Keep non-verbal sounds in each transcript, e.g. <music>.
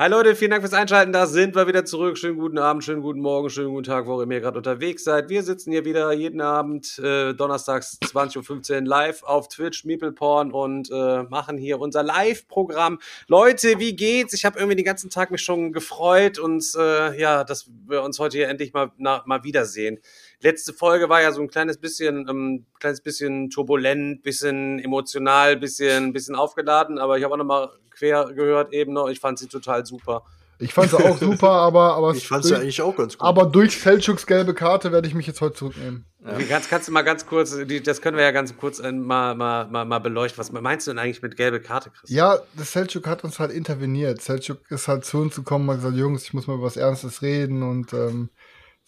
Hi Leute, vielen Dank fürs Einschalten. Da sind wir wieder zurück. Schönen guten Abend, schönen guten Morgen, schönen guten Tag, wo ihr gerade unterwegs seid. Wir sitzen hier wieder jeden Abend, äh, donnerstags 20.15 Uhr live auf Twitch, MeeplePorn und äh, machen hier unser Live-Programm. Leute, wie geht's? Ich habe irgendwie den ganzen Tag mich schon gefreut und äh, ja, dass wir uns heute hier endlich mal, na, mal wiedersehen. Letzte Folge war ja so ein kleines bisschen, ähm, kleines bisschen turbulent, bisschen emotional, bisschen, bisschen aufgeladen, aber ich habe auch noch mal quer gehört eben noch. Ich fand sie total super. Ich fand sie auch <laughs> super, aber, aber, Ich fand ja eigentlich auch ganz gut. aber durch Selchuks gelbe Karte werde ich mich jetzt heute zurücknehmen. Wie, kannst, kannst du mal ganz kurz, die, das können wir ja ganz kurz äh, mal, mal, mal, mal beleuchten. Was meinst du denn eigentlich mit gelbe Karte, Chris? Ja, das Selchuk hat uns halt interveniert. Selchuk ist halt zu uns gekommen und hat gesagt, Jungs, ich muss mal über was Ernstes reden und ähm,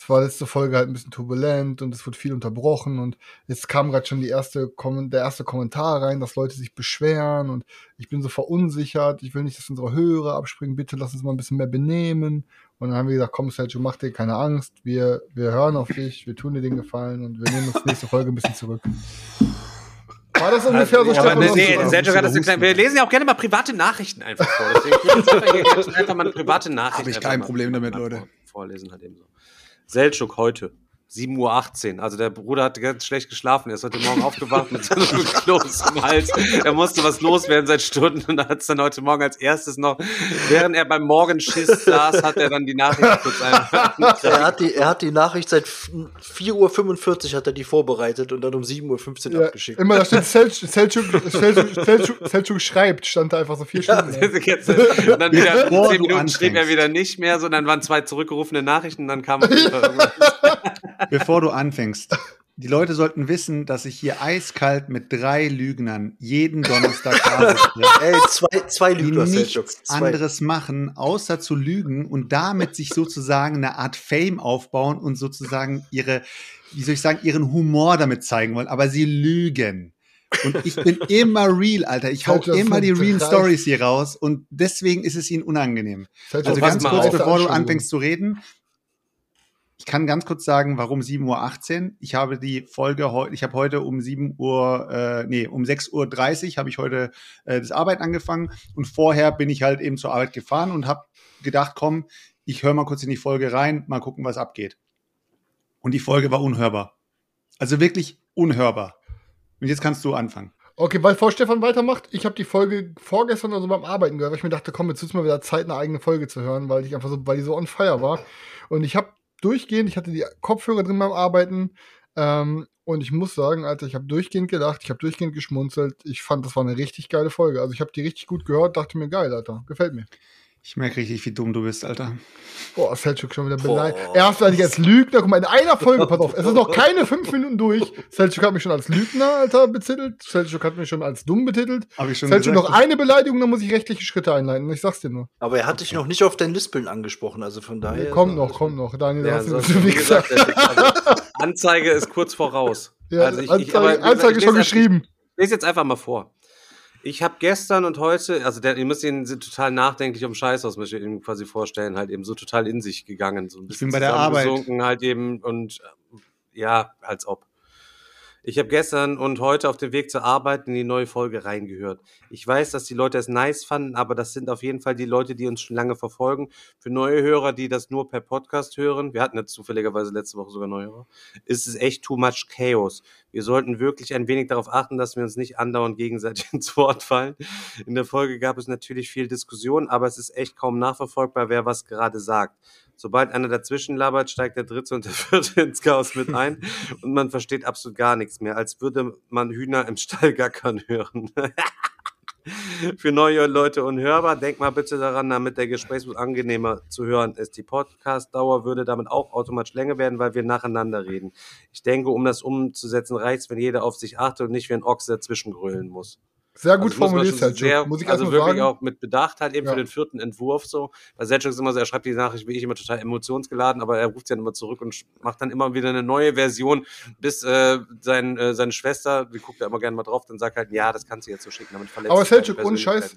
es war letzte Folge halt ein bisschen turbulent und es wurde viel unterbrochen und jetzt kam gerade schon die erste der erste Kommentar rein, dass Leute sich beschweren und ich bin so verunsichert, ich will nicht, dass unsere Hörer abspringen, bitte lass uns mal ein bisschen mehr benehmen. Und dann haben wir gesagt, komm Selchuk, mach dir keine Angst, wir, wir hören auf dich, wir tun dir den Gefallen und wir nehmen uns nächste Folge ein bisschen zurück. War das ungefähr so, Ja, nee, nee? Sergio hat das klein. Wir lesen ja auch gerne mal private Nachrichten einfach vor. Deswegen <laughs> ich würde jetzt einfach, mal eine private Nachricht. Hab ich kein Problem damit, Leute. vor- Vorlesen halt eben so. Seltschuk heute. 7.18 Uhr. Also der Bruder hat ganz schlecht geschlafen. Er ist heute Morgen aufgewacht mit so einem <laughs> Kloß im Hals. Er musste was loswerden seit Stunden und hat es dann heute Morgen als erstes noch, während er beim Morgenschiss saß, hat er dann die Nachricht kurz einfach. er, hat die, er hat die Nachricht seit 4.45 Uhr hat er die vorbereitet und dann um 7.15 Uhr Ja, abgeschickt. immer da steht Selchuk, schreibt, stand da einfach so vier Stunden. <laughs> Jetzt, und dann wieder Bevor zehn Minuten schrieb er wieder nicht mehr, sondern waren zwei zurückgerufene Nachrichten, dann kam <laughs> irgendwas. Bevor du anfängst, die Leute sollten wissen, dass ich hier eiskalt mit drei Lügnern jeden Donnerstag <laughs> da sitze, Ey, zwei, zwei die Lügner, nichts Selchuk. Zwei. anderes machen, außer zu lügen und damit sich sozusagen eine Art Fame aufbauen und sozusagen ihre, wie soll ich sagen, ihren Humor damit zeigen wollen. Aber sie lügen. Und ich bin immer real, Alter. Ich hau immer die sind real drei- Stories hier raus und deswegen ist es ihnen unangenehm. Also ganz kurz, bevor du anfängst zu reden. Ich kann ganz kurz sagen, warum 7.18 Uhr. Ich habe die Folge heute, ich habe heute um 7 Uhr, äh, nee, um 6.30 Uhr habe ich heute äh, das Arbeiten angefangen und vorher bin ich halt eben zur Arbeit gefahren und habe gedacht, komm, ich höre mal kurz in die Folge rein, mal gucken, was abgeht. Und die Folge war unhörbar. Also wirklich unhörbar. Und jetzt kannst du anfangen. Okay, weil vor Stefan weitermacht, ich habe die Folge vorgestern oder so beim Arbeiten gehört, weil ich mir dachte, komm, jetzt ist mal wieder Zeit, eine eigene Folge zu hören, weil ich einfach so, weil die so on fire war. Und ich habe durchgehend, ich hatte die Kopfhörer drin beim Arbeiten, ähm, und ich muss sagen, Alter, ich habe durchgehend gedacht, ich habe durchgehend geschmunzelt. Ich fand, das war eine richtig geile Folge. Also ich habe die richtig gut gehört, dachte mir, geil, Alter, gefällt mir. Ich merke richtig, wie dumm du bist, Alter. Boah, Selchuk schon wieder beleidigt. Erst weil ich als Lügner, guck mal, in einer Folge, pass auf, es ist noch <laughs> keine fünf Minuten durch. Selchuk hat mich schon als Lügner, Alter, betitelt. Selchuk hat mich schon als dumm betitelt. Habe ich schon Selchuk noch eine Beleidigung, dann muss ich rechtliche Schritte einleiten. Ich sag's dir nur. Aber er hat dich noch nicht auf dein Lispeln angesprochen, also von daher. kommt noch, kommt noch. Daniel, Ja, hast wie du wie gesagt. gesagt, also, <laughs> Anzeige ist kurz voraus. Ja, Also ich- ich- Anzeige, aber wie gesagt, Anzeige ich schon lese einfach- geschrieben. Ich lese jetzt einfach mal vor. Ich habe gestern und heute, also der, ihr müsst ihn total nachdenklich um Scheiß aus, möchte ich ihm quasi vorstellen, halt eben so total in sich gegangen, so ein bisschen bin bei der Arbeit. halt eben und äh, ja, als ob. Ich habe gestern und heute auf dem Weg zur Arbeit in die neue Folge reingehört. Ich weiß, dass die Leute es nice fanden, aber das sind auf jeden Fall die Leute, die uns schon lange verfolgen. Für neue Hörer, die das nur per Podcast hören, wir hatten jetzt zufälligerweise letzte Woche sogar neue Hörer, ist es echt too much chaos. Wir sollten wirklich ein wenig darauf achten, dass wir uns nicht andauernd gegenseitig <laughs> ins Wort fallen. In der Folge gab es natürlich viel Diskussion, aber es ist echt kaum nachverfolgbar, wer was gerade sagt. Sobald einer dazwischen labert, steigt der Dritte und der <laughs> Vierte ins Chaos mit ein und man versteht absolut gar nichts mehr, als würde man Hühner im Stall gackern hören. <laughs> <laughs> Für neue Leute unhörbar. Denk mal bitte daran, damit der Gesprächsfluss angenehmer zu hören ist. Die Podcast-Dauer würde damit auch automatisch länger werden, weil wir nacheinander reden. Ich denke, um das umzusetzen, reicht es, wenn jeder auf sich achtet und nicht wie ein Ochse dazwischen grölen muss. Sehr gut Also muss man formuliert, Selchuk. sehr, Muss ich also wirklich sagen. auch mit Bedacht halt eben Ja. für den vierten Entwurf so. Bei Selchuk ist immer so, er schreibt die Nachricht wie ich immer total emotionsgeladen, aber er ruft sie dann immer zurück und macht dann immer wieder eine neue Version, bis äh, sein, äh, seine Schwester, die guckt da immer gerne mal drauf, dann sagt halt, ja, das kannst du jetzt so schicken, damit verletzt Aber Selchuk, ohne Scheiß,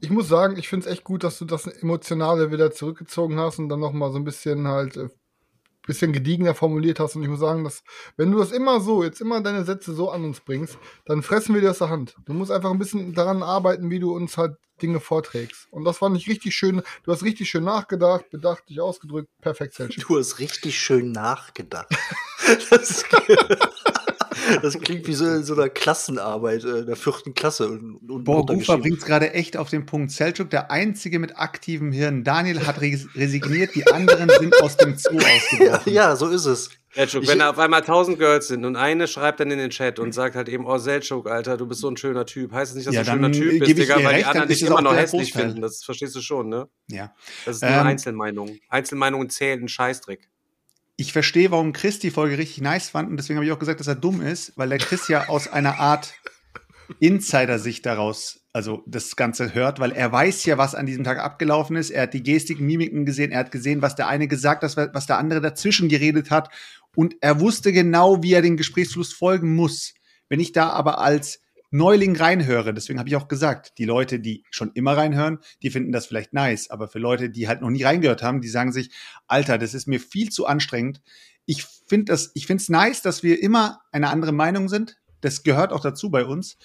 ich muss sagen, ich finde es echt gut, dass du das Emotionale wieder zurückgezogen hast und dann nochmal so ein bisschen halt, äh, bisschen gediegener formuliert hast. Und ich muss sagen, dass, wenn du das immer so, jetzt immer deine Sätze so an uns bringst, dann fressen wir dir aus der Hand. Du musst einfach ein bisschen daran arbeiten, wie du uns halt Dinge vorträgst. Und das fand ich richtig schön. Du hast richtig schön nachgedacht, bedacht, dich ausgedrückt. Perfekt, Selchuk. Du hast richtig schön nachgedacht. <laughs> Das, <laughs> das klingt wie so in so einer Klassenarbeit äh, der vierten Klasse. Und, und Boah, Gufa bringt es gerade echt auf den Punkt. Selchuk, der Einzige mit aktivem Hirn. Daniel hat res resigniert, die anderen sind aus dem Zoo <laughs> ja, ausgebrochen. ja, so ist es. Selchuk, Ich- wenn da auf einmal tausend Girls sind und eine schreibt dann in den Chat und sagt halt eben, oh Selchuk, Alter, du bist so ein schöner Typ. Heißt es nicht, dass Ja, du ein schöner Typ bist, Digga, weil die recht, dann anderen dich immer noch hässlich Großteil. finden. Das verstehst du schon, ne? Ja. Das ist nur Ähm, Einzelmeinung. Einzelmeinungen zählen ein Scheißdreck. Ich verstehe, warum Chris die Folge richtig nice fand und deswegen habe ich auch gesagt, dass er dumm ist, weil der Chris ja aus einer Art Insider-Sicht daraus, also das Ganze hört, weil er weiß ja, was an diesem Tag abgelaufen ist. Er hat die Gestiken, Mimiken gesehen, er hat gesehen, was der eine gesagt hat, was der andere dazwischen geredet hat und er wusste genau, wie er den Gesprächsfluss folgen muss. Wenn ich da aber als Neuling reinhöre, deswegen habe ich auch gesagt, die Leute, die schon immer reinhören, die finden das vielleicht nice, aber für Leute, die halt noch nie reingehört haben, die sagen sich, Alter, das ist mir viel zu anstrengend. Ich finde das, ich finde es nice, dass wir immer eine andere Meinung sind. Das gehört auch dazu bei uns.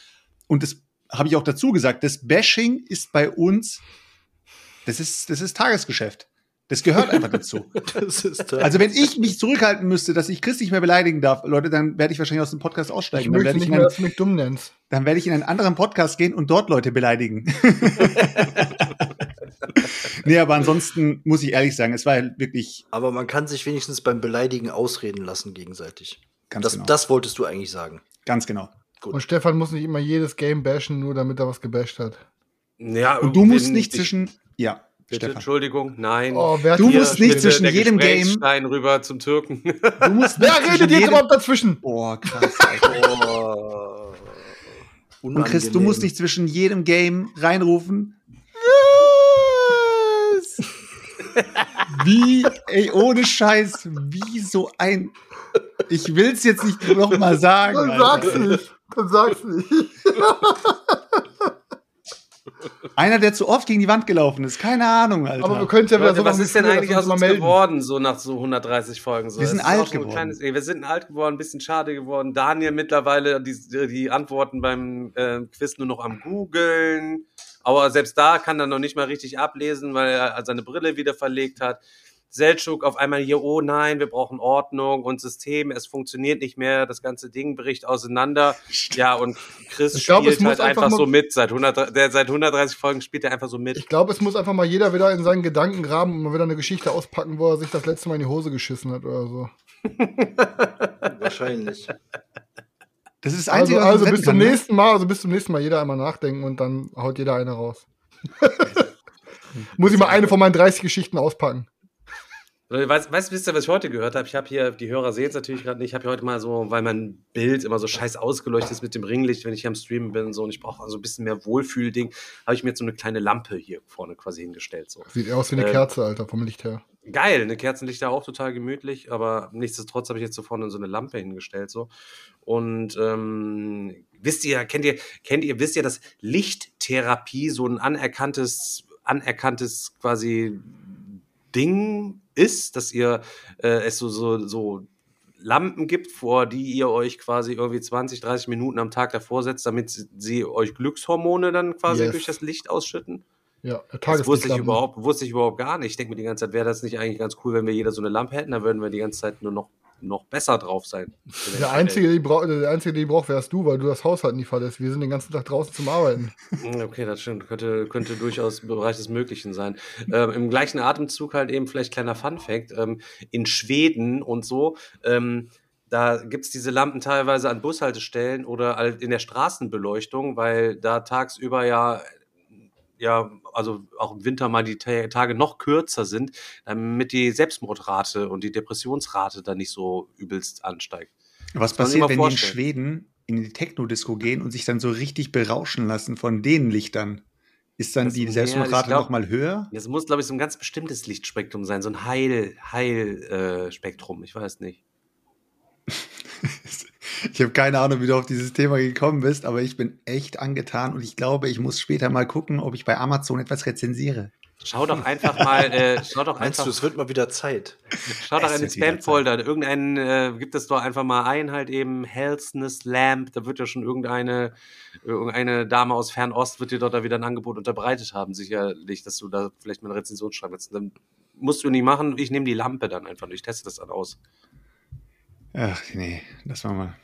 Und das habe ich auch dazu gesagt. Das Bashing ist bei uns, das ist, das ist Tagesgeschäft. Das gehört einfach dazu. <laughs> Das ist Also wenn ich mich zurückhalten müsste, dass ich Chris nicht mehr beleidigen darf, Leute, dann werde ich wahrscheinlich aus dem Podcast Ich aussteigen. Dann möchte werde ich, nicht in mehr, einen, dass du mich dumm nennst. dann werde ich in einen anderen Podcast gehen und dort Leute beleidigen. <laughs> nee, aber ansonsten muss ich ehrlich sagen, es war halt wirklich Aber man kann sich wenigstens beim Beleidigen ausreden lassen gegenseitig. ganz Das, genau. das wolltest du eigentlich sagen. ganz genau. Gut. Und Stefan muss nicht immer jedes Game bashen, nur damit er was gebasht hat. Ja, Und du musst nicht ich- zwischen, ja, Bitte, Stefan. Entschuldigung, nein. Oh, Du musst nicht zwischen der jedem Game, Gesprächsstein rüber zum Türken. du musst <laughs> Wer redet jetzt jedem, überhaupt dazwischen? Oh, krass. Alter. <laughs> Oh, Und Chris, du musst nicht zwischen jedem Game reinrufen. <laughs> Wie, ey, ohne Scheiß, wie so ein. Ich will's jetzt nicht noch mal sagen. Dann sag's nicht. Dann sag's nicht. Einer, der zu oft gegen die Wand gelaufen ist. Keine Ahnung, Alter. Aber wir können ja wieder Leute, so was ist denn eigentlich aus uns melden. geworden, so nach so 130 Folgen? So? Wir sind alt geworden. Kleines, ey, wir sind alt geworden, ein bisschen schade geworden. Daniel mittlerweile die, die Antworten beim äh, Quiz nur noch am googeln. Aber selbst da kann er noch nicht mal richtig ablesen, weil er seine Brille wieder verlegt hat. Seltschuk auf einmal hier, oh nein, wir brauchen Ordnung und System, es funktioniert nicht mehr, das ganze Ding bricht auseinander. Ja, und Chris Ich glaub, spielt halt einfach, einfach so mit. Seit, 100, der, seit 130 Folgen spielt er einfach so mit. Ich glaube, es muss einfach mal jeder wieder in seinen Gedanken graben und mal wieder eine Geschichte auspacken, wo er sich das letzte Mal in die Hose geschissen hat oder so. <laughs> Wahrscheinlich. das ist das Also, Einzige, was also uns bis zum kann, ne? nächsten Mal, also bis zum nächsten Mal jeder einmal nachdenken und dann haut jeder eine raus. <laughs> muss ich mal eine von meinen 30 Geschichten auspacken. Weißt, weißt wisst ihr, was ich heute gehört habe? Ich habe hier, die Hörer sehen es natürlich gerade nicht, ich habe heute mal so, weil mein Bild immer so scheiß ausgeleuchtet ist mit dem Ringlicht, wenn ich hier am Streamen bin und so und ich brauche also ein bisschen mehr Wohlfühlding, habe ich mir jetzt so eine kleine Lampe hier vorne quasi hingestellt. So. Sieht eher aus wie eine Ähm, Kerze, Alter, vom Licht her. Geil, eine Kerzenlichter auch total gemütlich, aber nichtsdestotrotz habe ich jetzt so vorne so eine Lampe hingestellt so. Und ähm, wisst ihr, kennt ihr, kennt ihr, wisst ihr, dass Lichttherapie so ein anerkanntes, anerkanntes quasi Ding ist, dass ihr äh, es so, so, so Lampen gibt, vor die ihr euch quasi irgendwie 20, 30 Minuten am Tag davor setzt, damit sie- euch Glückshormone dann quasi Yes. durch das Licht ausschütten? Ja, Das wusste ich, überhaupt, wusste ich überhaupt gar nicht. Ich denke mir die ganze Zeit, wäre das nicht eigentlich ganz cool, wenn wir jeder so eine Lampe hätten, dann würden wir die ganze Zeit nur noch noch besser drauf sein. Der Einzige, der die, brauch, der Einzige, der die braucht, wärst du, weil du das Haus halt nie verlässt. Wir sind den ganzen Tag draußen zum Arbeiten. Hm, Okay, das stimmt. Könnte, könnte durchaus im Bereich des Möglichen sein. Ähm, Im gleichen Atemzug halt eben vielleicht kleiner Fun-Fact. Ähm, in Schweden und so, ähm, da gibt's diese Lampen teilweise an Bushaltestellen oder halt in der Straßenbeleuchtung, weil da tagsüber ja, ja, also auch im Winter mal die Ta- Tage noch kürzer sind, damit die Selbstmordrate und die Depressionsrate dann nicht so übelst ansteigt. Was passiert, wenn die in vorstellen. Schweden in die Techno-Disco gehen und sich dann so richtig berauschen lassen von den Lichtern? Ist dann Das- die Selbstmordrate noch mal höher? Das muss, glaube ich, so ein ganz bestimmtes Lichtspektrum sein, so ein Heil, Heil, äh, Spektrum. Ich weiß nicht. <laughs> Ich habe keine Ahnung, wie du auf dieses Thema gekommen bist, aber ich bin echt angetan und ich glaube, ich muss später mal gucken, ob ich bei Amazon etwas rezensiere. Schau doch einfach mal, äh, schau doch Meinst einfach, du, es wird mal wieder Zeit? schau doch in den Spam-Folder. Irgendeinen, äh, gibt es doch einfach mal ein, halt eben Hellsness Lamp. Da wird ja schon irgendeine, irgendeine Dame aus Fernost wird dir dort da wieder ein Angebot unterbreitet haben, sicherlich, dass du da vielleicht mal eine Rezension schreiben kannst. Dann musst du nie machen. Ich nehme die Lampe dann einfach. Ich teste das dann aus. Ach nee, das war mal.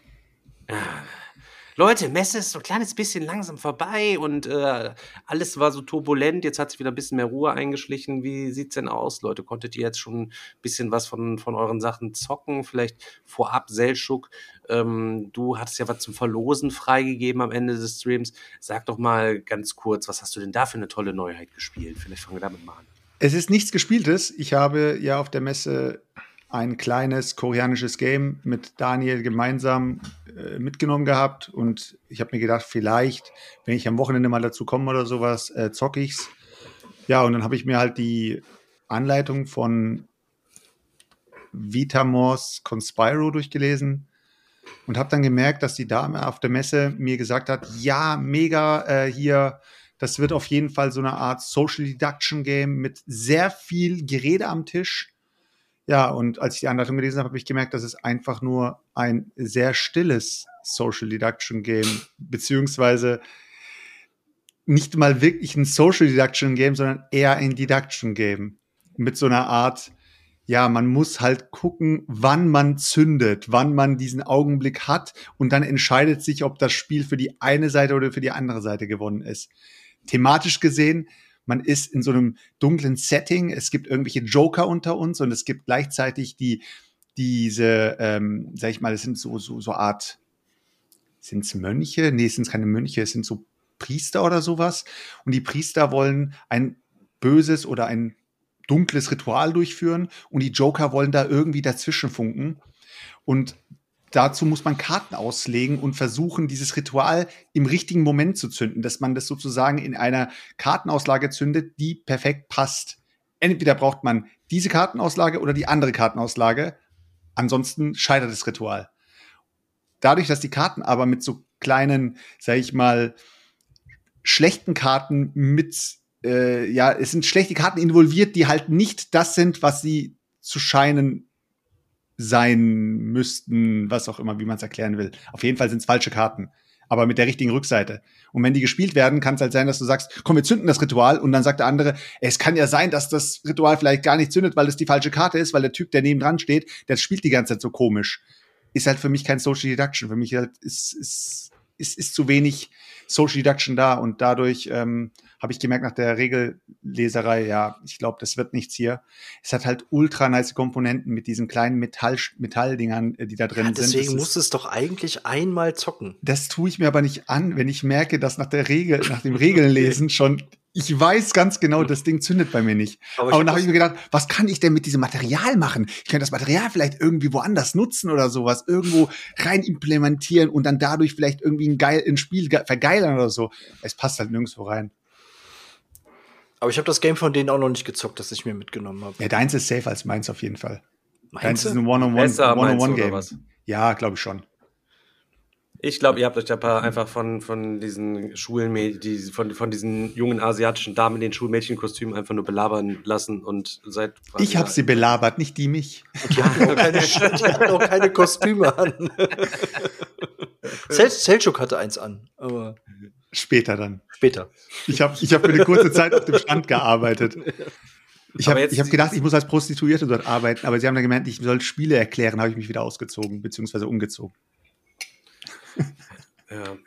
Leute, Messe ist so ein kleines bisschen langsam vorbei und äh, alles war so turbulent. Jetzt hat sich wieder ein bisschen mehr Ruhe eingeschlichen. Wie sieht's denn aus, Leute? Konntet ihr jetzt schon ein bisschen was von, von euren Sachen zocken? Vielleicht vorab, Selschuk, ähm, du hattest ja was zum Verlosen freigegeben am Ende des Streams. Sag doch mal ganz kurz, was hast du denn da für eine tolle Neuheit gespielt? Vielleicht fangen wir damit mal an. Es ist nichts Gespieltes. Ich habe ja auf der Messe ein kleines koreanisches Game mit Daniel gemeinsam äh, mitgenommen gehabt und ich habe mir gedacht, vielleicht, wenn ich am Wochenende mal dazu komme oder sowas, äh, zocke ich's. Ja, und dann habe ich mir halt die Anleitung von Vitamors Conspiro durchgelesen und habe dann gemerkt, dass die Dame auf der Messe mir gesagt hat, ja, mega äh, hier, das wird auf jeden Fall so eine Art Social Deduction Game mit sehr viel Gerede am Tisch. Ja, und als ich die Anleitung gelesen habe, habe ich gemerkt, dass es einfach nur ein sehr stilles Social Deduction Game, beziehungsweise nicht mal wirklich ein Social Deduction Game, sondern eher ein Deduction Game. Mit so einer Art, ja, man muss halt gucken, wann man zündet, wann man diesen Augenblick hat und dann entscheidet sich, ob das Spiel für die eine Seite oder für die andere Seite gewonnen ist. Thematisch gesehen, man ist in so einem dunklen Setting, es gibt irgendwelche Joker unter uns und es gibt gleichzeitig die, diese, ähm, sag ich mal, es sind so, so, so Art, sind es Mönche? Nee, es sind keine Mönche, es sind so Priester oder sowas. Und die Priester wollen ein böses oder ein dunkles Ritual durchführen und die Joker wollen da irgendwie dazwischen funken. Und dazu muss man Karten auslegen und versuchen, dieses Ritual im richtigen Moment zu zünden, dass man das sozusagen in einer Kartenauslage zündet, die perfekt passt. Entweder braucht man diese Kartenauslage oder die andere Kartenauslage. Ansonsten scheitert das Ritual. Dadurch, dass die Karten aber mit so kleinen, sag ich mal, schlechten Karten mit, äh, ja, es sind schlechte Karten involviert, die halt nicht das sind, was sie zu scheinen sein müssten, was auch immer, wie man es erklären will. Auf jeden Fall sind es falsche Karten, aber mit der richtigen Rückseite. Und wenn die gespielt werden, kann es halt sein, dass du sagst, komm, wir zünden das Ritual und dann sagt der andere, es kann ja sein, dass das Ritual vielleicht gar nicht zündet, weil es die falsche Karte ist, weil der Typ, der neben dran steht, der spielt die ganze Zeit so komisch. Ist halt für mich kein Social Deduction. Für mich halt ist, ist, ist, ist zu wenig Social Deduction da und dadurch ähm, habe ich gemerkt nach der Regelleserei, ja, ich glaube, das wird nichts hier. Es hat halt ultra nice Komponenten mit diesen kleinen Metall Metalldingern, äh, die da drin Ja, sind. deswegen ist- musst du es doch eigentlich einmal zocken. das tue ich mir aber nicht an, wenn ich merke, dass nach der Regel, nach dem <laughs> Regelnlesen schon, ich weiß ganz genau, das Ding zündet bei mir nicht. Aber Aber dann habe ich mir gedacht, was kann ich denn mit diesem Material machen? Ich könnte das Material vielleicht irgendwie woanders nutzen oder sowas, irgendwo rein implementieren und dann dadurch vielleicht irgendwie ein geil ein Spiel ge- vergeilern oder so. Es passt halt nirgendwo rein. Aber ich habe das Game von denen auch noch nicht gezockt, das ich mir mitgenommen habe. Ja, deins ist safe als meins auf jeden Fall. Deins Meinst ist du? ein du, oder One-on-One-Game. was? Ja, glaube ich schon. Ich glaube, ihr habt euch da paar einfach von, von diesen Schulmädchen, die, von, von diesen jungen asiatischen Damen in den Schulmädchenkostümen einfach nur belabern lassen und seid. Ich habe sie belabert, nicht die mich. Die hatten auch keine, <laughs> auch keine Kostüme an. <laughs> Sel Selchuk hatte eins an, aber Später dann. später. Ich habe ich hab für eine kurze Zeit auf dem Stand gearbeitet. Ich habe hab gedacht, ich muss als Prostituierte dort arbeiten, aber sie haben dann gemeint, ich soll Spiele erklären, habe ich mich wieder ausgezogen, beziehungsweise umgezogen. Ja.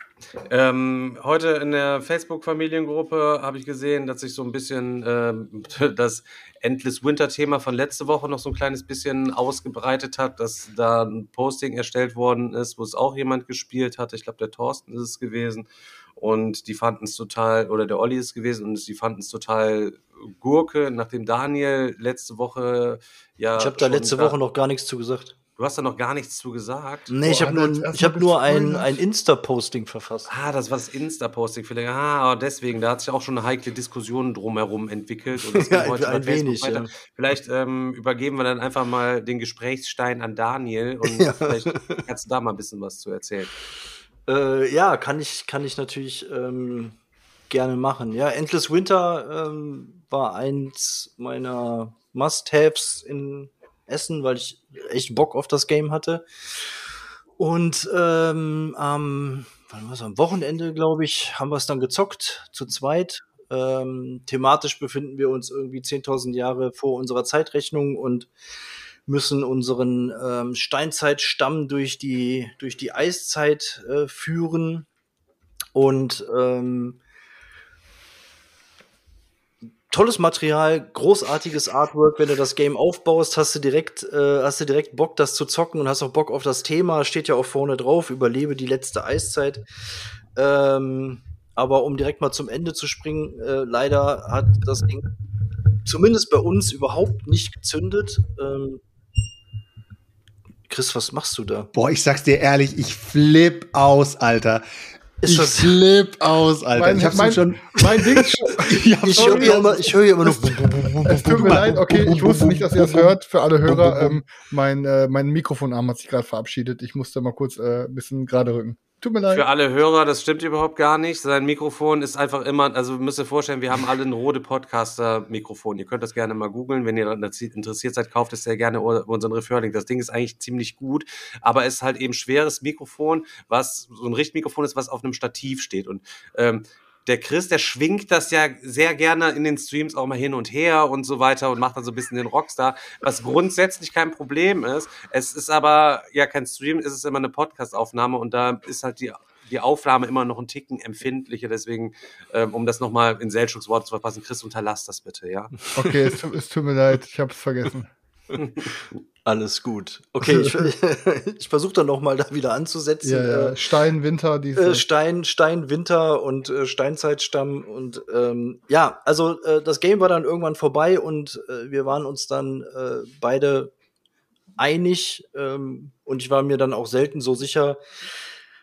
Ähm, heute in der Facebook-Familiengruppe habe ich gesehen, dass sich so ein bisschen ähm, <laughs> das Endless Winter-Thema von letzte Woche noch so ein kleines bisschen ausgebreitet hat, dass da ein Posting erstellt worden ist, wo es auch jemand gespielt hat. Ich glaube, der Thorsten ist es gewesen. Und die fanden es total, oder der Olli ist es gewesen, und die fanden es total Gurke, nachdem Daniel letzte Woche ja. Ich habe da letzte Woche noch gar nichts zu gesagt. Du hast da noch gar nichts zu gesagt. Nee, ich Boah, habe nur, ich hab nur ein, ein Insta-Posting verfasst. Ah, das war das Insta-Posting vielleicht. Ah, aber deswegen, da hat sich auch schon eine heikle Diskussion drumherum entwickelt. Und das <laughs> Ja, heute ein wenig, ja. Vielleicht ähm, übergeben wir dann einfach mal den Gesprächsstein an Daniel <laughs> und Ja. vielleicht kannst du da mal ein bisschen was zu erzählen. Äh, ja, kann ich, kann ich natürlich ähm, gerne machen. Ja, Endless Winter ähm, war eins meiner Must-Haves in Essen, weil ich echt Bock auf das Game hatte. Und ähm, am, am Wochenende, glaube ich, haben wir es dann gezockt, zu zweit. Ähm, thematisch befinden wir uns irgendwie 10.000 Jahre vor unserer Zeitrechnung und müssen unseren ähm, Steinzeitstamm durch die, durch die Eiszeit äh, führen. Und ähm, tolles Material, großartiges Artwork. Wenn du das Game aufbaust, hast du direkt, äh, hast du direkt Bock, das zu zocken und hast auch Bock auf das Thema. Steht ja auch vorne drauf, überlebe die letzte Eiszeit. Ähm, aber um direkt mal zum Ende zu springen, äh, leider hat das Ding zumindest bei uns überhaupt nicht gezündet. Ähm, Chris, was machst du da? Boah, ich sag's dir ehrlich, ich flipp aus, Alter. Ist ich flipp aus, Alter. Mein- ich hab's mein- schon. Mein Ding, <laughs> ich hab's Ich schon höre hier immer, ich höre hier immer nur. es tut mir leid, okay, ich wusste nicht, dass ihr das hört. Für alle Hörer, ähm, mein, äh, mein Mikrofonarm hat sich gerade verabschiedet. Ich musste mal kurz äh, ein bisschen gerade rücken. Tut mir leid. Für alle Hörer, das stimmt überhaupt gar nicht. Sein Mikrofon ist einfach immer, also müsst ihr vorstellen, wir haben alle ein Rode Podcaster-Mikrofon. Ihr könnt das gerne mal googeln. Wenn ihr interessiert seid, kauft es sehr gerne unseren Referlink. Das Ding ist eigentlich ziemlich gut, aber es ist halt eben schweres Mikrofon, was so ein Richtmikrofon ist, was auf einem Stativ steht. Und ähm, der Chris, der schwingt das ja sehr gerne in den Streams auch mal hin und her und so weiter und macht dann so ein bisschen den Rockstar, was grundsätzlich kein Problem ist. Es ist aber ja kein Stream, es ist immer eine Podcast-Aufnahme und da ist halt die, die Aufnahme immer noch ein Ticken empfindlicher. Deswegen, ähm, um das nochmal in Seltschuks Worte zu verpassen, Chris, unterlass das bitte, ja. Okay, es, es tut mir leid, ich habe es vergessen. <laughs> Alles gut. Okay, ich, <laughs> ich versuche dann noch mal da wieder anzusetzen. Ja, ja. Äh, Stein, Winter, diese. äh, Stein, Stein, Winter und äh, Steinzeitstamm und ähm, ja, also äh, das Game war dann irgendwann vorbei und äh, wir waren uns dann äh, beide einig ähm, und ich war mir dann auch selten so sicher,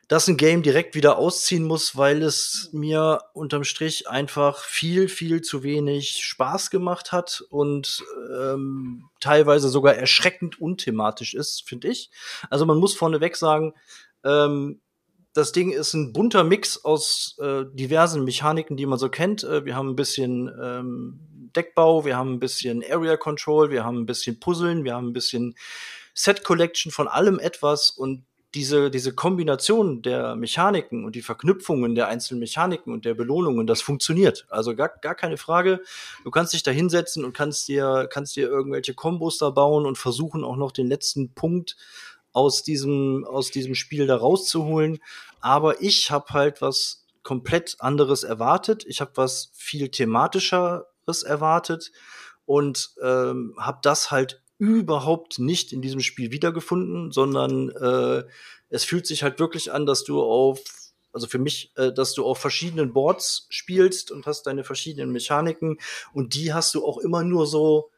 dass ein Game direkt wieder ausziehen muss, weil es mir unterm Strich einfach viel, viel zu wenig Spaß gemacht hat und ähm, teilweise sogar erschreckend unthematisch ist, finde ich. Also man muss vorneweg sagen, ähm, das Ding ist ein bunter Mix aus äh, diversen Mechaniken, die man so kennt. Äh, wir haben ein bisschen ähm, Deckbau, wir haben ein bisschen Area Control, wir haben ein bisschen Puzzeln, wir haben ein bisschen Set Collection von allem etwas und diese, diese Kombination der Mechaniken und die Verknüpfungen der einzelnen Mechaniken und der Belohnungen, das funktioniert. Also gar, gar keine Frage. Du kannst dich da hinsetzen und kannst dir, kannst dir irgendwelche Kombos da bauen und versuchen auch noch den letzten Punkt aus diesem, aus diesem Spiel da rauszuholen. Aber ich habe halt was komplett anderes erwartet. Ich habe was viel thematischeres erwartet und ähm, habe das halt überhaupt nicht in diesem Spiel wiedergefunden, sondern äh, es fühlt sich halt wirklich an, dass du auf, also für mich, äh, dass du auf verschiedenen Boards spielst und hast deine verschiedenen Mechaniken und die hast du auch immer nur so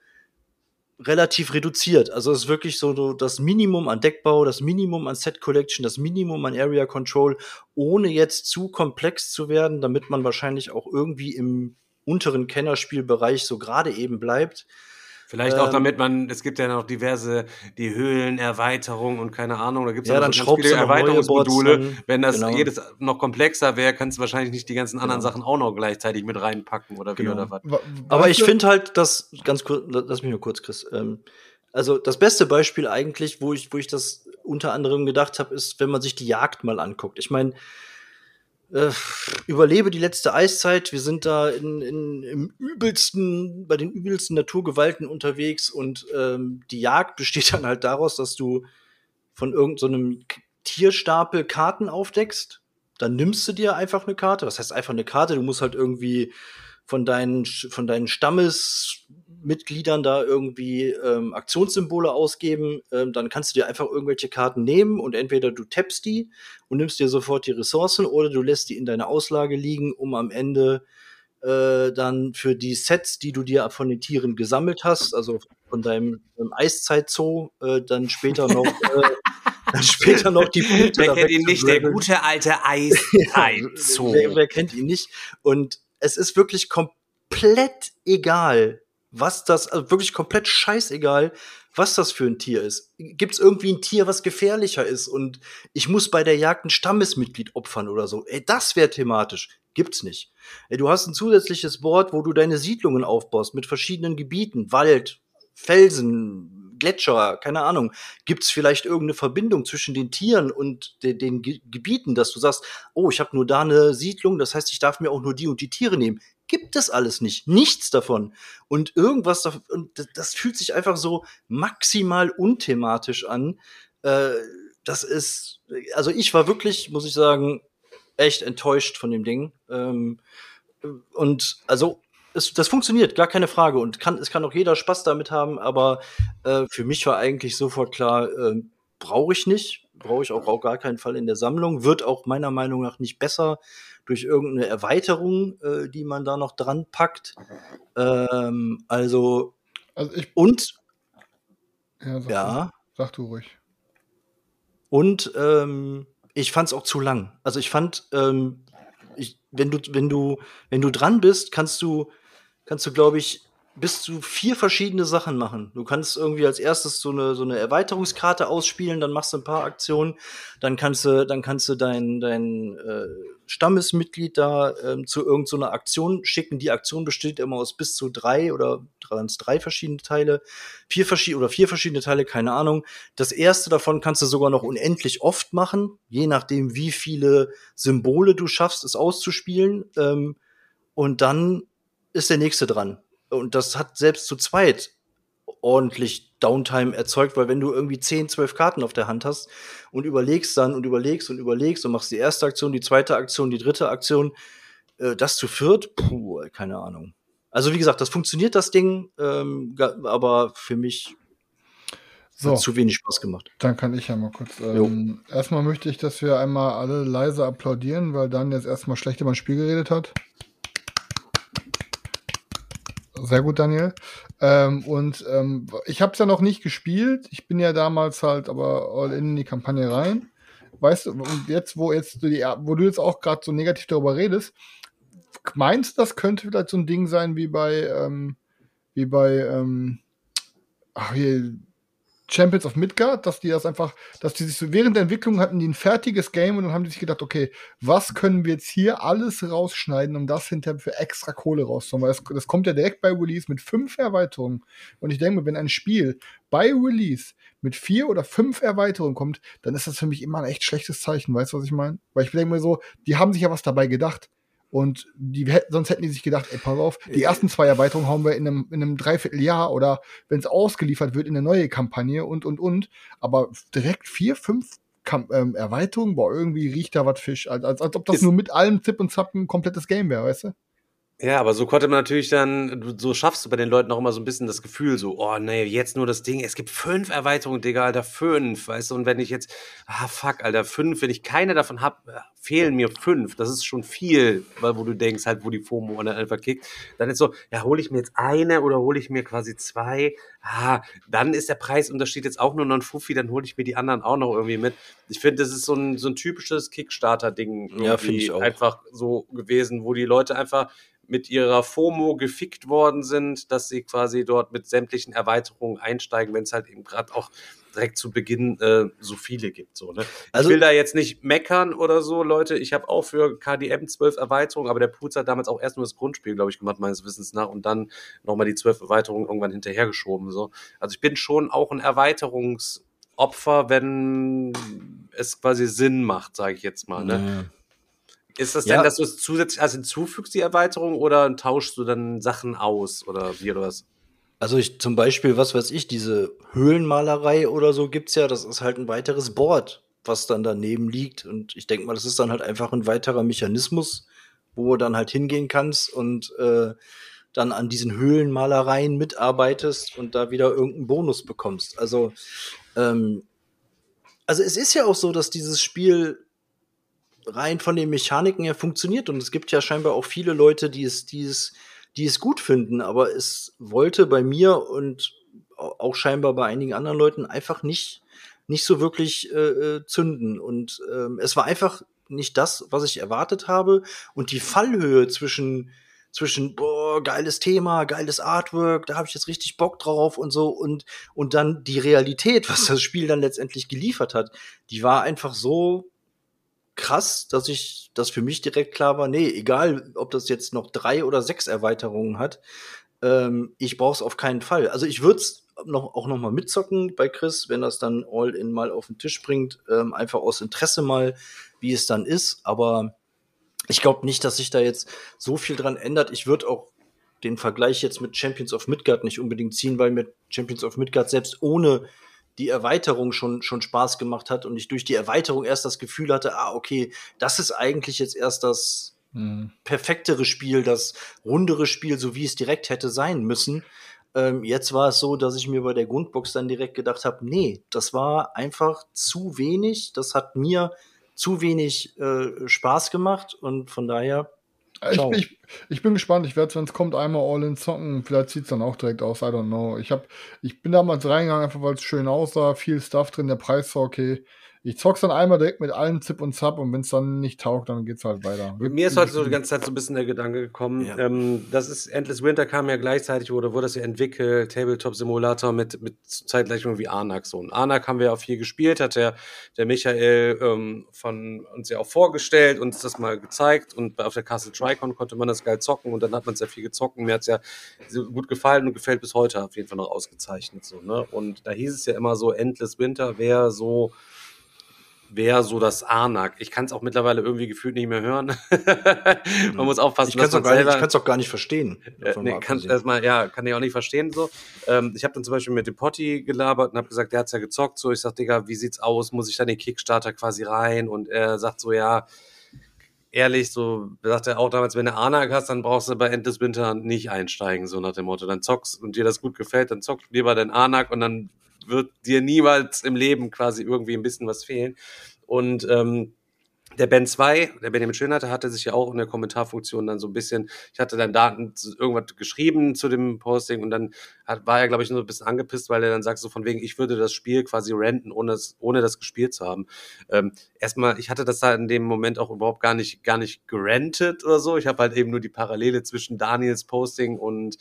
relativ reduziert. Also es ist wirklich so das Minimum an Deckbau, das Minimum an Set Collection, das Minimum an Area Control, ohne jetzt zu komplex zu werden, damit man wahrscheinlich auch irgendwie im unteren Kennerspielbereich so gerade eben bleibt. Vielleicht auch Ähm, damit man, es gibt ja noch diverse, die Höhlenerweiterung und keine Ahnung, da gibt es Ja, dann noch so viele Erweiterungsmodule. Wenn das Genau. jedes noch komplexer wäre, kannst du wahrscheinlich nicht die ganzen anderen Genau. Sachen auch noch gleichzeitig mit reinpacken oder wie Genau. oder was. Wa- Aber ich finde halt, dass ganz kurz, lass mich nur kurz, Chris. Ähm, also das beste Beispiel eigentlich, wo ich, wo ich das unter anderem gedacht habe, ist, wenn man sich die Jagd mal anguckt. Ich meine, äh, überlebe die letzte Eiszeit. Wir sind da in, in, im übelsten, bei den übelsten Naturgewalten unterwegs und ähm, die Jagd besteht dann halt daraus, dass du von irgendeinem so Tierstapel Karten aufdeckst. Dann nimmst du dir einfach eine Karte. Was heißt einfach eine Karte? Du musst halt irgendwie von deinen, von deinen Stammesmitgliedern da irgendwie ähm, Aktionssymbole ausgeben, ähm, dann kannst du dir einfach irgendwelche Karten nehmen und entweder du tappst die und nimmst dir sofort die Ressourcen oder du lässt die in deiner Auslage liegen, um am Ende äh, dann für die Sets, die du dir von den Tieren gesammelt hast, also von deinem, deinem Eiszeit-Zoo, äh, dann später noch äh, <laughs> dann später noch die Punkte. Wer kennt ihn nicht, der gute alte <laughs> Eiszeit-Zoo. wer, wer kennt ihn nicht? Und es ist wirklich komplett egal, was das, also wirklich komplett scheißegal, was das für ein Tier ist. Gibt es irgendwie ein Tier, was gefährlicher ist und ich muss bei der Jagd ein Stammesmitglied opfern oder so? Ey, das wäre thematisch. Gibt's nicht. Ey, du hast ein zusätzliches Board, wo du deine Siedlungen aufbaust mit verschiedenen Gebieten, Wald, Felsen, Gletscher, keine Ahnung. Gibt es vielleicht irgendeine Verbindung zwischen den Tieren und de den Ge Gebieten, dass du sagst, oh, ich habe nur da eine Siedlung, das heißt, ich darf mir auch nur die und die Tiere nehmen. Gibt es alles nicht, nichts davon. Und irgendwas, und das fühlt sich einfach so maximal unthematisch an. Äh, das ist, also ich war wirklich, muss ich sagen, echt enttäuscht von dem Ding. Ähm, und also es, das funktioniert, gar keine Frage. Und kann, es kann auch jeder Spaß damit haben, aber äh, für mich war eigentlich sofort klar, äh, brauche ich nicht, brauche ich auch auf gar keinen Fall in der Sammlung. Wird auch meiner Meinung nach nicht besser durch irgendeine Erweiterung, äh, die man da noch dran packt. Ähm, also, also ich, und ja, sag, ja. Du, sag du ruhig. Und ähm, ich fand es auch zu lang. Also ich fand, ähm, ich, wenn du, wenn du, wenn du dran bist, kannst du kannst du, glaube ich, bis zu vier verschiedene Sachen machen. Du kannst irgendwie als erstes so eine, so eine Erweiterungskarte ausspielen, dann machst du ein paar Aktionen, dann kannst du, dann kannst du dein, dein äh, Stammesmitglied da ähm, zu irgendeiner so Aktion schicken. Die Aktion besteht immer aus bis zu drei oder drei verschiedene Teile, vier verschiedene oder vier verschiedene Teile, keine Ahnung. Das erste davon kannst du sogar noch unendlich oft machen, je nachdem, wie viele Symbole du schaffst, es auszuspielen. Ähm, und dann ist der nächste dran. Und das hat selbst zu zweit ordentlich Downtime erzeugt, weil wenn du irgendwie 10, 12 Karten auf der Hand hast und überlegst dann und überlegst und überlegst und machst die erste Aktion, die zweite Aktion, die dritte Aktion, äh, das zu viert, puh, keine Ahnung. Also wie gesagt, das funktioniert das Ding, ähm, aber für mich so, zu wenig Spaß gemacht. Dann kann ich ja mal kurz. Ähm, erstmal möchte ich, dass wir einmal alle leise applaudieren, weil Dan jetzt erstmal schlecht über ein Spiel geredet hat. Sehr gut, Daniel. Ähm, und ähm, ich habe es ja noch nicht gespielt. Ich bin ja damals halt aber all in die Kampagne rein. Weißt du, und jetzt, wo jetzt du die, wo du jetzt auch gerade so negativ darüber redest, meinst du, das könnte vielleicht so ein Ding sein wie bei, ähm, wie bei, ähm, ach hier, Champions of Midgard, dass die das einfach, dass die sich so während der Entwicklung hatten die ein fertiges Game und dann haben die sich gedacht, okay, was können wir jetzt hier alles rausschneiden, um das hinterher für extra Kohle rauszuholen? Weil das, das kommt ja direkt bei Release mit fünf Erweiterungen. Und ich denke wenn ein Spiel bei Release mit vier oder fünf Erweiterungen kommt, dann ist das für mich immer ein echt schlechtes Zeichen. Weißt du, was ich meine? Weil ich denke mir so, die haben sich ja was dabei gedacht. Und die, sonst hätten die sich gedacht, ey, pass auf, die ersten zwei Erweiterungen hauen wir in einem, in einem Dreivierteljahr oder wenn es ausgeliefert wird in eine neue Kampagne und, und, und. Aber direkt vier, fünf Kam ähm, Erweiterungen, boah, irgendwie riecht da was Fisch. Als, als, als ob das ist nur mit allem Zip und Zap ein komplettes Game wäre, weißt du? Ja, aber so konnte man natürlich dann, so schaffst du bei den Leuten auch immer so ein bisschen das Gefühl, so, oh nee, jetzt nur das Ding, es gibt fünf Erweiterungen, Digga, Alter, fünf, weißt du, und wenn ich jetzt, ah fuck, Alter, fünf, wenn ich keine davon hab, fehlen mir fünf, das ist schon viel, weil wo du denkst, halt, wo die FOMO einfach kickt, dann ist so, ja, hole ich mir jetzt eine oder hole ich mir quasi zwei, ah, dann ist der Preisunterschied jetzt auch nur noch ein Fuffi, dann hole ich mir die anderen auch noch irgendwie mit. Ich finde, das ist so ein, so ein typisches Kickstarter-Ding, ja, finde ich auch. einfach so gewesen, wo die Leute einfach mit ihrer FOMO gefickt worden sind, dass sie quasi dort mit sämtlichen Erweiterungen einsteigen, wenn es halt eben gerade auch direkt zu Beginn äh, so viele gibt. So, ne? Also, ich will da jetzt nicht meckern oder so, Leute. Ich habe auch für KDM zwölf Erweiterungen, aber der Putz hat damals auch erst nur das Grundspiel, glaube ich, gemacht, meines Wissens nach, und dann nochmal die zwölf Erweiterungen irgendwann hinterhergeschoben. So. Also ich bin schon auch ein Erweiterungsopfer, wenn es quasi Sinn macht, sage ich jetzt mal. Ne? Ja Ist das Ja. denn, dass du es zusätzlich als hinzufügst, die Erweiterung, oder tauschst du dann Sachen aus oder wie oder was? Also ich zum Beispiel, was weiß ich, diese Höhlenmalerei oder so gibt's ja, das ist halt ein weiteres Board, was dann daneben liegt. Und ich denke mal, das ist dann halt einfach ein weiterer Mechanismus, wo du dann halt hingehen kannst und äh, dann an diesen Höhlenmalereien mitarbeitest und da wieder irgendeinen Bonus bekommst. Also, ähm, also es ist ja auch so, dass dieses Spiel rein von den Mechaniken her funktioniert. Und es gibt ja scheinbar auch viele Leute, die es, die es, die es gut finden, aber es wollte bei mir und au- auch scheinbar bei einigen anderen Leuten einfach nicht, nicht so wirklich äh, äh, zünden. Und ähm, es war einfach nicht das, was ich erwartet habe. Und die Fallhöhe zwischen zwischen boah geiles Thema, geiles Artwork, da habe ich jetzt richtig Bock drauf und so. Und und dann die Realität, was das Spiel dann letztendlich geliefert hat, die war einfach so krass, dass ich, dass für mich direkt klar war, nee, egal, ob das jetzt noch drei oder sechs Erweiterungen hat, ähm, ich brauche es auf keinen Fall. Also ich würde es noch, auch noch mal mitzocken bei Chris, wenn das dann All-In mal auf den Tisch bringt, ähm, einfach aus Interesse mal, wie es dann ist. Aber ich glaube nicht, dass sich da jetzt so viel dran ändert. Ich würde auch den Vergleich jetzt mit Champions of Midgard nicht unbedingt ziehen, weil mir Champions of Midgard selbst ohne die Erweiterung schon, schon Spaß gemacht hat und ich durch die Erweiterung erst das Gefühl hatte, ah, okay, das ist eigentlich jetzt erst das Hm. perfektere Spiel, das rundere Spiel, so wie es direkt hätte sein müssen. Ähm, jetzt war es so, dass ich mir bei der Grundbox dann direkt gedacht habe, nee, das war einfach zu wenig, das hat mir zu wenig äh, Spaß gemacht und von daher Ich, ich, ich bin gespannt. Ich werde, wenn es kommt, einmal All-In zocken. Vielleicht sieht es dann auch direkt aus. I don't know. Ich, hab, ich bin damals reingegangen, einfach weil es schön aussah. Viel Stuff drin. Der Preis war okay. Ich zock's dann einmal direkt mit allen Zip und Zap und wenn es dann nicht taugt, dann geht's halt weiter. Mir ist heute so die ganze Zeit so ein bisschen der Gedanke gekommen. Ja. Ähm, das ist Endless Winter kam ja gleichzeitig oder wurde das ja entwickelt, Tabletop Simulator mit, mit zeitgleich irgendwie Anak so. Und Anak haben wir auch viel gespielt, hat der, der Michael ähm, von uns ja auch vorgestellt, uns das mal gezeigt und auf der Castle Tricon konnte man das geil zocken und dann hat man sehr viel gezockt und mir hat's ja gut gefallen und gefällt bis heute auf jeden Fall noch ausgezeichnet so, ne? Und da hieß es ja immer so, Endless Winter wäre so wäre so das Anak. Ich kann es auch mittlerweile irgendwie gefühlt nicht mehr hören. <laughs> man muss aufpassen, ich kann es man nicht- ich selber- kann's auch gar nicht verstehen. äh, nee, kann erstmal, ja, kann ich auch nicht verstehen so. Ähm, ich habe dann zum Beispiel mit dem Potti gelabert und habe gesagt, der hat's ja gezockt. So, ich sag, Digga, wie sieht's aus? Muss ich dann den Kickstarter quasi rein? Und er sagt so, ja, ehrlich, so sagt er auch damals, wenn du Anak hast, dann brauchst du bei Endless Winter nicht einsteigen, so nach dem Motto. Dann zockst und dir das gut gefällt, dann zockst lieber dein Anak und dann wird dir niemals im Leben quasi irgendwie ein bisschen was fehlen. Und ähm, der Ben 2, der Benjamin Schönhatter, hatte sich ja auch in der Kommentarfunktion dann so ein bisschen, ich hatte dann Daten irgendwas geschrieben zu dem Posting und dann hat, war er, glaube ich, nur ein bisschen angepisst, weil er dann sagt, so von wegen, ich würde das Spiel quasi renten, ohne es, ohne das gespielt zu haben. Ähm, erstmal, ich hatte das da in dem Moment auch überhaupt gar nicht, gar nicht gerentet oder so. Ich habe halt eben nur die Parallele zwischen Daniels Posting und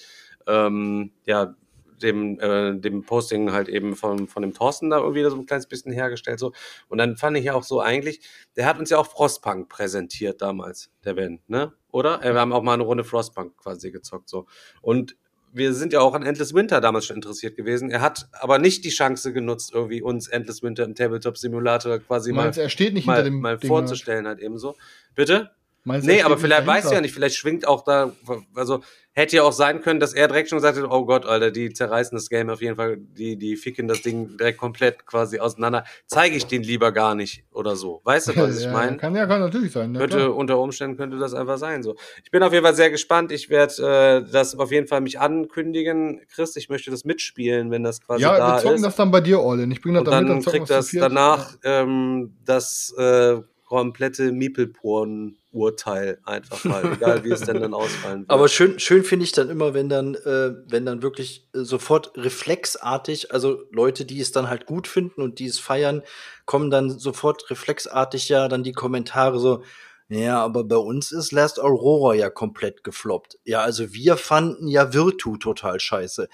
ähm, ja, dem, äh, dem Posting halt eben von, von dem Thorsten da irgendwie so ein kleines bisschen hergestellt. So. Und dann fand ich ja auch so eigentlich, der hat uns ja auch Frostpunk präsentiert damals, der Ben, ne? Oder? Wir haben auch mal eine Runde Frostpunk quasi gezockt. so. Und wir sind ja auch an Endless Winter damals schon interessiert gewesen. Er hat aber nicht die Chance genutzt, irgendwie uns Endless Winter im Tabletop Simulator quasi mal, Meinst du, er steht nicht mal, hinter dem mal Ding, vorzustellen, halt eben so. Bitte? Meinst Nee, aber vielleicht weißt du dahinter? ja nicht, vielleicht schwingt auch da, also hätte ja auch sein können, dass er direkt schon gesagt hat, oh Gott, Alter, die zerreißen das Game auf jeden Fall, die, die ficken das Ding direkt komplett quasi auseinander. Zeige ich den lieber gar nicht oder so. Weißt du, was <laughs> ich ja, meine? Kann ja, kann natürlich sein. Ja, Könnte, klar. unter Umständen könnte das einfach sein, so. Ich bin auf jeden Fall sehr gespannt. Ich werde äh, das auf jeden Fall mich ankündigen. Chris, ich möchte das mitspielen, wenn das quasi ja, da wir zocken ist. das dann bei dir all in. Ich bringe das Und dann mit, dann dann zocken kriegt das danach ähm, das äh, komplette Miepelporn-Urteil einfach mal, egal wie es denn dann <laughs> ausfallen wird. Aber schön, schön finde ich dann immer, wenn dann, äh, wenn dann wirklich äh, sofort reflexartig, also Leute, die es dann halt gut finden und die es feiern, kommen dann sofort reflexartig ja dann die Kommentare so, ja, aber bei uns ist Last Aurora ja komplett gefloppt. Ja, also wir fanden ja Virtu total scheiße.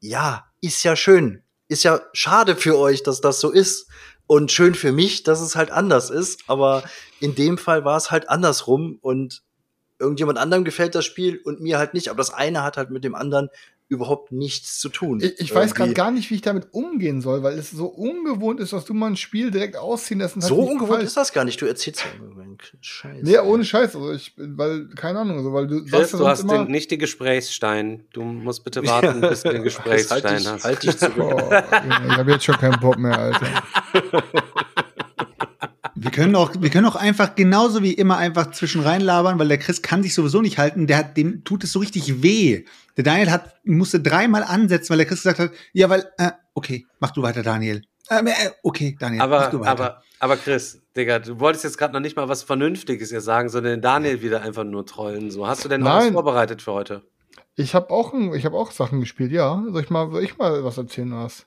Ja, ist ja schön. Ist ja schade für euch, dass das so ist. Und schön für mich, dass es halt anders ist. Aber in dem Fall war es halt andersrum und irgendjemand anderem gefällt das Spiel und mir halt nicht. Aber das eine hat halt mit dem anderen überhaupt nichts zu tun. Ich, ich weiß gerade gar nicht, wie ich damit umgehen soll, weil es so ungewohnt ist, dass du mal ein Spiel direkt ausziehen lässt. und halt So ungewohnt gefällt. ist das gar nicht. Du erzählst ja immer einen Scheiß. Nee, ohne Scheiß. Also ich, weil, keine Ahnung, also, weil du Chris, sagst du hast immer, den, nicht den Gesprächsstein. Du musst bitte <laughs> warten, bis du den Gesprächsstein halt hast. halt dich zurück. Junge, ich habe jetzt schon keinen Bock mehr, Alter. <laughs> Wir können auch, wir können auch einfach genauso wie immer einfach zwischen reinlabern, weil der Chris kann sich sowieso nicht halten. Der hat, dem tut es so richtig weh. Der Daniel hat, musste dreimal ansetzen, weil der Chris gesagt hat, ja, weil, äh, okay, mach du weiter, Daniel. Äh, äh, okay, Daniel, mach Aber, du weiter. aber, aber Chris, Digga, du wolltest jetzt gerade noch nicht mal was Vernünftiges hier sagen, sondern den Daniel wieder einfach nur trollen. So, hast du denn noch was Nein. vorbereitet für heute? Ich habe auch, ich hab auch Sachen gespielt, ja. Soll ich mal, soll ich mal was erzählen, was?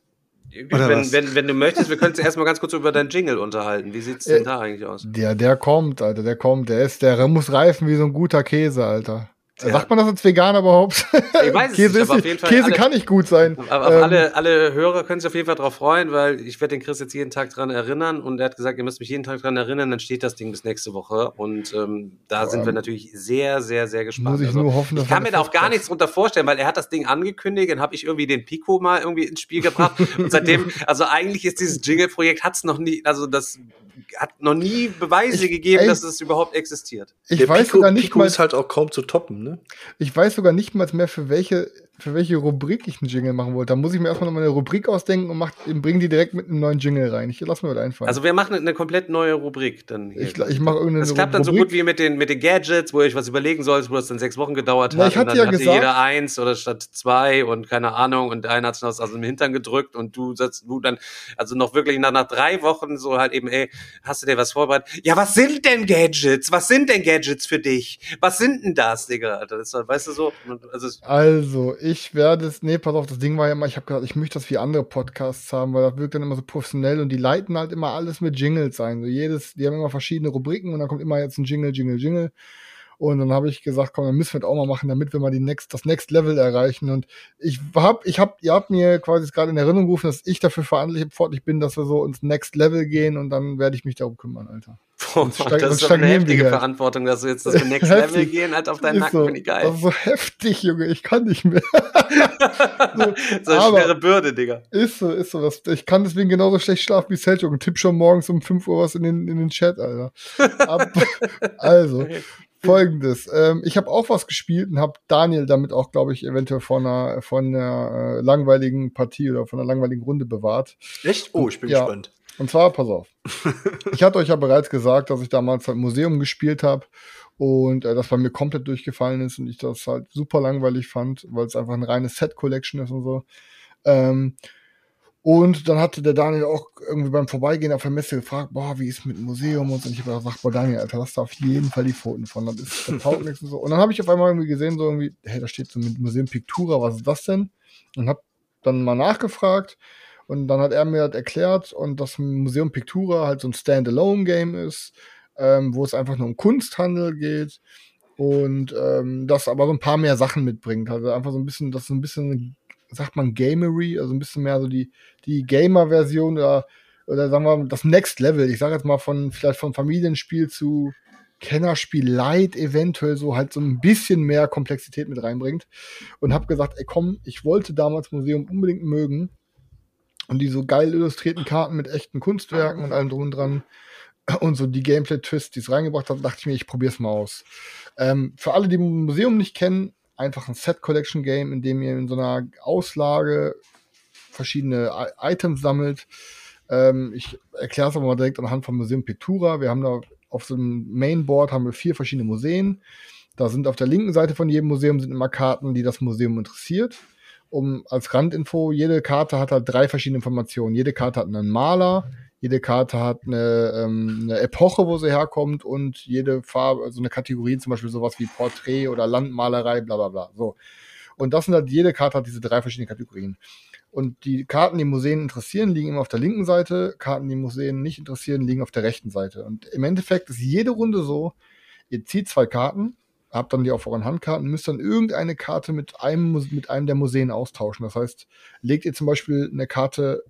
Wenn, wenn, wenn du möchtest, wir können uns erstmal ganz kurz über deinen Jingle unterhalten. Wie sieht's denn Äh, da eigentlich aus? Der, der kommt, Alter, der kommt. Der ist, der muss reifen wie so ein guter Käse, Alter. Ja. Sagt man das als Veganer überhaupt? Ich weiß es Käse, nicht, aber auf jeden Fall Käse alle- kann nicht gut sein. Aber Ähm, alle, alle Hörer können sich auf jeden Fall darauf freuen, weil ich werde den Chris jetzt jeden Tag dran erinnern und er hat gesagt, ihr müsst mich jeden Tag dran erinnern, dann steht das Ding bis nächste Woche und ähm, da sind wir natürlich sehr, sehr, sehr gespannt. Muss ich nur hoffen, dass ich kann mir da auch gar nichts drunter vorstellen, weil er hat das Ding angekündigt, dann habe ich irgendwie den Pico mal irgendwie ins Spiel gebracht <laughs> und seitdem, also eigentlich ist dieses Jingle-Projekt hat's noch nie, also das hat noch nie Beweise Ich- gegeben, ey, dass es überhaupt existiert. Ich Der weiß Pico, sogar nicht Pico mal, ist halt auch kaum zu toppen, ne? ich weiß sogar nicht mal mehr, für welche, für welche Rubrik ich einen Jingle machen wollte. Da muss ich mir erstmal noch mal eine Rubrik ausdenken und mach, bring die direkt mit einem neuen Jingle rein. Ich lass mir was einfallen. Also wir machen eine komplett neue Rubrik dann. hier. ich, ich mache irgendeine Das klappt dann so Rubrik. gut wie mit den, mit den Gadgets, wo ihr euch was überlegen sollt, wo das dann sechs Wochen gedauert Na, hat. ich hatte und dann ja hatte gesagt- jeder eins oder statt zwei und keine Ahnung und einer hat es aus dem Hintern gedrückt und du sagst, du dann, also noch wirklich nach, nach drei Wochen so halt eben, ey, hast du dir was vorbereitet? Ja, was sind denn Gadgets? Was sind denn Gadgets für dich? Was sind denn das, Digga? Alter? Das, weißt du so, also Also, ich werde es, nee, pass auf, das Ding war ja immer, ich habe gesagt, ich möchte das wie andere Podcasts haben, weil das wirkt dann immer so professionell und die leiten halt immer alles mit Jingles ein. So jedes, die haben immer verschiedene Rubriken und dann kommt immer jetzt ein Jingle, Jingle, Jingle. Und dann habe ich gesagt, komm, dann müssen wir das auch mal machen, damit wir mal die next, das Next Level erreichen. Und ich hab, ich hab, ihr habt mir quasi gerade in Erinnerung gerufen, dass ich dafür verantwortlich bin, dass wir so ins Next Level gehen und dann werde ich mich darum kümmern, Alter. Boah, das ist aber eine heftige halt. Verantwortung, dass du jetzt das <laughs> Next Heftig. Level gehen halt auf deinen Ist Nacken, so, finde ich geil. Das ist so heftig, Junge, ich kann nicht mehr. <laughs> so eine aber- schwere Bürde, Digga. Ist so, ist so. Das, ich kann deswegen genauso schlecht schlafen wie Selchuk und tipp schon morgens um 5 Uhr was in den, in den Chat, Alter. Ab, <laughs> also, <laughs> folgendes. Ähm, ich habe auch was gespielt und habe Daniel damit auch, glaube ich, eventuell von einer, von einer äh, langweiligen Partie oder von einer langweiligen Runde bewahrt. Echt? Oh, ich bin Ja. gespannt. Und zwar, pass auf. <laughs> ich hatte euch ja bereits gesagt, dass ich damals halt Museum gespielt habe und äh, das bei mir komplett durchgefallen ist und ich das halt super langweilig fand, weil es einfach eine reine Set-Collection ist und so. Ähm, und dann hatte der Daniel auch irgendwie beim Vorbeigehen auf der Messe gefragt, boah, wie ist mit dem Museum und so. Und ich habe gesagt, boah, Daniel, Alter, lass da auf jeden Fall die Pfoten von. Das ist das taugt nichts und so. Und dann habe ich auf einmal irgendwie gesehen, so irgendwie, hey, da steht so mit Museum Pictura, was ist das denn? Und habe dann mal nachgefragt und dann hat er mir das erklärt und das Museum Pictura halt so ein Standalone-Game ist, ähm, wo es einfach nur um Kunsthandel geht und ähm, das aber so ein paar mehr Sachen mitbringt. Also einfach so ein bisschen, das so ein bisschen, sagt man Gamery, also ein bisschen mehr so die, die Gamer-Version oder, oder sagen wir mal das Next Level. Ich sage jetzt mal von vielleicht von Familienspiel zu Kennerspiel Light eventuell so halt so ein bisschen mehr Komplexität mit reinbringt und habe gesagt, ey komm, ich wollte damals Museum unbedingt mögen und die so geil illustrierten Karten mit echten Kunstwerken und allem drum und dran und so die Gameplay-Twists, die es reingebracht hat, dachte ich mir, ich probiere es mal aus. Ähm, für alle, die Museum nicht kennen, einfach ein Set-Collection-Game, in dem ihr in so einer Auslage verschiedene I Items sammelt. Ähm, ich erkläre es aber mal direkt anhand vom Museum Pictura. Wir haben da auf so einem Mainboard haben wir vier verschiedene Museen. Da sind auf der linken Seite von jedem Museum sind immer Karten, die das Museum interessiert. Um als Randinfo, jede Karte hat halt drei verschiedene Informationen. Jede Karte hat einen Maler, jede Karte hat eine, ähm, eine Epoche, wo sie herkommt und jede Farbe, also eine Kategorie, zum Beispiel sowas wie Porträt oder Landmalerei, bla bla bla. So. Und das sind halt, jede Karte hat diese drei verschiedene Kategorien. Und die Karten, die Museen interessieren, liegen immer auf der linken Seite. Karten, die Museen nicht interessieren, liegen auf der rechten Seite. Und im Endeffekt ist jede Runde so, ihr zieht zwei Karten, habt dann die auf euren Handkarten, müsst dann irgendeine Karte mit einem, mit einem der Museen austauschen. Das heißt, legt ihr zum Beispiel eine Karte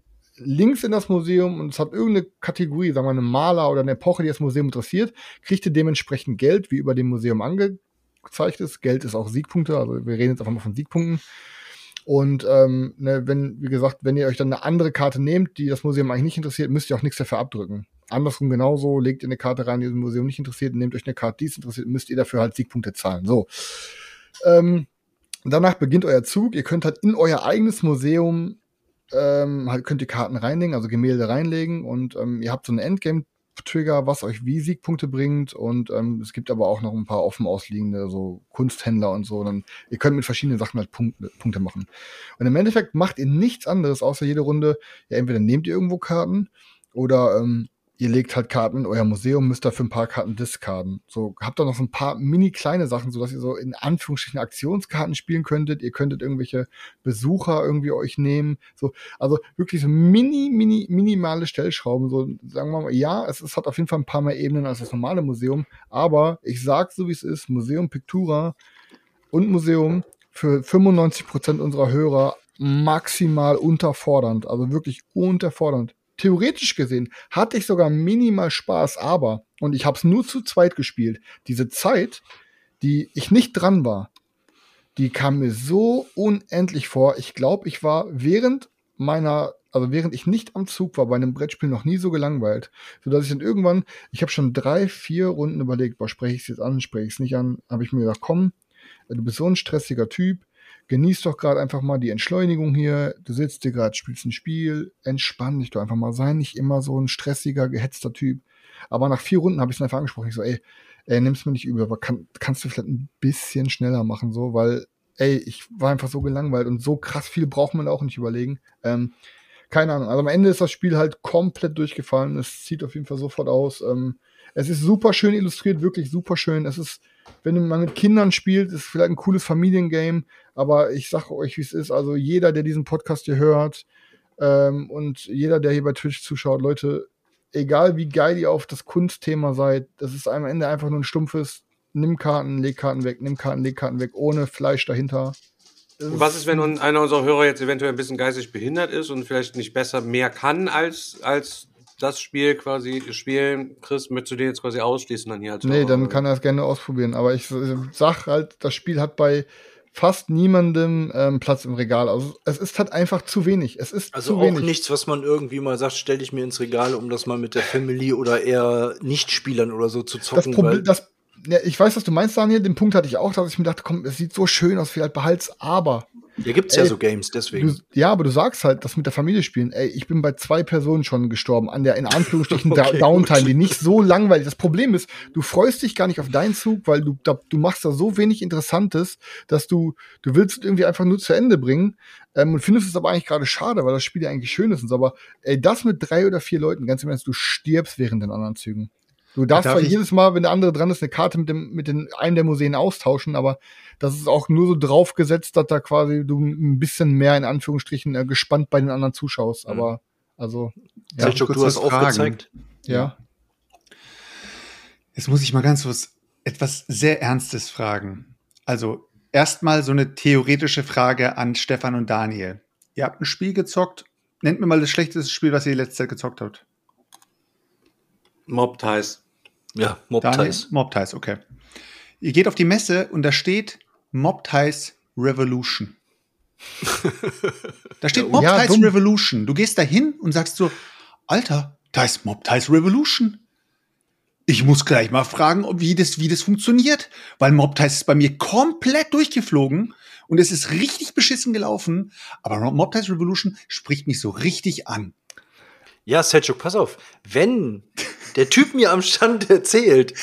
links in das Museum und es hat irgendeine Kategorie, sagen wir eine Maler oder eine Epoche, die das Museum interessiert, kriegt ihr dementsprechend Geld, wie über dem Museum angezeigt ist. Geld ist auch Siegpunkte, also wir reden jetzt einfach mal von Siegpunkten. Und ähm, ne, wenn, wie gesagt, wenn ihr euch dann eine andere Karte nehmt, die das Museum eigentlich nicht interessiert, müsst ihr auch nichts dafür abdrücken. Andersrum genauso, legt ihr eine Karte rein, die das Museum nicht interessiert, nehmt euch eine Karte, die es interessiert, müsst ihr dafür halt Siegpunkte zahlen. So. Ähm, danach beginnt euer Zug. Ihr könnt halt in euer eigenes Museum ähm, halt könnt ihr Karten reinlegen, also Gemälde reinlegen und ähm, ihr habt so einen Endgame Trigger, was euch wie Siegpunkte bringt. Und ähm, es gibt aber auch noch ein paar offen ausliegende, so Kunsthändler und so. Dann, ihr könnt mit verschiedenen Sachen halt Punkte, Punkte machen. Und im Endeffekt macht ihr nichts anderes, außer jede Runde, ja, entweder nehmt ihr irgendwo Karten oder ähm, ihr legt halt Karten in euer Museum, müsst dafür ein paar Karten discarden. So, habt da noch so ein paar mini kleine Sachen, sodass ihr so in Anführungsstrichen Aktionskarten spielen könntet. Ihr könntet irgendwelche Besucher irgendwie euch nehmen. So, also wirklich so mini, mini, minimale Stellschrauben. So, sagen wir mal, ja, es, es hat auf jeden Fall ein paar mehr Ebenen als das normale Museum. Aber ich sag so wie es ist, Museum Pictura und Museum für 95 Prozent unserer Hörer maximal unterfordernd. Also wirklich unterfordernd theoretisch gesehen hatte ich sogar minimal Spaß, aber, und ich habe es nur zu zweit gespielt, diese Zeit, die ich nicht dran war, die kam mir so unendlich vor. Ich glaube, ich war während meiner, also während ich nicht am Zug war, bei einem Brettspiel noch nie so gelangweilt, sodass ich dann irgendwann, ich habe schon drei, vier Runden überlegt, boah, spreche ich es jetzt an, spreche ich es nicht an, habe ich mir gedacht, komm, du bist so ein stressiger Typ, genieß doch gerade einfach mal die Entschleunigung hier. Du sitzt dir gerade, spielst ein Spiel, entspann dich doch einfach mal. Sei nicht immer so ein stressiger, gehetzter Typ. Aber nach vier Runden habe ich es einfach angesprochen. Ich so, ey, ey nimm's mir nicht übel, aber kann, kannst du vielleicht ein bisschen schneller machen, so, weil, ey, ich war einfach so gelangweilt und so krass viel braucht man auch nicht überlegen. Ähm, keine Ahnung. Also am Ende ist das Spiel halt komplett durchgefallen. Es sieht auf jeden Fall sofort aus. Ähm, es ist super schön illustriert, wirklich super schön. Es ist wenn man mit Kindern spielt, ist es vielleicht ein cooles Familiengame, aber ich sage euch, wie es ist. Also jeder, der diesen Podcast hier hört ähm, und jeder, der hier bei Twitch zuschaut, Leute, egal wie geil ihr auf das Kunstthema seid, das ist am Ende einfach nur ein stumpfes Nimm Karten, leg Karten weg, nimm Karten, leg Karten weg, ohne Fleisch dahinter. Was ist, wenn einer unserer Hörer jetzt eventuell ein bisschen geistig behindert ist und vielleicht nicht besser mehr kann als, als das Spiel quasi spielen, Chris, möchtest du den jetzt quasi ausschließen dann hier? Als nee, dann kann er es gerne ausprobieren. Aber ich sag halt, das Spiel hat bei fast niemandem ähm, Platz im Regal. Also es ist halt einfach zu wenig. Es ist also auch wenig. nichts, was man irgendwie mal sagt, stelle ich mir ins Regal, um das mal mit der Family oder eher Nichtspielern oder so zu zocken. Das Problem, das, ja, ich weiß, was du meinst, Daniel. Den Punkt hatte ich auch, dass ich mir dachte, komm, es sieht so schön aus, vielleicht behalt's, aber hier gibt's ey, ja so Games, deswegen. Du, ja, aber du sagst halt, das mit der Familie spielen. Ey, ich bin bei zwei Personen schon gestorben, an der in Anführungsstrichen <laughs> okay, Downtime, gut. die nicht so langweilig. Das Problem ist, du freust dich gar nicht auf deinen Zug, weil du, da, du machst da so wenig Interessantes, dass du, du willst irgendwie einfach nur zu Ende bringen. Ähm, und findest es aber eigentlich gerade schade, weil das Spiel ja eigentlich schön ist und so. Aber ey, das mit drei oder vier Leuten, ganz im Ernst, du stirbst während den anderen Zügen. Du darfst Darf zwar jedes Mal, wenn der andere dran ist, eine Karte mit dem, mit den, einem der Museen austauschen, aber das ist auch nur so draufgesetzt, dass da quasi du ein bisschen mehr in Anführungsstrichen äh, gespannt bei den anderen zuschaust. Mhm. Aber, also. Ja, Selchuk, du hast aufgezeigt. Ja. Jetzt muss ich mal ganz kurz etwas sehr Ernstes fragen. Also, erstmal so eine theoretische Frage an Stefan und Daniel. Ihr habt ein Spiel gezockt. Nennt mir mal das schlechteste Spiel, was ihr die letzte Zeit gezockt habt. Mob Ties. Ja, Mob Ties. Mob Ties, okay. Ihr geht auf die Messe und da steht Mob Ties Revolution. da steht Mob <laughs> ja, Ties dumm. Revolution. Du gehst da hin und sagst so, Alter, da ist Mob Ties Revolution. Ich muss gleich mal fragen, wie das, wie das funktioniert, weil Mob Ties ist bei mir komplett durchgeflogen und es ist richtig beschissen gelaufen, aber Mob Ties Revolution spricht mich so richtig an. Ja, Selchuk, pass auf. Wenn der Typ mir am Stand <laughs> erzählt,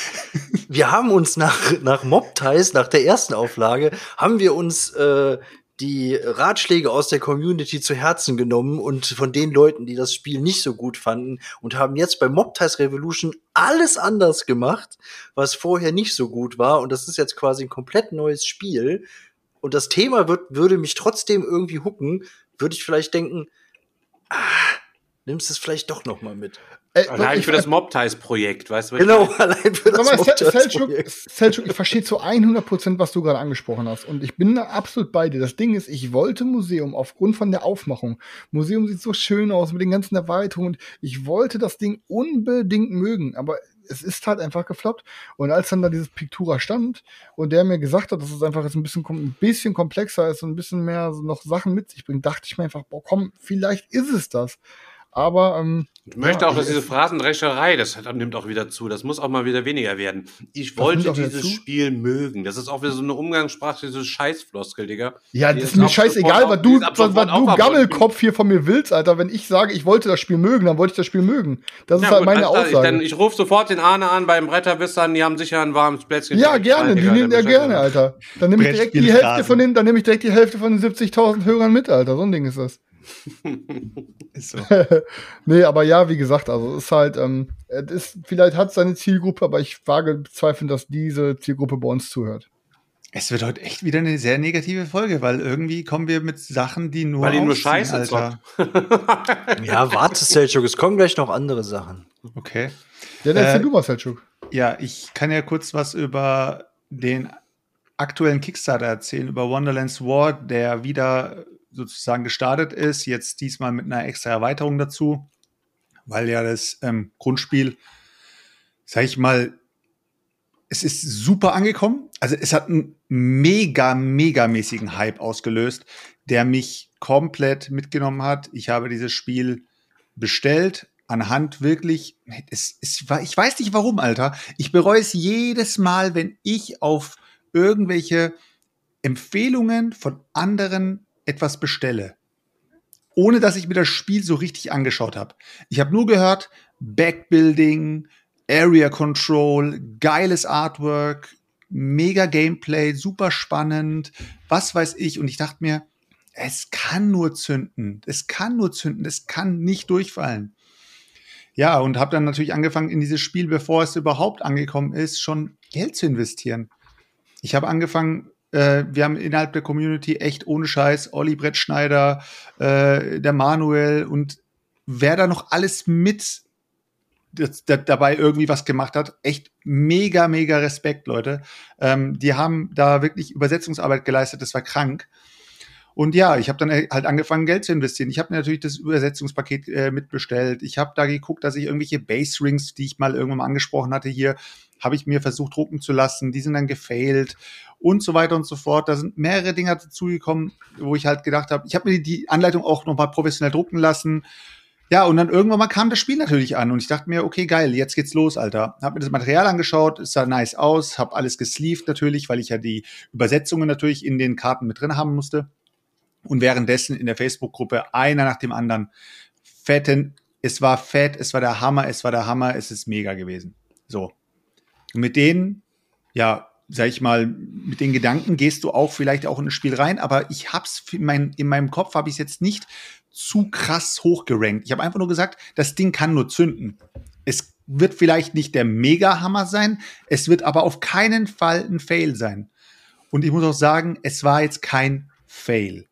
wir haben uns nach, nach Mob Ties, nach der ersten Auflage, haben wir uns äh, die Ratschläge aus der Community zu Herzen genommen und von den Leuten, die das Spiel nicht so gut fanden und haben jetzt bei Mob Ties Revolution alles anders gemacht, was vorher nicht so gut war. Und das ist jetzt quasi ein komplett neues Spiel. Und das Thema wird, würde mich trotzdem irgendwie hucken, würde ich vielleicht denken, ah, nimmst es vielleicht doch noch mal mit. Äh, allein für das Mobties-Projekt, weißt du? Genau, <laughs> allein für das Mobties-Projekt. Selchuk, ich verstehe zu 100 Prozent, was du gerade angesprochen hast. Und ich bin da absolut bei dir. Das Ding ist, ich wollte Museum aufgrund von der Aufmachung. Museum sieht so schön aus mit den ganzen Erweiterungen. Ich wollte das Ding unbedingt mögen. Aber es ist halt einfach gefloppt. Und als dann da dieses Pictura stand und der mir gesagt hat, dass es einfach jetzt ein bisschen, ein bisschen komplexer ist und ein bisschen mehr noch Sachen mit sich bringt, dachte ich mir einfach, boah, komm, vielleicht ist es das. Aber ähm, Ich möchte Ja, auch, dass diese Phrasendrescherei, das nimmt auch wieder zu. Das muss auch mal wieder weniger werden. Ich wollte dieses zu? Spiel mögen. Das ist auch wieder so eine Umgangssprache, diese Scheißfloskel, Digga. Ja, Die das ist ist mir scheißegal, was du, ist was, was du. Gammelkopf hier von mir willst, Alter. Wenn ich sage, ich wollte das Spiel mögen, dann wollte ich das Spiel mögen. Das ist Ja, halt gut, meine klar. Aussage. Ich, dann, ich rufe sofort den Arne an beim Bretterwissern, die haben sicher ein warmes Plätzchen. ja, gerne, die nehmen ja gerne. Alter. Dann nehme ich direkt die. Hälfte von den, dann nehme ich direkt die Hälfte von den 70.000 Hörern mit, Alter. So ein Ding ist das. <laughs> Ist so. <laughs> nee, aber ja, wie gesagt, also es ist halt, ähm, es ist, vielleicht hat es seine Zielgruppe, aber ich wage bezweifeln, dass diese Zielgruppe bei uns zuhört. Es wird heute echt wieder eine sehr negative Folge, weil irgendwie kommen wir mit Sachen, die nur Weil die nur Scheiße Alter. <laughs> Ja, warte, Selchuk, es kommen gleich noch andere Sachen. Okay. Ja, dann erzähl Äh, du mal, Selchuk. Ja, ich kann ja kurz was über den aktuellen Kickstarter erzählen, über Wonderlands War, der wieder sozusagen gestartet ist, jetzt diesmal mit einer extra Erweiterung dazu, weil ja das ähm, Grundspiel, sag ich mal, es ist super angekommen. Also es hat einen mega, megamäßigen Hype ausgelöst, der mich komplett mitgenommen hat. Ich habe dieses Spiel bestellt, anhand wirklich, es, es, war- ich weiß nicht warum, Alter. Ich bereue es jedes Mal, wenn ich auf irgendwelche Empfehlungen von anderen etwas bestelle. Ohne dass ich mir das Spiel so richtig angeschaut habe. Ich habe nur gehört, Backbuilding, Area Control, geiles Artwork, mega Gameplay, super spannend, was weiß ich. Und ich dachte mir, es kann nur zünden. Es kann nur zünden. Es kann nicht durchfallen. Ja, und habe dann natürlich angefangen, in dieses Spiel, bevor es überhaupt angekommen ist, schon Geld zu investieren. Ich habe angefangen, äh, wir haben innerhalb der Community echt ohne Scheiß Olli Brettschneider, äh, der Manuel und wer da noch alles mit das, da, dabei irgendwie was gemacht hat. Echt mega, mega Respekt, Leute. Ähm, die haben da wirklich Übersetzungsarbeit geleistet, das war krank. Und ja, ich habe dann halt angefangen, Geld zu investieren. Ich habe natürlich das Übersetzungspaket äh, mitbestellt. Ich habe da geguckt, dass ich irgendwelche Base Rings, die ich mal irgendwann mal angesprochen hatte, hier, habe ich mir versucht drucken zu lassen. Die sind dann gefailt und so weiter und so fort. Da sind mehrere Dinge dazugekommen, wo ich halt gedacht habe, ich habe mir die Anleitung auch nochmal professionell drucken lassen. Ja, und dann irgendwann mal kam das Spiel natürlich an und ich dachte mir, okay, geil, jetzt geht's los, Alter. Hab mir das Material angeschaut, es sah nice aus, hab alles gesleeved natürlich, weil ich ja die Übersetzungen natürlich in den Karten mit drin haben musste. Und währenddessen in der Facebook-Gruppe einer nach dem anderen fetten, es war fett, es war der Hammer, es war der Hammer, es ist mega gewesen. So. Und mit denen, ja, sag ich mal, mit den Gedanken gehst du auch vielleicht auch in das Spiel rein, aber ich hab's in, mein, in meinem Kopf habe ich es jetzt nicht zu krass hochgerankt. Ich habe einfach nur gesagt, das Ding kann nur zünden. Es wird vielleicht nicht der Mega-Hammer sein, es wird aber auf keinen Fall ein Fail sein. Und ich muss auch sagen, es war jetzt kein Fail.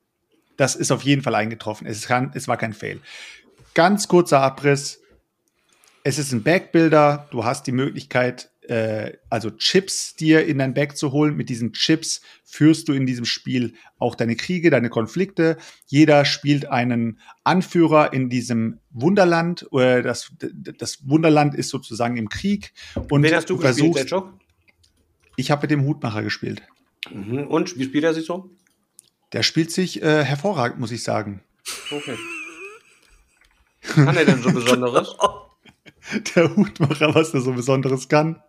Das ist auf jeden Fall eingetroffen. Es, kann, es war kein Fail. Ganz kurzer Abriss. Es ist ein Backbuilder. Du hast die Möglichkeit, also Chips dir in dein Back zu holen. Mit diesen Chips führst du in diesem Spiel auch deine Kriege, deine Konflikte. Jeder spielt einen Anführer in diesem Wunderland. Äh, das, das Wunderland ist sozusagen im Krieg. Und Wen hast du gespielt, versuchst, Selchuk? Ich habe mit dem Hutmacher gespielt. Mhm. Und wie spielt er sich so? Der spielt sich äh, hervorragend, muss ich sagen. Okay. Kann er denn so <laughs> Besonderes? Der Hutmacher, was der so Besonderes kann.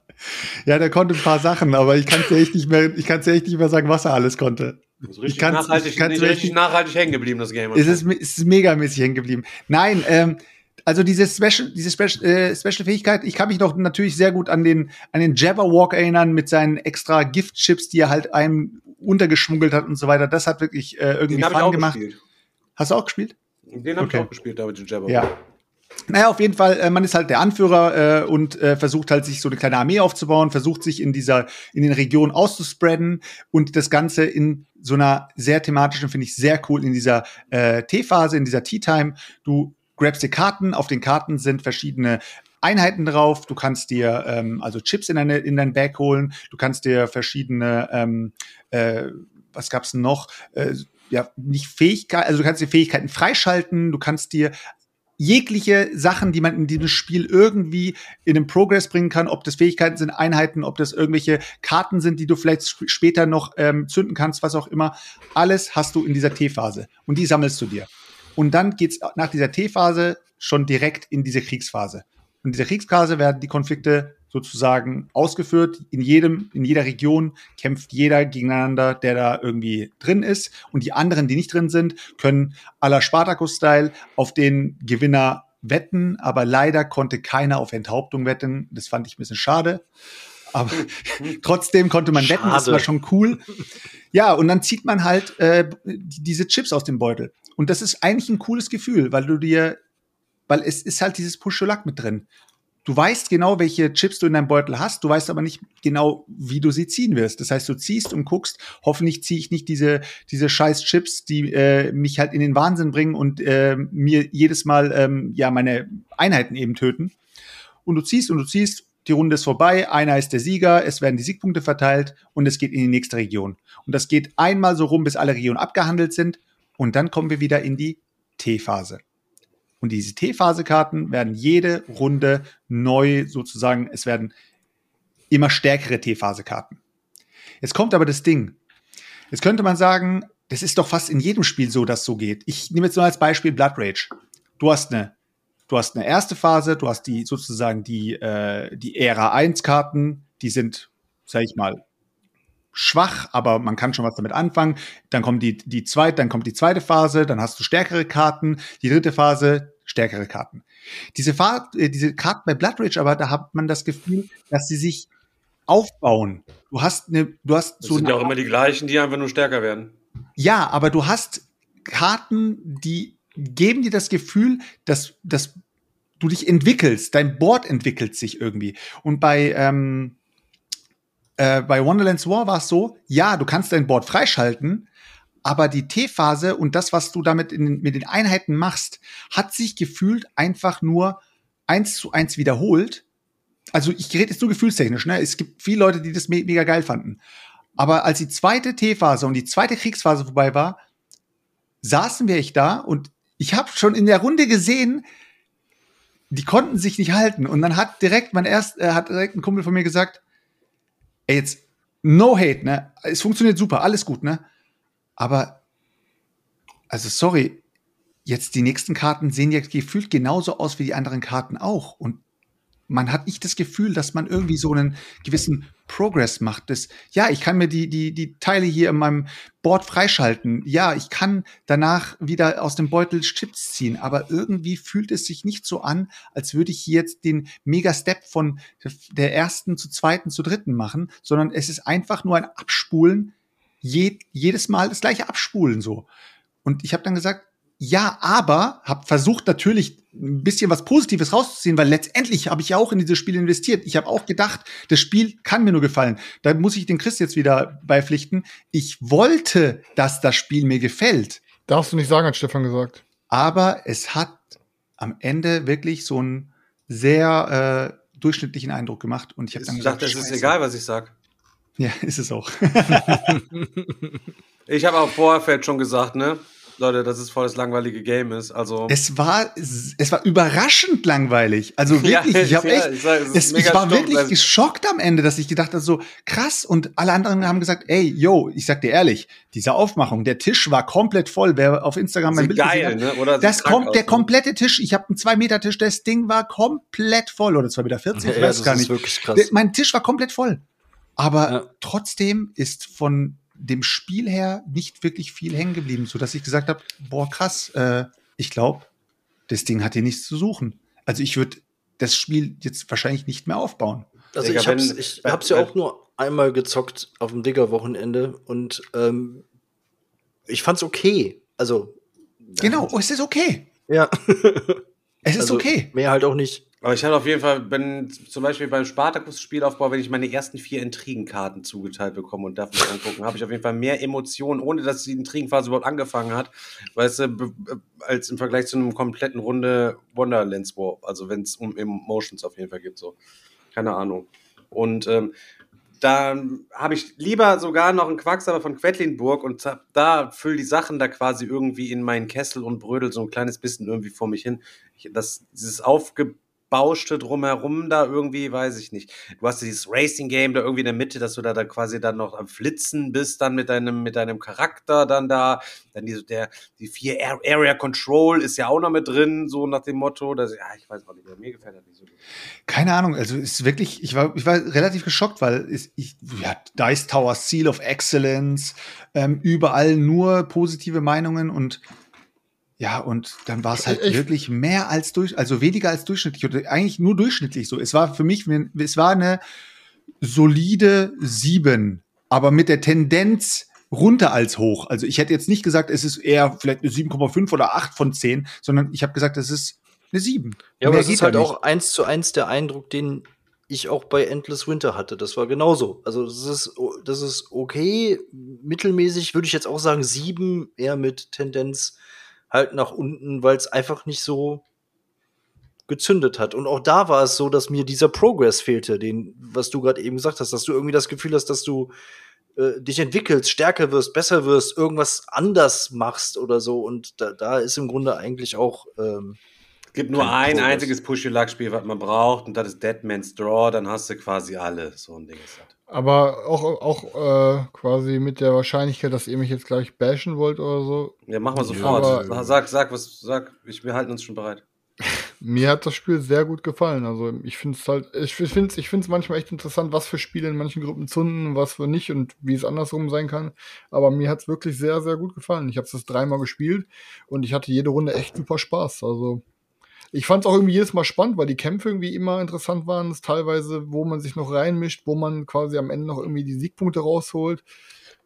Ja, der konnte ein paar Sachen, aber ich kann es dir echt nicht mehr, ich kann echt nicht mehr sagen, was er alles konnte. Das ist Ich richtig kann's- nachhaltig, ich kann's wirklich- richtig nachhaltig hängen geblieben, das Game. Es ist, es ist megamäßig hängen geblieben. Nein, ähm, also diese Special, diese Special, äh, Special Fähigkeit, ich kann mich noch natürlich sehr gut an den, an den Jabberwock erinnern mit seinen extra Giftchips, die er halt einem untergeschmuggelt hat und so weiter. Das hat wirklich äh, irgendwie Den Fun auch gemacht. gespielt. Hast du auch gespielt? Den habe Okay. ich auch gespielt, David den. Ja. Naja, auf jeden Fall, äh, man ist halt der Anführer äh, und äh, versucht halt sich so eine kleine Armee aufzubauen, versucht sich in dieser, in den Regionen auszuspreaden und das Ganze in so einer sehr thematischen, finde ich sehr cool, in dieser äh, T-Phase, in dieser Tea-Time. Du grabst dir Karten, auf den Karten sind verschiedene Einheiten drauf. Du kannst dir ähm, also Chips in, deine, in dein Bag holen. Du kannst dir verschiedene, ähm, äh, was gab's noch? Äh, ja, nicht Fähigkeiten, also du kannst dir Fähigkeiten freischalten. Du kannst dir jegliche Sachen, die man in diesem Spiel irgendwie in den Progress bringen kann, ob das Fähigkeiten sind, Einheiten, ob das irgendwelche Karten sind, die du vielleicht sp- später noch ähm, zünden kannst, was auch immer. Alles hast du in dieser T-Phase und die sammelst du dir. Und dann geht's nach dieser T-Phase schon direkt in diese Kriegsphase. Und in dieser Kriegsphase werden die Konflikte sozusagen ausgeführt. In jedem, in jeder Region kämpft jeder gegeneinander, der da irgendwie drin ist. Und die anderen, die nicht drin sind, können à la Spartacus-Style auf den Gewinner wetten. Aber leider konnte keiner auf Enthauptung wetten. Das fand ich ein bisschen schade. Aber <laughs> trotzdem konnte man wetten, das Schade. war schon cool. Ja, und dann zieht man halt äh, die- diese Chips aus dem Beutel. Und das ist eigentlich ein cooles Gefühl, weil du dir, weil es ist halt dieses Push-Lack mit drin. Du weißt genau, welche Chips du in deinem Beutel hast, du weißt aber nicht genau, wie du sie ziehen wirst. Das heißt, du ziehst und guckst, hoffentlich ziehe ich nicht diese, diese scheiß Chips, die äh, mich halt in den Wahnsinn bringen und äh, mir jedes Mal ähm, ja meine Einheiten eben töten. Und du ziehst und du ziehst, die Runde ist vorbei, einer ist der Sieger, es werden die Siegpunkte verteilt und es geht in die nächste Region. Und das geht einmal so rum, bis alle Regionen abgehandelt sind und dann kommen wir wieder in die T-Phase. Und diese T-Phase-Karten werden jede Runde neu sozusagen, es werden immer stärkere T-Phase-Karten. Jetzt kommt aber das Ding. Jetzt könnte man sagen, das ist doch fast in jedem Spiel so, dass so geht. Ich nehme jetzt nur als Beispiel Blood Rage. Du hast eine, du hast eine erste Phase, du hast die sozusagen die, äh, die Ära 1 Karten, die sind, sag ich mal, schwach, aber man kann schon was damit anfangen. Dann kommt die, die zweite, dann kommt die zweite Phase, dann hast du stärkere Karten, die dritte Phase, stärkere Karten. Diese, Fa äh, diese Karten bei Blood Rage, aber da hat man das Gefühl, dass sie sich aufbauen. Du hast eine, du hast Das so sind ja auch immer die gleichen, die einfach nur stärker werden. ja, aber du hast Karten, die geben dir das Gefühl, dass, dass du dich entwickelst, dein Board entwickelt sich irgendwie. Und bei, ähm, äh, bei Wonderlands War war es so, ja, du kannst dein Board freischalten, aber die T-Phase und das, was du damit in, mit den Einheiten machst, hat sich gefühlt einfach nur eins zu eins wiederholt. Also ich rede jetzt nur gefühlstechnisch, ne? Es gibt viele Leute, die das me mega geil fanden. Aber als die zweite T-Phase und die zweite Kriegsphase vorbei war, saßen wir echt da und ich habe schon in der Runde gesehen, die konnten sich nicht halten. Und dann hat direkt mein erst, äh, hat direkt ein Kumpel von mir gesagt, ey, jetzt no hate, ne? Es funktioniert super, alles gut, ne? Aber, also sorry, jetzt die nächsten Karten sehen ja gefühlt genauso aus wie die anderen Karten auch. Und man hat nicht das Gefühl, dass man irgendwie so einen gewissen Progress macht. Das, ja, ich kann mir die, die, die Teile hier in meinem Board freischalten. Ja, ich kann danach wieder aus dem Beutel Chips ziehen. Aber irgendwie fühlt es sich nicht so an, als würde ich hier jetzt den Mega-Step von der ersten zu zweiten zu dritten machen, sondern es ist einfach nur ein Abspulen, je, jedes Mal das gleiche Abspulen so. Und ich habe dann gesagt, ja, aber habe versucht natürlich ein bisschen was Positives rauszuziehen, weil letztendlich habe ich ja auch in dieses Spiel investiert. Ich habe auch gedacht, das Spiel kann mir nur gefallen. Da muss ich den Chris jetzt wieder beipflichten. Ich wollte, dass das Spiel mir gefällt, Darfst du nicht sagen, hat Stefan gesagt. aber es hat am Ende wirklich so einen sehr äh, durchschnittlichen Eindruck gemacht. Und ich habe Ich dann gesagt, es ist egal, was ich sag. Ja, ist es auch. <laughs> <laughs> Ich habe auch vorher schon gesagt, ne? Leute, dass es voll das langweilige Game ist. Also. Es war, es war überraschend langweilig. Also <laughs> Ja, wirklich, ich habe ja, echt, ich sag, es ich war stumpf, wirklich weil- geschockt am Ende, dass ich gedacht habe, so krass. Und alle anderen haben gesagt, ey, yo, ich sag dir ehrlich, diese Aufmachung, der Tisch war komplett voll. Wer auf Instagram mein Bild geil, gesehen hat, ne? Das kommt, der komplette Tisch, ich habe einen 2-Meter-Tisch, das Ding war komplett voll. Oder 2,40 Meter, 40, <laughs> ich Ja, weiß das gar ist nicht. wirklich krass. Mein Tisch war komplett voll. Aber Ja. trotzdem ist von dem Spiel her nicht wirklich viel hängen geblieben, so dass ich gesagt habe, boah, krass, äh, ich glaube, das Ding hat hier nichts zu suchen. Also ich würde das Spiel jetzt wahrscheinlich nicht mehr aufbauen. Also Digga, ich hab's, wenn- ich wenn- hab's ja auch nur einmal gezockt auf dem Digger-Wochenende und ähm, ich fand's okay. Also Genau, oh, es ist okay. ja, Es ist also, okay. Mehr halt auch nicht. Aber ich hatte auf jeden Fall, wenn zum Beispiel beim Spartacus-Spielaufbau, wenn ich meine ersten vier Intrigenkarten zugeteilt bekomme und darf mich angucken, habe ich auf jeden Fall mehr Emotionen, ohne dass die Intrigenphase überhaupt angefangen hat, weißt du, als im Vergleich zu einem kompletten Runde Wonderlands War. Also wenn es um Emotions auf jeden Fall geht, so. Keine Ahnung. Und ähm, dann habe ich lieber sogar noch einen Quacksalber von Quedlinburg und da füll die Sachen da quasi irgendwie in meinen Kessel und brödel so ein kleines bisschen irgendwie vor mich hin. Ich, das, dieses aufgebauschte drumherum da irgendwie, weiß ich nicht. Du hast dieses Racing-Game da irgendwie in der Mitte, dass du da, da quasi dann noch am Flitzen bist, dann mit deinem, mit deinem Charakter dann da. Dann die, der, die vier Ar- Area Control ist ja auch noch mit drin, so nach dem Motto. Dass, ja, ich weiß auch nicht, mir gefällt das nicht so gut. Keine Ahnung, also ist wirklich, ich war, ich war relativ geschockt, weil es, ich, ja, Dice Tower Seal of Excellence, ähm, überall nur positive Meinungen und ja, und dann war es halt Ich- wirklich mehr als durch, also weniger als durchschnittlich oder eigentlich nur durchschnittlich so. Es war für mich, es war eine solide sieben, aber mit der Tendenz runter als hoch. Also ich hätte jetzt nicht gesagt, es ist eher vielleicht eine 7,5 oder 8 von 10, sondern ich habe gesagt, es ist eine 7. Ja, aber geht ist halt nicht. auch eins zu eins der Eindruck, den ich auch bei Endless Winter hatte. Das war genauso. Also das ist, das ist okay, mittelmäßig würde ich jetzt auch sagen, sieben, eher mit Tendenz halt nach unten, weil es einfach nicht so gezündet hat. Und auch da war es so, dass mir dieser Progress fehlte, den, was du gerade eben gesagt hast, dass du irgendwie das Gefühl hast, dass du äh, dich entwickelst, stärker wirst, besser wirst, irgendwas anders machst oder so. Und da, da ist im Grunde eigentlich auch ähm, Es gibt nur ein Progress. einziges Push-Your-Luck-Spiel, was man braucht, und das ist Dead Man's Draw. Dann hast du quasi alle. So ein Ding ist das. Aber auch, auch äh, quasi mit der Wahrscheinlichkeit, dass ihr mich jetzt gleich bashen wollt oder so. Ja, mach mal sofort. aber- sag, sag, was, sag. Ich, wir halten uns schon bereit. <laughs> Mir hat das Spiel sehr gut gefallen. Also ich finde es halt, ich finde es ich find's manchmal echt interessant, was für Spiele in manchen Gruppen zünden, was für nicht und wie es andersrum sein kann. Aber mir hat es wirklich sehr, sehr gut gefallen. Ich habe es dreimal gespielt und ich hatte jede Runde echt super Spaß. Also ich fand es auch irgendwie jedes Mal spannend, weil die Kämpfe irgendwie immer interessant waren. Teilweise, wo man sich noch reinmischt, wo man quasi am Ende noch irgendwie die Siegpunkte rausholt.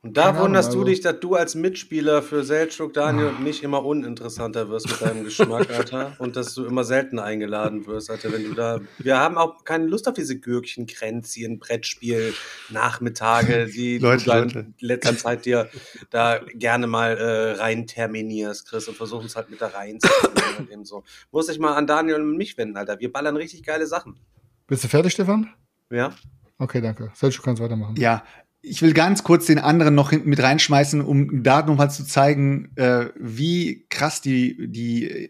Und da Keine Ahnung, wunderst du also- dich, dass du als Mitspieler für Selchuk, Daniel und mich immer uninteressanter wirst mit deinem Geschmack, <laughs> Alter. Und dass du immer selten eingeladen wirst, Alter, wenn du da. Wir haben auch keine Lust auf diese Gürkchen, Kränzchen, Brettspiel, Nachmittage, <laughs> die Leute, du in letzter <laughs> Zeit dir da gerne mal äh, rein terminierst, Chris, und versuchen es halt mit da reinzuziehen. und eben so. Muss ich mal an Daniel und mich wenden, Alter. Wir ballern richtig geile Sachen. Bist du fertig, Stefan? Ja? Okay, danke. Selchuk kannst weitermachen. Ja, ich will ganz kurz den anderen noch hinten mit reinschmeißen, um da nochmal zu zeigen, äh, wie krass die, die, äh,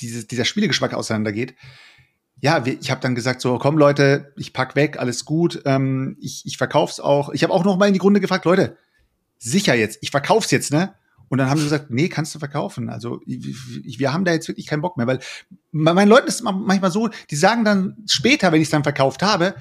diese, dieser Spielegeschmack auseinandergeht. Ja, ich habe dann gesagt, so, komm Leute, ich pack weg, alles gut, ähm, ich, ich verkauf's auch. Ich habe auch noch mal in die Runde gefragt, Leute, sicher jetzt, ich verkauf's jetzt, ne? Und dann haben sie gesagt, nee, kannst du verkaufen. Also wir haben da jetzt wirklich keinen Bock mehr, weil meinen Leuten ist es manchmal so, die sagen dann später, wenn ich es dann verkauft habe,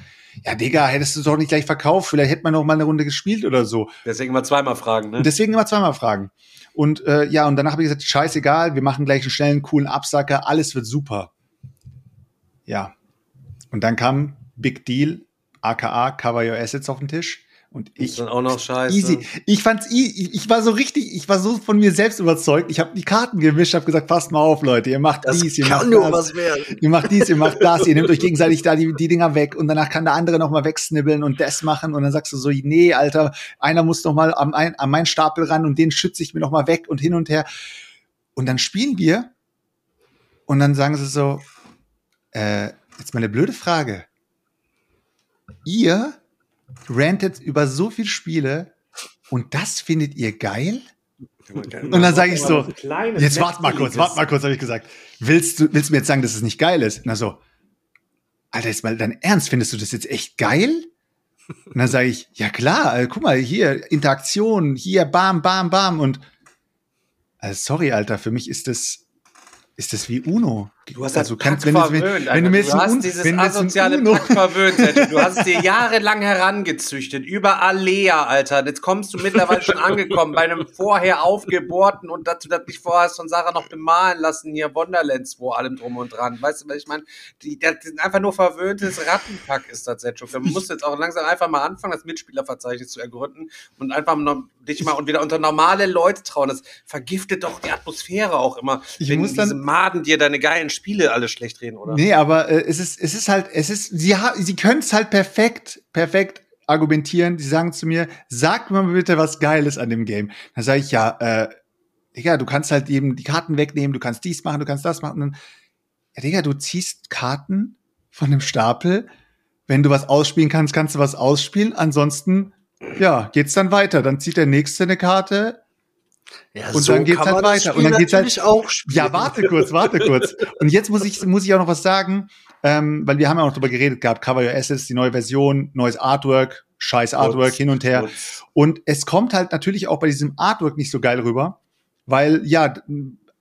ja, Digga, hättest du es doch nicht gleich verkauft, vielleicht hätte man noch mal eine Runde gespielt oder so. Deswegen immer zweimal fragen, ne? Und deswegen immer zweimal fragen. Und äh, ja, und danach habe ich gesagt, scheißegal, wir machen gleich einen schnellen, coolen Absacker, alles wird super. Ja. Und dann kam Big Deal, aka Cover Your Assets auf den Tisch. Und ich dann auch noch scheiße. Easy. Ich fand's easy. Ich war so richtig, ich war so von mir selbst überzeugt. Ich habe die Karten gemischt, habe gesagt, passt mal auf, Leute, ihr macht das dies, ihr macht das. Ihr macht dies, ihr macht das, ihr nehmt euch <laughs> gegenseitig da die, die Dinger weg und danach kann der andere noch mal wegsnibbeln und das machen und dann sagst du so, nee, Alter, einer muss noch mal am, ein, an meinen Stapel ran und den schütze ich mir noch mal weg und hin und her. Und dann spielen wir und dann sagen sie so, äh, jetzt mal eine blöde Frage. Ihr rantet über so viele Spiele und das findet ihr geil? Und dann sage ich so, jetzt wart mal kurz, wart mal kurz, habe ich gesagt. Willst du, willst du mir jetzt sagen, dass es nicht geil ist? Na so, Alter, jetzt mal dein Ernst, findest du das jetzt echt geil? Und dann sage ich, ja klar, äh, guck mal, hier, Interaktion, hier, bam, bam, bam. Und also sorry, Alter, für mich ist das, ist das wie Uno. Du hast also das kannst, wenn, du, wenn, verwöhnt, wenn du mir jetzt du hast dieses wenn asoziale Pack verwöhnt, Alter. Du hast es dir jahrelang herangezüchtet, überall leer, Alter. Jetzt kommst du mittlerweile schon angekommen bei einem vorher aufgebohrten und dass du das nicht vorhast von Sarah noch bemalen lassen, hier Wonderlands, wo allem drum und dran. Weißt du, was ich meine? Die, das sind einfach nur verwöhntes Rattenpack ist das jetzt schon. Musst du jetzt auch langsam einfach mal anfangen, das Mitspielerverzeichnis zu ergründen und einfach noch, dich mal und wieder unter normale Leute trauen. Das vergiftet doch die Atmosphäre auch immer, Ich wenn muss dann- diese Maden dir deine geilen Spiele alle schlecht reden, oder? Nee, aber äh, es ist, es ist halt, es ist, sie, sie können es halt perfekt, perfekt argumentieren. Sie sagen zu mir, sag mir bitte was Geiles an dem Game. Dann sage ich, ja, äh, Digga, du kannst halt eben die Karten wegnehmen, du kannst dies machen, du kannst das machen. Und dann, ja, Digga, du ziehst Karten von dem Stapel Wenn du was ausspielen kannst, kannst du was ausspielen. Ansonsten, ja, geht's dann weiter. Dann zieht der nächste eine Karte. Ja, Und dann geht's halt weiter. Und dann geht's halt- auch spielen. Ja, warte kurz, warte kurz. Und jetzt muss ich, muss ich auch noch was sagen, ähm, weil wir haben ja auch noch drüber geredet gehabt. Cover Your Assets, die neue Version, neues Artwork, scheiß Artwork Schmutz, hin und her. Schmutz. Und es kommt halt natürlich auch bei diesem Artwork nicht so geil rüber, weil ja,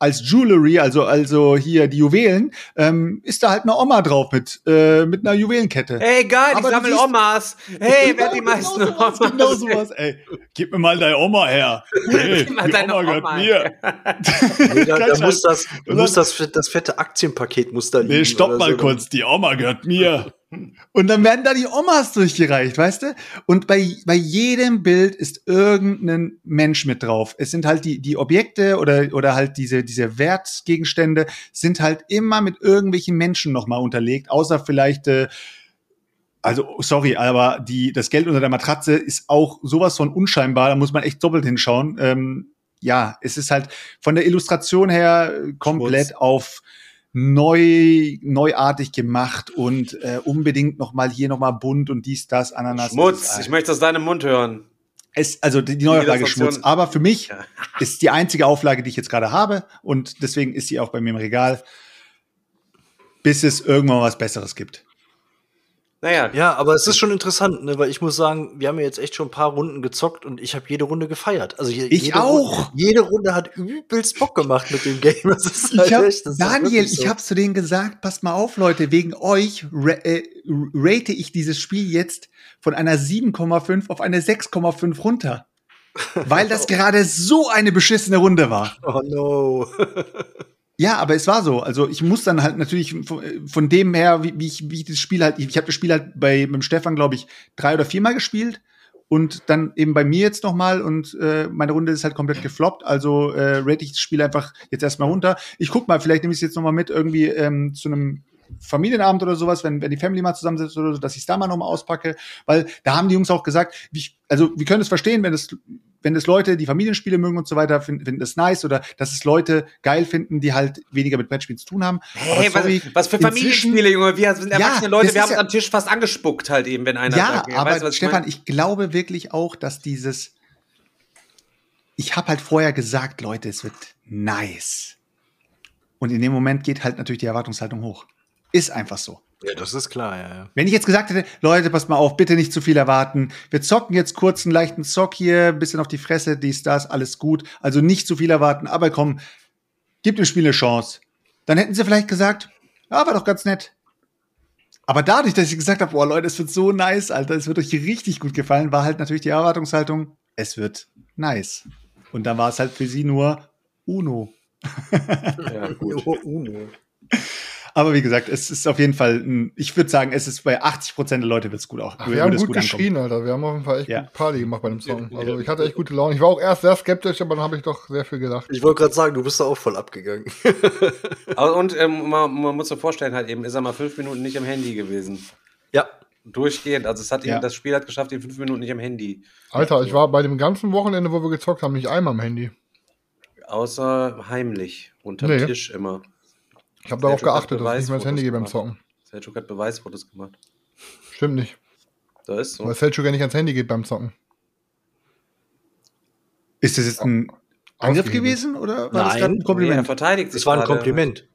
als Jewelry, also, also hier die Juwelen, ähm, ist da halt eine Oma drauf mit, äh, mit einer Juwelenkette. Hey, geil, ich Aber sammel siehst- Omas. Hey, wer hat die Genau meisten sowas, Omas? Genau sowas, ey. Gib mir mal deine Oma her. <laughs> Hey, Gib mal deine Oma mir. Nee, da, <laughs> da muss das, muss das, das fette Aktienpaket muss da liegen. Nee, stopp mal so. kurz, die Oma gehört mir. Und dann werden da die Omas durchgereicht, weißt du? Und bei, bei jedem Bild ist irgendein Mensch mit drauf. Es sind halt die, die Objekte oder, oder halt diese, diese Wertgegenstände sind halt immer mit irgendwelchen Menschen nochmal unterlegt, außer vielleicht, äh, also sorry, aber die, das Geld unter der Matratze ist auch sowas von unscheinbar, da muss man echt doppelt hinschauen. Ähm, ja, es ist halt von der Illustration her komplett Schmutz. auf neu, neuartig gemacht und äh, unbedingt noch mal hier noch mal bunt und dies, das, Ananas. Schmutz, ich möchte aus deinem Mund hören. es, also die, die Neuauflage Schmutz. Aber für mich Ja. <laughs> ist die einzige Auflage, die ich jetzt gerade habe und deswegen ist sie auch bei mir im Regal, bis es irgendwann was Besseres gibt. Naja, Ja, aber es ist schon interessant, ne, weil ich muss sagen, wir haben ja jetzt echt schon ein paar Runden gezockt und ich habe jede Runde gefeiert. Also je, Ich jede auch. Runde, jede Runde hat übelst Bock gemacht mit dem Game. <laughs> Das ist halt Ich hab, echt, das ist Daniel, wirklich ich so. habe zu denen gesagt, passt mal auf, Leute, wegen euch ra äh, rate ich dieses Spiel jetzt von einer 7,5 auf eine 6,5 runter. Weil das <laughs> gerade so eine beschissene Runde war. Oh no. <laughs> Ja, aber es war so. Also ich muss dann halt natürlich von, von dem her, wie, wie ich, wie ich das Spiel halt, ich habe das Spiel halt bei mit dem Stefan, glaube ich, drei oder viermal gespielt und dann eben bei mir jetzt noch mal und äh, meine Runde ist halt komplett gefloppt. Also äh, rate ich das Spiel einfach jetzt erstmal runter. Ich guck mal, vielleicht nehme ich es jetzt noch mal mit irgendwie ähm, zu einem Familienabend oder sowas, wenn, wenn die Family mal zusammensitzt oder so, dass ich es da mal noch mal auspacke, weil da haben die Jungs auch gesagt, wie, also wir können es verstehen, wenn es wenn es Leute, die Familienspiele mögen und so weiter, finden, finden das nice oder dass es Leute geil finden, die halt weniger mit Brettspielen zu tun haben. hey, sorry, was, was für Familienspiele, Junge. Wir sind erwachsene Ja, Leute, wir haben ja- am Tisch fast angespuckt halt eben, wenn einer Ja, sagt, aber weißt was Stefan, meine? ich glaube wirklich auch, dass dieses. Ich habe halt vorher gesagt, Leute, es wird nice. Und in dem Moment geht halt natürlich die Erwartungshaltung hoch. Ist einfach so. Ja, das ist klar, ja. ja. Wenn ich jetzt gesagt hätte, Leute, passt mal auf, bitte nicht zu viel erwarten. Wir zocken jetzt kurz einen leichten Zock hier, bisschen auf die Fresse, dies, das, alles gut. Also nicht zu viel erwarten, aber komm, gib dem Spiel eine Chance. Dann hätten sie vielleicht gesagt, ja, war doch ganz nett. Aber dadurch, dass ich gesagt habe, boah, Leute, es wird so nice, Alter, es wird euch richtig gut gefallen, war halt natürlich die Erwartungshaltung, es wird nice. Und dann war es halt für sie nur Uno. ja, gut. <laughs> Uno. Aber wie gesagt, es ist auf jeden Fall, ein, ich würde sagen, es ist bei 80 Prozent der Leute wird es gut auch. Ach, wir haben gut ankommen. geschrien, Alter. Wir haben auf jeden Fall echt Ja. gut Party gemacht bei dem Song. Also ich hatte echt gute Laune. Ich war auch erst sehr skeptisch, aber dann habe ich doch sehr viel gelacht. Ich wollte gerade sagen, du bist da auch voll abgegangen. <laughs> Und ähm, man, man muss sich vorstellen, halt eben ist er mal fünf Minuten nicht am Handy gewesen. ja. Durchgehend. Also es hat ihn, Ja. das Spiel hat geschafft, ihn fünf Minuten nicht am Handy. Alter, ich war bei dem ganzen Wochenende, wo wir gezockt haben, nicht einmal am Handy. Außer heimlich, unterm Nee. Tisch immer. Ich habe darauf geachtet, dass ich nicht mehr ins Handy gehe beim Zocken. Selchuk hat Beweisfotos gemacht. Stimmt nicht. Da ist so. Weil Selchuk ja nicht ans Handy geht beim Zocken. Ist das jetzt ein Angriff gewesen oder war das Nein. gerade ein Nee, er Kompliment? verteidigt sich Das war ein. Kompliment.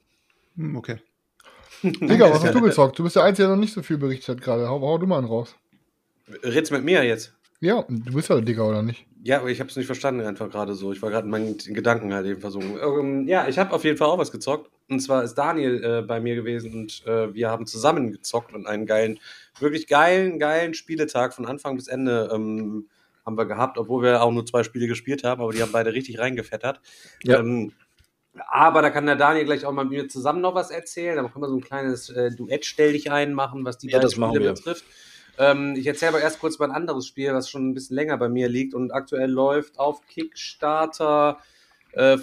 Hm, okay. Digga, was hast du gezockt? Du bist der Einzige, der noch nicht so viel berichtet hat gerade. Hau, hau du mal einen raus. Redst mit mir jetzt? Ja, du bist ja der Digga, oder nicht? Ja, aber ich habe es nicht verstanden einfach gerade so. Ich war gerade in meinen Gedanken halt eben versunken. Ähm, ja, ich habe auf jeden Fall auch was gezockt. Und zwar ist Daniel äh, bei mir gewesen und äh, wir haben zusammen gezockt und einen geilen, wirklich geilen, geilen Spieletag von Anfang bis Ende ähm, haben wir gehabt, obwohl wir auch nur zwei Spiele gespielt haben, aber die haben beide richtig reingefettert. Ja. Ähm, aber da kann der Daniel gleich auch mal mit mir zusammen noch was erzählen. Da können wir so ein kleines äh, Duett Stell dich ein machen, was die Ja, beiden Spiele betrifft. Ähm, ich erzähle aber erst kurz mal ein anderes Spiel, was schon ein bisschen länger bei mir liegt und aktuell läuft auf Kickstarter äh,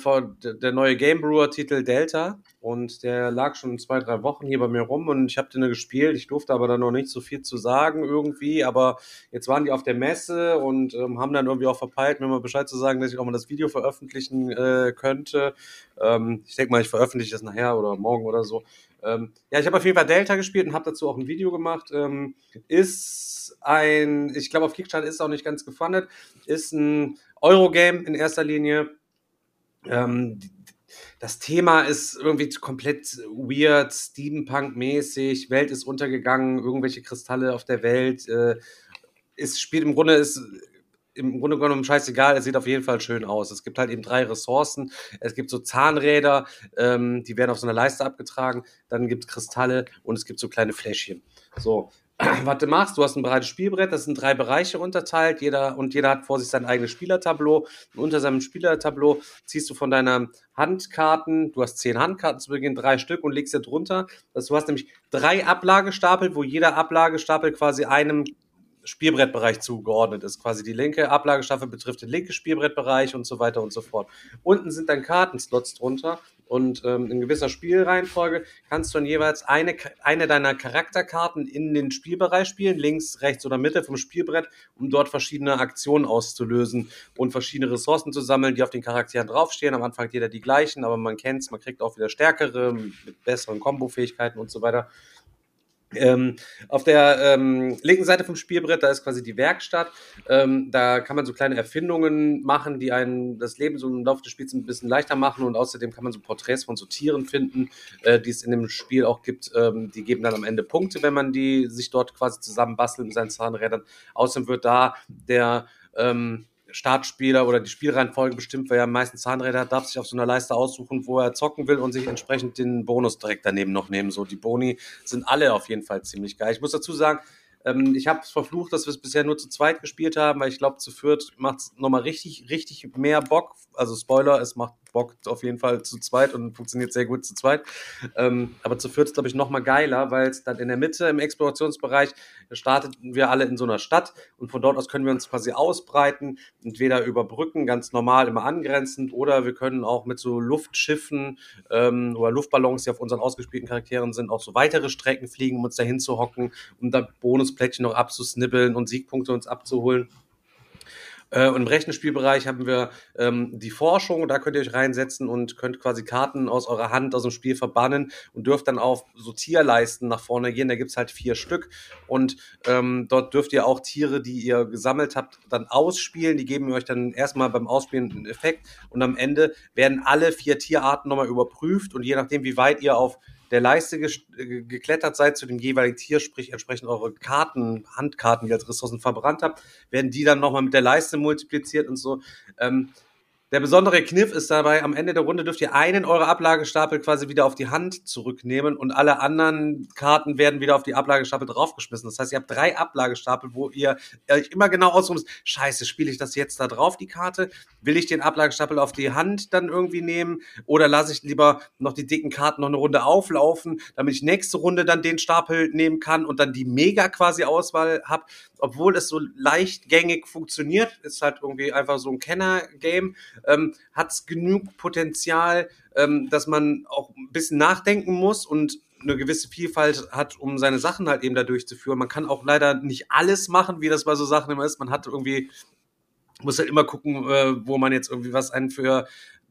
der neue Game Brewer Titel Delta und der lag schon zwei, drei Wochen hier bei mir rum und ich habe den gespielt. Ich durfte aber da noch nicht so viel zu sagen irgendwie, aber jetzt waren die auf der Messe und ähm, haben dann irgendwie auch verpeilt, mir mal Bescheid zu sagen, dass ich auch mal das Video veröffentlichen äh, könnte. Ähm, ich denke mal, ich veröffentliche das nachher oder morgen oder so. Ähm, ja, ich habe auf jeden Fall Delta gespielt und habe dazu auch ein Video gemacht. Ähm, ist ein, ich glaube auf Kickstarter ist auch nicht ganz gefundet, ist ein Eurogame in erster Linie. Ähm, das Thema ist irgendwie komplett weird, Steampunk-mäßig, Welt ist untergegangen, irgendwelche Kristalle auf der Welt. Äh, es spielt im Grunde ist im Grunde genommen scheißegal, es sieht auf jeden Fall schön aus. Es gibt halt eben drei Ressourcen. Es gibt so Zahnräder, ähm, die werden auf so einer Leiste abgetragen. Dann gibt es Kristalle und es gibt so kleine Fläschchen. So, <clears throat> was du machst, du hast ein breites Spielbrett, das sind drei Bereiche unterteilt, jeder und jeder hat vor sich sein eigenes Spielertableau. Und unter seinem Spielertableau ziehst du von deiner Handkarten, du hast zehn Handkarten zu Beginn, drei Stück und legst dir drunter. Das, du hast nämlich drei Ablagestapel, wo jeder Ablagestapel quasi einem Spielbrettbereich zugeordnet ist. Quasi die linke Ablagestaffel betrifft den linken Spielbrettbereich und so weiter und so fort. Unten sind dann Kartenslots drunter und ähm, in gewisser Spielreihenfolge kannst du dann jeweils eine, eine deiner Charakterkarten in den Spielbereich spielen, links, rechts oder Mitte vom Spielbrett, um dort verschiedene Aktionen auszulösen und verschiedene Ressourcen zu sammeln, die auf den Charakteren draufstehen. Am Anfang jeder die gleichen, aber man kennt es, man kriegt auch wieder stärkere mit besseren Kombofähigkeiten und so weiter. Ähm, auf der ähm, linken Seite vom Spielbrett, da ist quasi die Werkstatt. Ähm, da kann man so kleine Erfindungen machen, die einen das Leben so im Laufe des Spiels ein bisschen leichter machen. Und außerdem kann man so Porträts von so Tieren finden, äh, die es in dem Spiel auch gibt. Ähm, die geben dann am Ende Punkte, wenn man die sich dort quasi zusammenbastelt mit seinen Zahnrädern. Außerdem wird da der ähm, Startspieler oder die Spielreihenfolge bestimmt, wer ja am meisten Zahnräder hat, darf sich auf so einer Leiste aussuchen, wo er zocken will und sich entsprechend den Bonus direkt daneben noch nehmen. So, die Boni sind alle auf jeden Fall ziemlich geil. Ich muss dazu sagen, ähm, ich habe es verflucht, dass wir es bisher nur zu zweit gespielt haben, weil ich glaube, zu viert macht es nochmal richtig, richtig mehr Bock. Also Spoiler, es macht Bock auf jeden Fall zu zweit und funktioniert sehr gut zu zweit. Ähm, aber zu viert ist, glaube ich, nochmal geiler, weil es dann in der Mitte im Explorationsbereich starteten wir alle in so einer Stadt und von dort aus können wir uns quasi ausbreiten, entweder über Brücken ganz normal immer angrenzend oder wir können auch mit so Luftschiffen ähm, oder Luftballons, die auf unseren ausgespielten Charakteren sind, auch so weitere Strecken fliegen, um uns dahin zu hocken, um da Bonusplättchen noch abzusnibbeln und Siegpunkte uns abzuholen. Äh, und im Rechenspielbereich haben wir ähm, die Forschung, da könnt ihr euch reinsetzen und könnt quasi Karten aus eurer Hand aus dem Spiel verbannen und dürft dann auf so Tierleisten nach vorne gehen. Da gibt's halt vier Stück und ähm, dort dürft ihr auch Tiere, die ihr gesammelt habt, dann ausspielen. Die geben euch dann erstmal beim Ausspielen einen Effekt und am Ende werden alle vier Tierarten nochmal überprüft und je nachdem, wie weit ihr auf der Leiste äh, geklettert seid zu dem jeweiligen Tier, sprich entsprechend eure Karten, Handkarten, die als Ressourcen verbrannt habt, werden die dann nochmal mit der Leiste multipliziert und so. Ähm, der besondere Kniff ist dabei, am Ende der Runde dürft ihr einen eurer Ablagestapel quasi wieder auf die Hand zurücknehmen und alle anderen Karten werden wieder auf die Ablagestapel draufgeschmissen. Das heißt, ihr habt drei Ablagestapel, wo ihr euch immer genau müsst, scheiße, spiele ich das jetzt da drauf, die Karte? Will ich den Ablagestapel auf die Hand dann irgendwie nehmen? Oder lasse ich lieber noch die dicken Karten noch eine Runde auflaufen, damit ich nächste Runde dann den Stapel nehmen kann und dann die mega quasi Auswahl habe? Obwohl es so leichtgängig funktioniert, ist halt irgendwie einfach so ein Kenner-Game, ähm, hat es genug Potenzial, ähm, dass man auch ein bisschen nachdenken muss und eine gewisse Vielfalt hat, um seine Sachen halt eben da durchzuführen. Man kann auch leider nicht alles machen, wie das bei so Sachen immer ist. Man hat irgendwie, muss halt immer gucken, äh, wo man jetzt irgendwie was einen für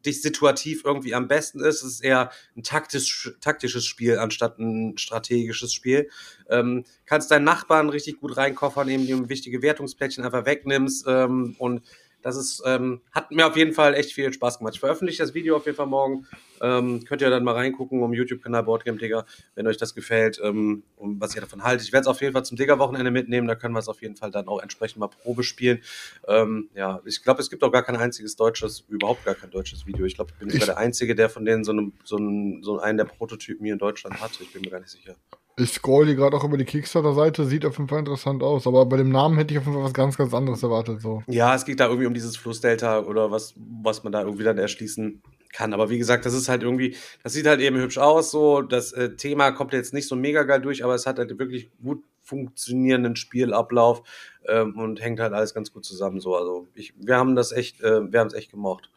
dich situativ irgendwie am besten ist. Es ist eher ein taktisch, taktisches Spiel anstatt ein strategisches Spiel. Ähm, kannst deinen Nachbarn richtig gut reinkoffern, indem du wichtige Wertungsplättchen einfach wegnimmst ähm, und das ist, ähm, hat mir auf jeden Fall echt viel Spaß gemacht. Ich veröffentliche das Video auf jeden Fall morgen. Ähm, könnt ihr dann mal reingucken um YouTube-Kanal Boardgame Digger, wenn euch das gefällt ähm, und was ihr davon haltet. Ich werde es auf jeden Fall zum Digger-Wochenende mitnehmen. Da können wir es auf jeden Fall dann auch entsprechend mal Probe spielen. Ähm, ja, ich glaube, es gibt auch gar kein einziges deutsches, überhaupt gar kein deutsches Video. Ich glaube, ich bin sogar der Einzige, der von denen so, einen, so, einen, so einen der Prototypen hier in Deutschland hat. Ich bin mir gar nicht sicher. Ich scroll hier gerade auch über die Kickstarter-Seite, sieht auf jeden Fall interessant aus, aber bei dem Namen hätte ich auf jeden Fall was ganz, ganz anderes erwartet. So. Ja, es geht da irgendwie um dieses Flussdelta oder was, was man da irgendwie dann erschließen kann. Aber wie gesagt, das ist halt irgendwie, das sieht halt eben hübsch aus. So, das äh, Thema kommt jetzt nicht so mega geil durch, aber es hat halt wirklich gut funktionierenden Spielablauf ähm, und hängt halt alles ganz gut zusammen. So, also ich, wir haben das echt, äh, wir haben es echt gemocht.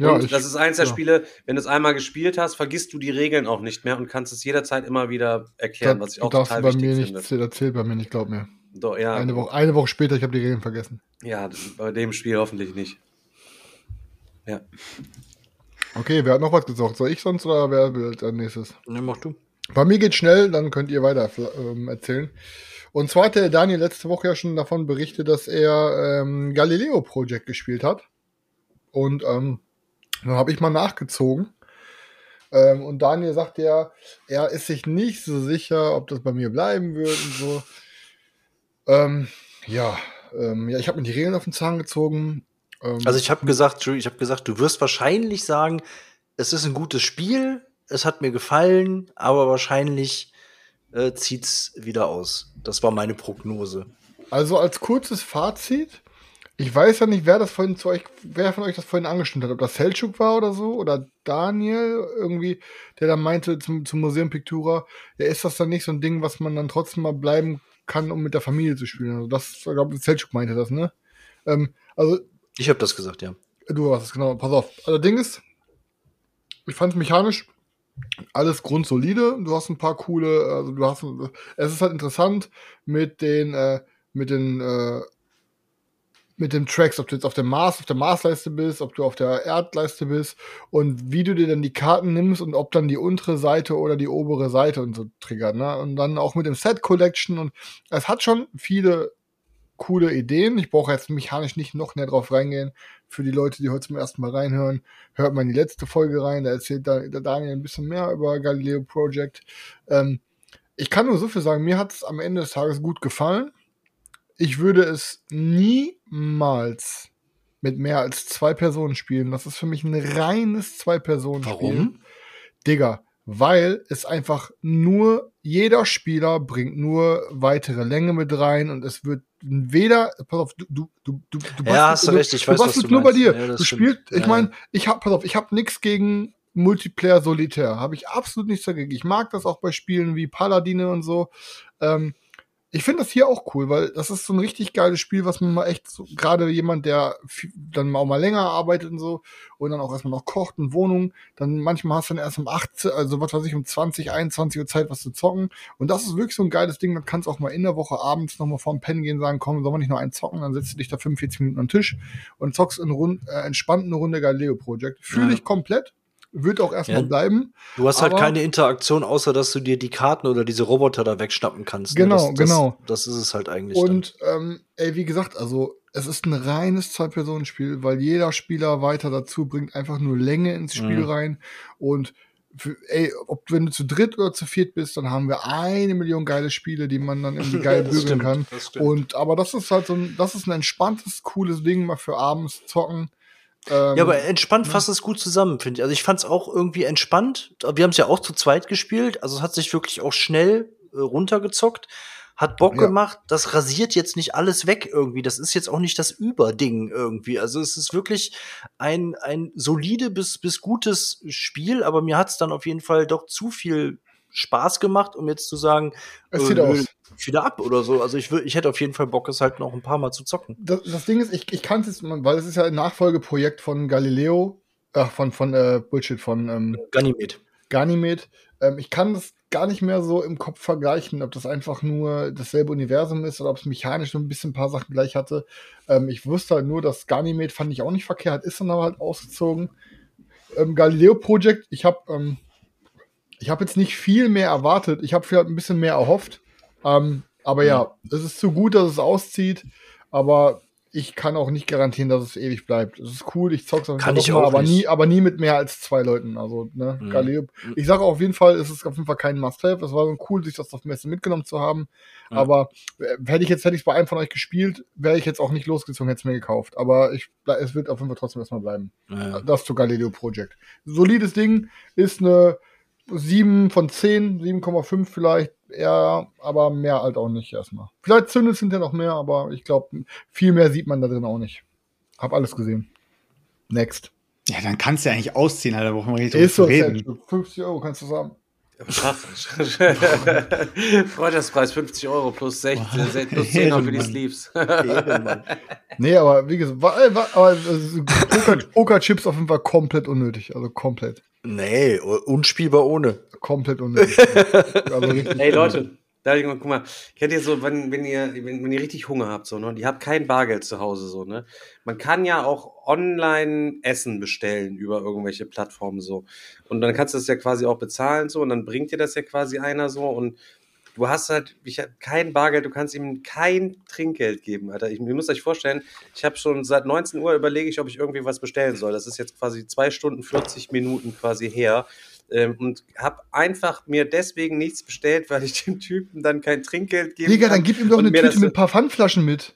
Ja, und ich- das ist eins der ja. Spiele, wenn du es einmal gespielt hast, vergisst du die Regeln auch nicht mehr und kannst es jederzeit immer wieder erklären, was ich auch total bei wichtig mir finde. nicht, das zählt bei mir nicht, glaub mir. Doch, ja, Eine, Woche, eine Woche später, ich habe die Regeln vergessen. ja, bei dem Spiel hoffentlich nicht. Ja. Okay, wer hat noch was gesagt? Soll ich sonst oder wer will als nächstes? Ne, mach du. Bei mir geht schnell, dann könnt ihr weiter ähm, erzählen. Und zwar hat der Daniel letzte Woche ja schon davon berichtet, dass er ähm, Galileo Project gespielt hat. Und ähm, dann habe ich mal nachgezogen. Ähm, und Daniel sagt ja, er ist sich nicht so sicher, ob das bei mir bleiben wird und so. Ähm, ja, ähm, ja, ich habe mir die Regeln auf den Zahn gezogen. Ähm, Also ich habe gesagt, ich habe gesagt, du wirst wahrscheinlich sagen, es ist ein gutes Spiel, es hat mir gefallen, aber wahrscheinlich äh, zieht's wieder aus. Das war meine Prognose. Also als kurzes Fazit, ich weiß ja nicht, wer das vorhin zu euch, wer von euch das vorhin angestimmt hat, ob das Selchuk war oder so, oder Daniel irgendwie, der dann meinte zum, zum Museum Pictura, ja, ist das dann nicht so ein Ding, was man dann trotzdem mal bleiben kann, um mit der Familie zu spielen? Also das, ich glaube, Selchuk meinte das, ne? Ähm, also, Ich habe das gesagt, ja. du hast es, genau, pass auf. Also, Ding ist, ich fand es mechanisch alles grundsolide. Du hast ein paar coole, also du hast, es ist halt interessant mit den, äh, mit den, äh, mit den Tracks, ob du jetzt auf dem Mars, auf der Marsleiste bist, ob du auf der Erdleiste bist und wie du dir dann die Karten nimmst und ob dann die untere Seite oder die obere Seite und so triggert, ne? Und dann auch mit dem Set Collection und es hat schon viele coole Ideen. Ich brauche jetzt mechanisch nicht noch näher drauf reingehen. Für die Leute, die heute zum ersten Mal reinhören, hört mal in die letzte Folge rein. Da erzählt der Daniel ein bisschen mehr über Galileo Project. Ähm, ich kann nur so viel sagen, mir hat es am Ende des Tages gut gefallen. Ich würde es niemals mit mehr als zwei Personen spielen. Das ist für mich ein reines Zwei-Personen-Spiel. Warum? Digga, weil es einfach nur, jeder Spieler bringt nur weitere Länge mit rein und es wird weder, pass auf, du, du, du, du, du Ja, hast du recht, ich weiß, was du nur bei dir. Ja, du spielst, ich Ja, meine, ich hab, pass auf, ich hab nichts gegen Multiplayer Solitär. Habe ich absolut nichts dagegen. Ich mag das auch bei Spielen wie Paladine und so. Ähm, ich finde das hier auch cool, weil das ist so ein richtig geiles Spiel, was man mal echt so, gerade jemand, der dann auch mal länger arbeitet und so und dann auch erstmal noch kocht und Wohnung, dann manchmal hast du dann erst um 18, also was weiß ich, um 20, 21 Uhr Zeit, was zu zocken. Und das ist wirklich so ein geiles Ding, dann kannst du auch mal in der Woche abends nochmal vorm Pennen gehen sagen, komm, sollen wir nicht nur einen zocken, dann setzt du dich da 45 Minuten am Tisch und zockst in Rund, äh, entspannt eine Runde Galileo Project. Fühle Ja. ich komplett, wird auch erstmal Ja. bleiben. Du hast halt keine Interaktion, außer dass du dir die Karten oder diese Roboter da wegschnappen kannst. ne? Genau, das, das, genau. Das ist es halt eigentlich. Und ähm, ey, wie gesagt, also es ist ein reines Zwei-Personen-Spiel, weil jeder Spieler weiter dazu bringt einfach nur Länge ins Spiel Mhm. rein. Und für, ey, ob wenn du zu dritt oder zu viert bist, dann haben wir eine Million geile Spiele, die man dann irgendwie geil <laughs> Das bügeln stimmt, kann. das. Und aber das ist halt so ein, das ist ein entspanntes, cooles Ding mal für abends zocken. Ähm, Ja, aber entspannt fasst es gut zusammen, finde ich. Also ich fand es auch irgendwie entspannt. Wir haben es ja auch zu zweit gespielt. Also es hat sich wirklich auch schnell äh, runtergezockt. Hat Bock Ja. gemacht. Das rasiert jetzt nicht alles weg irgendwie. Das ist jetzt auch nicht das Überding irgendwie. Also es ist wirklich ein, ein solide bis, bis gutes Spiel. Aber mir hat es dann auf jeden Fall doch zu viel Spaß gemacht, um jetzt zu sagen, Es äh, sieht nö, aus. wieder ab oder so. Also ich, ich hätte auf jeden Fall Bock, es halt noch ein paar Mal zu zocken. das, das Ding ist, ich, ich kann es jetzt, weil es ist ja ein Nachfolgeprojekt von Galileo, äh, von, von äh, Bullshit, von ähm, Ganymed. Ganymed. Ähm, ich kann das gar nicht mehr so im Kopf vergleichen, ob das einfach nur dasselbe Universum ist oder ob es mechanisch so ein bisschen ein paar Sachen gleich hatte. Ähm, ich wusste halt nur, dass Ganymed fand ich auch nicht verkehrt, ist dann aber halt ausgezogen. Ähm, Galileo Project, ich habe ähm, ich habe jetzt nicht viel mehr erwartet. Ich habe vielleicht ein bisschen mehr erhofft. Ähm, aber ja, es ist zu gut, dass es auszieht. Aber ich kann auch nicht garantieren, dass es ewig bleibt. Es ist cool, ich zock's auf jeden Fall mal, aber nicht. nie, aber nie mit mehr als zwei Leuten. Also, ne, Mhm. Galileo. Ich sage auf jeden Fall, es ist auf jeden Fall kein Must-Have. Es war so cool, sich das auf Messe mitgenommen zu haben. Ja. Aber äh, hätte ich jetzt, hätte ich bei einem von euch gespielt, wäre ich jetzt auch nicht losgezogen, hätte es mir gekauft. Aber ich, es wird auf jeden Fall trotzdem erstmal bleiben. Ja. Das zu Galileo Project. Solides Ding, ist eine 7 von 10, 7,5 vielleicht, eher, aber mehr halt auch nicht erstmal. Vielleicht zündet es hinterher noch mehr, aber ich glaube, viel mehr sieht man da drin auch nicht. Hab alles gesehen. Next. Ja, dann kannst du ja eigentlich ausziehen, Alter, brauchen wir nicht Ist drüber so, zu reden. Sergio. 50 Euro kannst du sagen. <laughs> Freundschaftspreis 50 Euro plus 16, plus 10 noch <laughs> für die Sleeves. <laughs> Nee, aber wie gesagt, war, war, aber äh, Poker- Poker-Chips auf jeden Fall komplett unnötig. Also komplett. Nee, unspielbar ohne. Komplett unnötig. <laughs> also richtig Ey unnötig. Leute, da guck mal, kennt ihr so, wenn, wenn ihr, wenn, wenn ihr richtig Hunger habt, so, ne, und ihr habt kein Bargeld zu Hause, so, ne? Man kann ja auch online Essen bestellen über irgendwelche Plattformen so. Und dann kannst du das ja quasi auch bezahlen, so, und dann bringt dir das ja quasi einer so und du hast halt, ich hab kein Bargeld, du kannst ihm kein Trinkgeld geben, Alter. Ich, ihr müsst euch vorstellen, ich habe schon seit 19 Uhr überlege ich, ob ich irgendwie was bestellen soll. Das ist jetzt quasi zwei Stunden 40 Minuten quasi her. Ähm, und habe einfach mir deswegen nichts bestellt, weil ich dem Typen dann kein Trinkgeld gebe. Digga, dann gib ihm doch eine Tüte mit ein paar Pfandflaschen mit.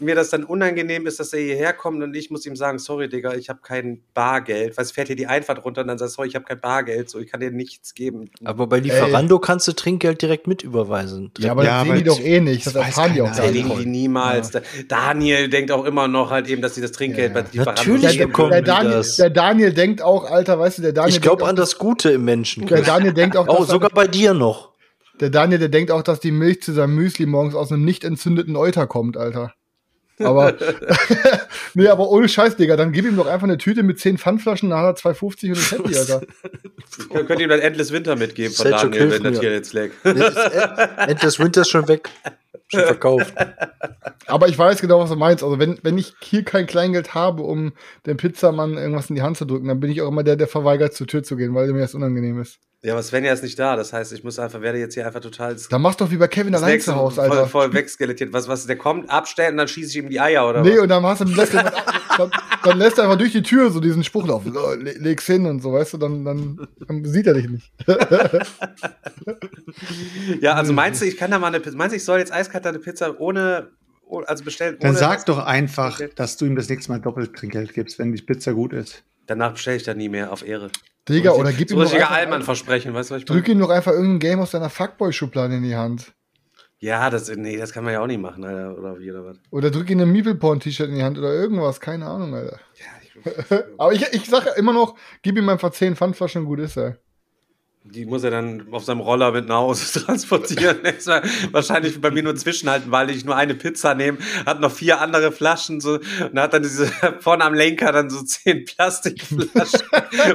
Mir das dann unangenehm ist, dass er hierher kommt und ich muss ihm sagen, sorry, Digga, ich habe kein Bargeld. Weil es fährt hier die Einfahrt runter und dann sagst du, sorry, ich habe kein Bargeld, so ich kann dir nichts geben. Aber bei Lieferando kannst du Trinkgeld direkt mit überweisen. Ja, aber Ja, das sehen aber die doch eh nicht. Das das erfahren die auch gar nicht. die niemals. Da- Daniel denkt auch immer noch halt eben, dass sie das Trinkgeld Ja. bei Lieferando Natürlich bekommen Der die würden. Daniel, das. der Daniel denkt auch, Alter, weißt du, der Daniel Ich glaube an das Gute im Menschen. der Daniel denkt auch, Oh, sogar bei dir noch. der Daniel, der denkt auch, dass die Milch zu seinem Müsli morgens aus einem nicht entzündeten Euter kommt, Alter. Aber, <laughs> <laughs> nee, aber ohne Scheiß, Digga, dann gib ihm doch einfach eine Tüte mit 10 Pfandflaschen, dann hat er 2,50 und ist happy, <laughs> Alter. Könnt könnt ihr ihm dann Endless Winter mitgeben von Daniel, wenn das hier jetzt lag. End des Winters schon weg. Schon verkauft. Aber ich weiß genau, was du meinst. Also, wenn, wenn ich hier kein Kleingeld habe, um dem Pizzamann irgendwas in die Hand zu drücken, dann bin ich auch immer der, der verweigert, zur Tür zu gehen, weil mir das unangenehm ist. Ja, aber Svenja ist nicht da. Das heißt, ich muss einfach, werde jetzt hier einfach total Dann mach's doch wie bei Kevin allein zu Hause, voll, Alter. voll wegskelettiert. Was, was, der kommt, abstellen und dann schieße ich ihm die Eier, oder Nee, was? und dann, hast du, lässt er, dann, dann lässt er einfach durch die Tür so diesen Spruch laufen. Le- leg's hin und so, weißt du, dann, dann, dann sieht er dich nicht. <laughs> Ja, also meinst du, ich kann da mal eine Pizza, meinst du, ich soll jetzt eiskalt eine Pizza ohne, ohne also bestellen? Dann sag doch einfach, dass du ihm das nächste Mal doppelt Trinkgeld gibst, wenn die Pizza gut ist. Danach bestelle ich dann nie mehr auf Ehre. Digga, oder gib so ihm richtiger Allmann-Versprechen, weißt du, was ich drück ihm doch einfach irgendein Game aus deiner Fuckboy-Schublade in die Hand. Ja, das, nee, das kann man ja auch nicht machen, Alter, oder wie, oder was? Oder drück ihm ein Meeple-Porn-T-Shirt in die Hand oder irgendwas, keine Ahnung, Alter. Ja, ich, <laughs> Aber ich, ich sage immer noch, gib ihm einfach 10 Pfandflaschen und gut ist er. Die muss er dann auf seinem Roller mit nach Hause <laughs> transportieren. <laughs> Wahrscheinlich bei mir nur zwischenhalten, weil ich nur eine Pizza nehme, hat noch vier andere Flaschen so und hat dann diese <laughs> vorne am Lenker dann so zehn Plastikflaschen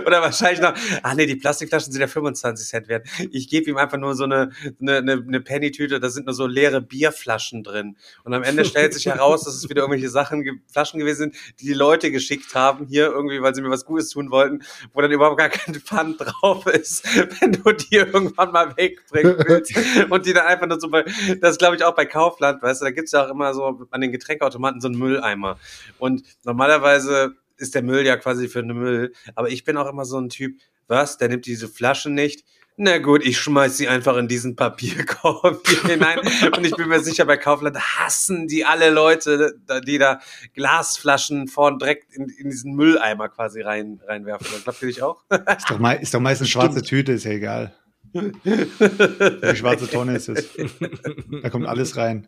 oder wahrscheinlich noch, ah nee, die Plastikflaschen sind ja 25 Cent wert. Ich gebe ihm einfach nur so eine, eine, eine, Penny-Tüte, da sind nur so leere Bierflaschen drin und am Ende stellt sich heraus, dass es wieder irgendwelche Sachen, Flaschen gewesen sind, die die Leute geschickt haben, hier irgendwie, weil sie mir was Gutes tun wollten, wo dann überhaupt gar kein Pfand drauf ist, wenn du die irgendwann mal wegbringen <laughs> willst und die dann einfach nur so bei, das glaube ich auch bei Kaufland, weißt du, da gibt's ja auch immer so an den Getränkeautomaten so einen Mülleimer. Und normalerweise ist der Müll ja quasi für den Müll, aber ich bin auch immer so ein Typ, was, der nimmt diese Flaschen nicht, na gut, ich schmeiß sie einfach in diesen Papierkorb hier <laughs> hinein. Und ich bin mir sicher, bei Kaufland hassen die alle Leute, die da Glasflaschen vorn direkt in, in diesen Mülleimer quasi rein, reinwerfen. Glaubt ihr nicht auch? Ist doch, mei ist doch meistens schwarze Tüte, ist ja egal. Die schwarze Tonne ist es. Da kommt alles rein.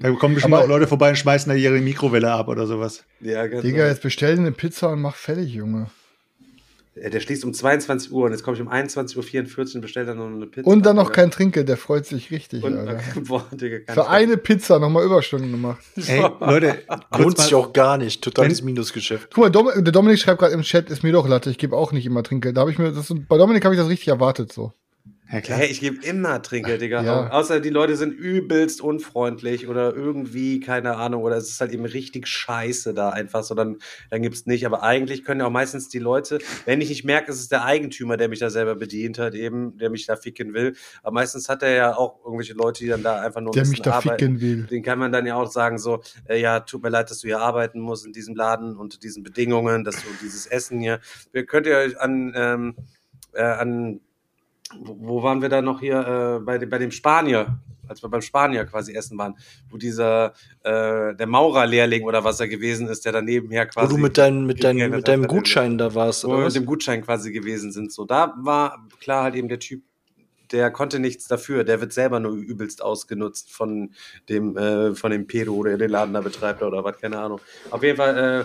Da kommen bestimmt Aber- auch Leute vorbei und schmeißen da ihre Mikrowelle ab oder sowas. Ja, ganz Digga, jetzt bestell dir eine Pizza und mach fertig, Junge. Ja, Der schließt um 22 Uhr und jetzt komme ich um 21.44 Uhr und bestelle dann noch eine Pizza. Und dann noch kein Trinkgeld, der freut sich richtig, Und, Alter. <laughs> boah, Digga, Für eine Pizza nochmal Überstunden gemacht. <laughs> Ey, Leute, Lohnt sich auch gar nicht. Totales Minusgeschäft. Guck mal, Dom der Dominik schreibt gerade im Chat, ist mir doch Latte, ich gebe auch nicht immer Trinkgeld. Da habe ich mir, das, bei Dominik habe ich das richtig erwartet so. Ja, klar. Hey, ich gebe immer Trinkgeld, Digga. Ja. Außer die Leute sind übelst unfreundlich oder irgendwie, keine Ahnung, oder es ist halt eben richtig scheiße da einfach, so dann, dann gibt's nicht. Aber eigentlich können ja auch meistens die Leute, wenn ich nicht merke, es ist der Eigentümer, der mich da selber bedient hat, eben, der mich da ficken will. Aber meistens hat er ja auch irgendwelche Leute, die dann da einfach nur ein Der bisschen mich da arbeiten. ficken will. Den kann man dann ja auch sagen, so, äh, ja, tut mir leid, dass du hier arbeiten musst in diesem Laden unter diesen Bedingungen, dass du dieses Essen hier. Wir könnt ihr euch an, ähm, äh, an wo wo waren wir da noch hier äh, bei, dem, bei dem Spanier, als wir beim Spanier quasi essen waren, wo dieser äh, der Maurerlehrling oder was er gewesen ist, der daneben her Wo quasi du mit, dein, mit, dein, mit deinem Gutschein da warst, wo oder wir was? mit dem Gutschein quasi gewesen sind. So, da war klar halt eben der Typ, der konnte nichts dafür, der wird selber nur übelst ausgenutzt von dem, äh, von dem Pedo, der den Laden da betreibt oder was, keine Ahnung. Auf jeden Fall, äh,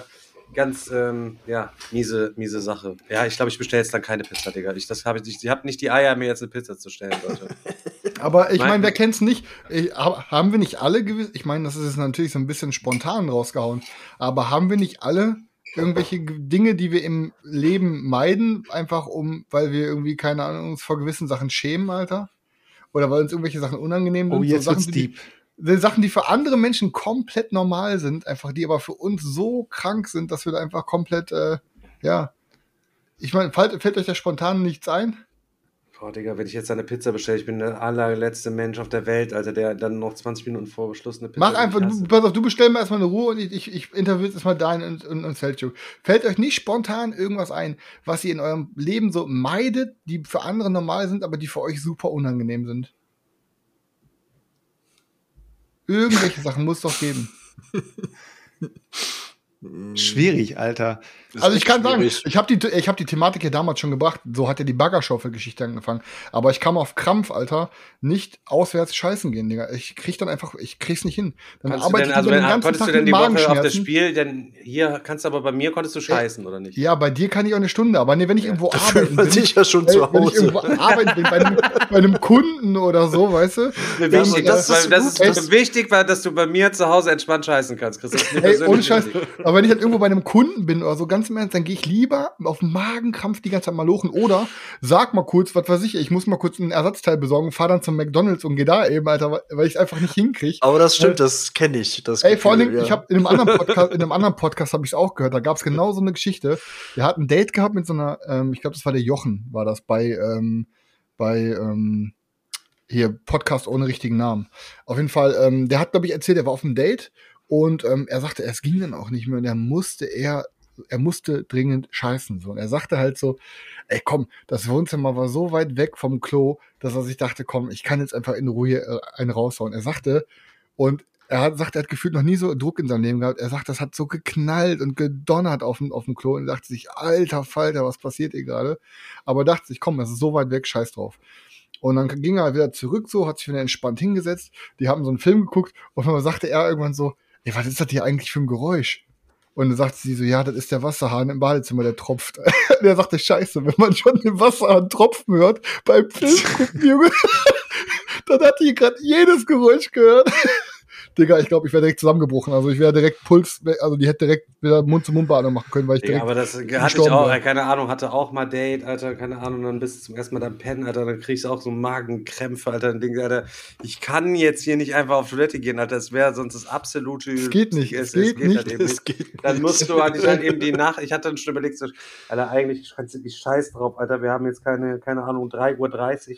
ganz, ähm, ja, miese, miese Sache. Ja, ich glaube, ich bestelle jetzt dann keine Pizza, Digga. Ich, das habe ich, ich habe nicht die Eier, mir jetzt eine Pizza zu stellen, Leute. <laughs> Aber ich Mein- meine, wer kennt's nicht? Ich, hab- haben wir nicht alle gewiss? Ich meine, das ist jetzt natürlich so ein bisschen spontan rausgehauen. Aber haben wir nicht alle irgendwelche Dinge, die wir im Leben meiden, einfach um, weil wir irgendwie keine Ahnung uns vor gewissen Sachen schämen, Alter? Oder weil uns irgendwelche Sachen unangenehm sind? Oh, jetzt so wird's Sachen, die, deep. die Sachen, die für andere Menschen komplett normal sind, einfach die aber für uns so krank sind, dass wir da einfach komplett, äh, ja. Ich meine, fällt, fällt euch da spontan nichts ein? Boah, Digga, wenn ich jetzt eine Pizza bestelle, ich bin der allerletzte Mensch auf der Welt, Alter, der dann noch 20 Minuten vor Beschluss eine Pizza Mach einfach, du, pass auf, du bestell mir erstmal eine Ruhe und ich, ich, ich interview jetzt erstmal deinen und, und, und Selchuk. Fällt euch nicht spontan irgendwas ein, was ihr in eurem Leben so meidet, die für andere normal sind, aber die für euch super unangenehm sind? Irgendwelche Sachen muss es doch geben. <laughs> Schwierig, Alter. Das ist Also ich kann sagen, schwierig. ich habe die, ich hab die Thematik ja damals schon gebracht. So hat ja die Baggerschaufel-Geschichte angefangen. Aber ich kann auf Krampf, Alter, nicht auswärts scheißen gehen, Digga. Ich krieg dann einfach, ich krieg's nicht hin. Dann Konntest du arbeite denn, ich also den ganzen konntest Tag du denn die Woche auf das. Spiel, denn hier kannst du aber bei mir konntest du scheißen, oder nicht? Ja, bei dir kann ich auch eine Stunde, aber nee, wenn ich irgendwo <laughs> fühlt man bin, sich ja schon ey, zu wenn ich Hause. irgendwo arbeiten bin, bei einem, bei einem Kunden oder so, weißt du? Wichtig, äh, das, ist, das ist ey, mir wichtig, weil, dass du bei mir zu Hause entspannt scheißen kannst, Chris. Das ist Ey, ohne Scheiß. Aber wenn ich halt irgendwo bei einem Kunden bin oder so, ganz im Ernst, dann gehe ich lieber auf den Magenkrampf die ganze Zeit mal lochen. Oder sag mal kurz, was weiß ich, ich muss mal kurz einen Ersatzteil besorgen, fahr dann zum McDonalds und geh da eben, Alter, weil ich es einfach nicht hinkriege. Aber das stimmt, das kenne ich. Das Ey, vor allen Dingen, Gefühl, ich ja. habe in einem <laughs> anderen Podcast, in einem anderen Podcast habe ich es auch gehört. Da gab es genau so eine Geschichte. Der hat ein Date gehabt mit so einer, ähm, ich glaube, das war der Jochen, war das bei ähm, bei ähm, hier Podcast ohne richtigen Namen. Auf jeden Fall, ähm, der hat glaube ich erzählt, er war auf einem Date und ähm, er sagte, es ging dann auch nicht mehr und er musste er er musste dringend scheißen so. Und er sagte halt so, ey komm, das Wohnzimmer war so weit weg vom Klo, dass er sich dachte, komm, ich kann jetzt einfach in Ruhe äh, einen raushauen. Er sagte und er hat sagt, er hat gefühlt noch nie so Druck in seinem Leben gehabt. Er sagt, das hat so geknallt und gedonnert auf dem, auf dem Klo und dachte sich, alter Falter, was passiert hier gerade? Aber dachte sich, komm, das ist so weit weg, scheiß drauf. Und dann ging er wieder zurück so, hat sich wieder entspannt hingesetzt. Die haben so einen Film geguckt und dann sagte er irgendwann so, ey, was ist das hier eigentlich für ein Geräusch? Und dann sagte sie so, ja, das ist der Wasserhahn im Badezimmer, der tropft. <laughs> Und er sagte, scheiße, wenn man schon den Wasserhahn tropfen hört, beim Film <laughs> Junge, <laughs> dann hat die gerade jedes Geräusch gehört. Digga, ich glaube, ich wäre direkt zusammengebrochen. Also ich wäre direkt Puls, also die hätte direkt wieder Mund-zu-Mund-Beatmung machen können, weil ich Ja, direkt aber das hatte ich auch, wäre. äh, keine Ahnung, hatte auch mal Date, Alter, keine Ahnung, dann bist du zum ersten Mal dann pennen, Alter, dann kriegst du auch so Magenkrämpfe, Alter, dann denkst du, Alter, ich kann jetzt hier nicht einfach auf Toilette gehen, Alter, das wäre sonst das absolute... Es geht nicht, es geht halt nicht, eben Es geht Dann musst du halt, halt eben die <laughs> Nacht, ich hatte dann schon überlegt, so, Alter, eigentlich, ich, kann's- ich scheiß drauf, Alter, wir haben jetzt keine, keine Ahnung, 3.30 Uhr,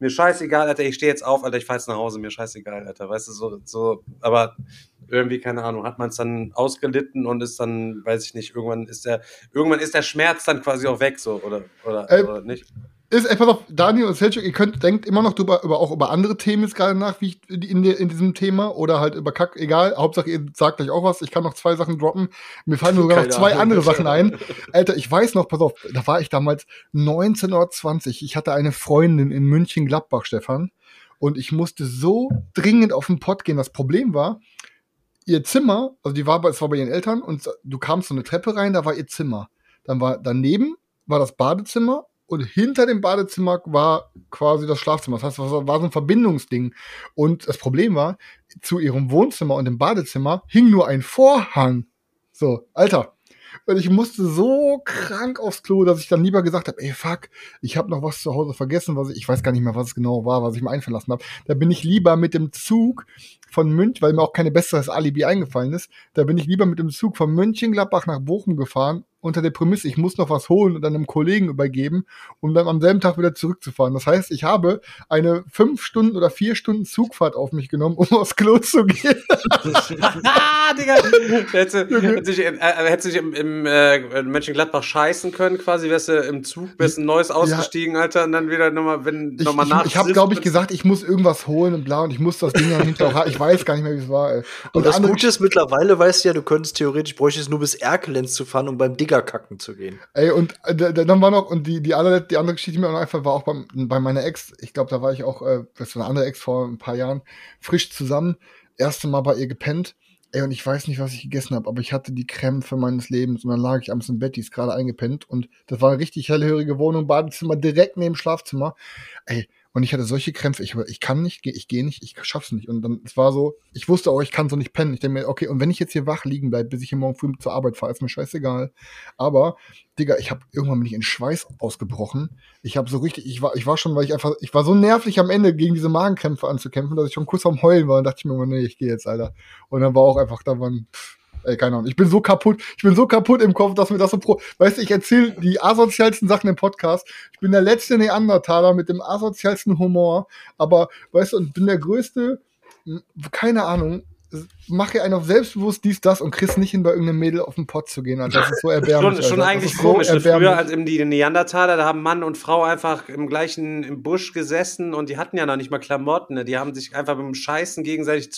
mir scheißegal, Alter, ich stehe jetzt auf, Alter, ich fahr jetzt nach Hause, mir scheißegal, Alter, weißt du, so, so, aber irgendwie, keine Ahnung, hat man es dann ausgelitten und ist dann, weiß ich nicht, irgendwann ist der, irgendwann ist der Schmerz dann quasi auch weg, so, oder, oder, Ey, oder nicht? Ist, ey, pass auf, Daniel und Selchuk, ihr könnt, denkt immer noch drüber, über, auch über andere Themen jetzt gerade nach, wie ich in, in diesem Thema oder halt über Kack, egal. Hauptsache, ihr sagt gleich auch was. Ich kann noch zwei Sachen droppen. Mir fallen sogar noch zwei Ahnung. andere Sachen ein. Alter, ich weiß noch, pass auf, da war ich damals 1920. Ich hatte eine Freundin in München-Gladbach, Stefan. Und ich musste so dringend auf den Pott gehen. Das Problem war, ihr Zimmer, also die war bei, es war bei ihren Eltern und du kamst so eine Treppe rein, da war ihr Zimmer. Dann war daneben war das Badezimmer und hinter dem Badezimmer war quasi das Schlafzimmer. Das heißt, das war so ein Verbindungsding. Und das Problem war, zu ihrem Wohnzimmer und dem Badezimmer hing nur ein Vorhang. So, Alter. Und ich musste so krank aufs Klo, dass ich dann lieber gesagt habe, ey fuck, ich habe noch was zu Hause vergessen, was ich, ich weiß gar nicht mehr, was es genau war, was ich mir einfallen lassen habe. Da bin ich lieber mit dem Zug von München, weil mir auch keine besseres Alibi eingefallen ist, da bin ich lieber mit dem Zug von Mönchengladbach nach Bochum gefahren, unter der Prämisse, ich muss noch was holen und dann einem Kollegen übergeben, um dann am selben Tag wieder zurückzufahren. Das heißt, ich habe eine fünf Stunden oder vier Stunden Zugfahrt auf mich genommen, um aufs Klo zu gehen. ah, <laughs> Digga! Hättest du, dich, äh, hättest du dich im, im äh, in Mönchengladbach scheißen können, quasi, wärst du im Zug, wärst ein neues ausgestiegen, Alter, und dann wieder nochmal, wenn Ich, nochmal ich, nach. ich habe, glaube ich, gesagt, ich muss irgendwas holen und bla und ich muss das Ding dann hinterher auch. Ich weiß gar nicht mehr, wie es war. Ey. Und das andere Gute ist, mittlerweile weißt du ja, du könntest theoretisch, bräuchtest nur bis Erkelenz zu fahren, um beim Digger kacken zu gehen. Ey, und äh, da- da- dann war noch, und die, die, andere, die andere Geschichte, die mir noch einfach war auch beim, bei meiner Ex, ich glaube, da war ich auch, äh, das war eine andere Ex vor ein paar Jahren, frisch zusammen, erste Mal bei ihr gepennt Ey, und ich weiß nicht, was ich gegessen habe, aber ich hatte die Krämpfe meines Lebens und dann lag ich abends im Bett, die ist gerade eingepennt und das war eine richtig hellhörige Wohnung, Badezimmer direkt neben Schlafzimmer. Ey, und ich hatte solche Krämpfe, ich, ich kann nicht, ich gehe nicht, ich schaff's nicht. Und dann, es war so, ich wusste auch, ich kann so nicht pennen. Ich denke mir, okay, und wenn ich jetzt hier wach liegen bleibe, bis ich hier morgen früh zur Arbeit fahre, ist mir scheißegal. Aber, Digga, ich habe irgendwann bin ich in Schweiß ausgebrochen. Ich habe so richtig, ich war, ich war schon, weil ich einfach, ich war so nervlich am Ende gegen diese Magenkrämpfe anzukämpfen, dass ich schon kurz am Heulen war und dachte ich mir, nee, ich gehe jetzt, Alter. Und dann war auch einfach, da waren, pff, Ey, keine Ahnung. Ich bin so kaputt. Ich bin so kaputt im Kopf, dass mir das so pro. Weißt du, ich erzähle die asozialsten Sachen im Podcast. Ich bin der letzte Neandertaler mit dem asozialsten Humor. Aber, weißt du, und bin der größte, hm, keine Ahnung, mache einen auf selbstbewusst dies, das und kriegst nicht hin, bei irgendeinem Mädel auf den Pott zu gehen. Alter. Das ist so <laughs> erbärmlich. schon, schon Alter. eigentlich so komisch. erbärmlich. Früher als eben die Neandertaler, da haben Mann und Frau einfach im gleichen im Busch gesessen und die hatten ja noch nicht mal Klamotten. Ne? Die haben sich einfach mit dem Scheißen gegenseitig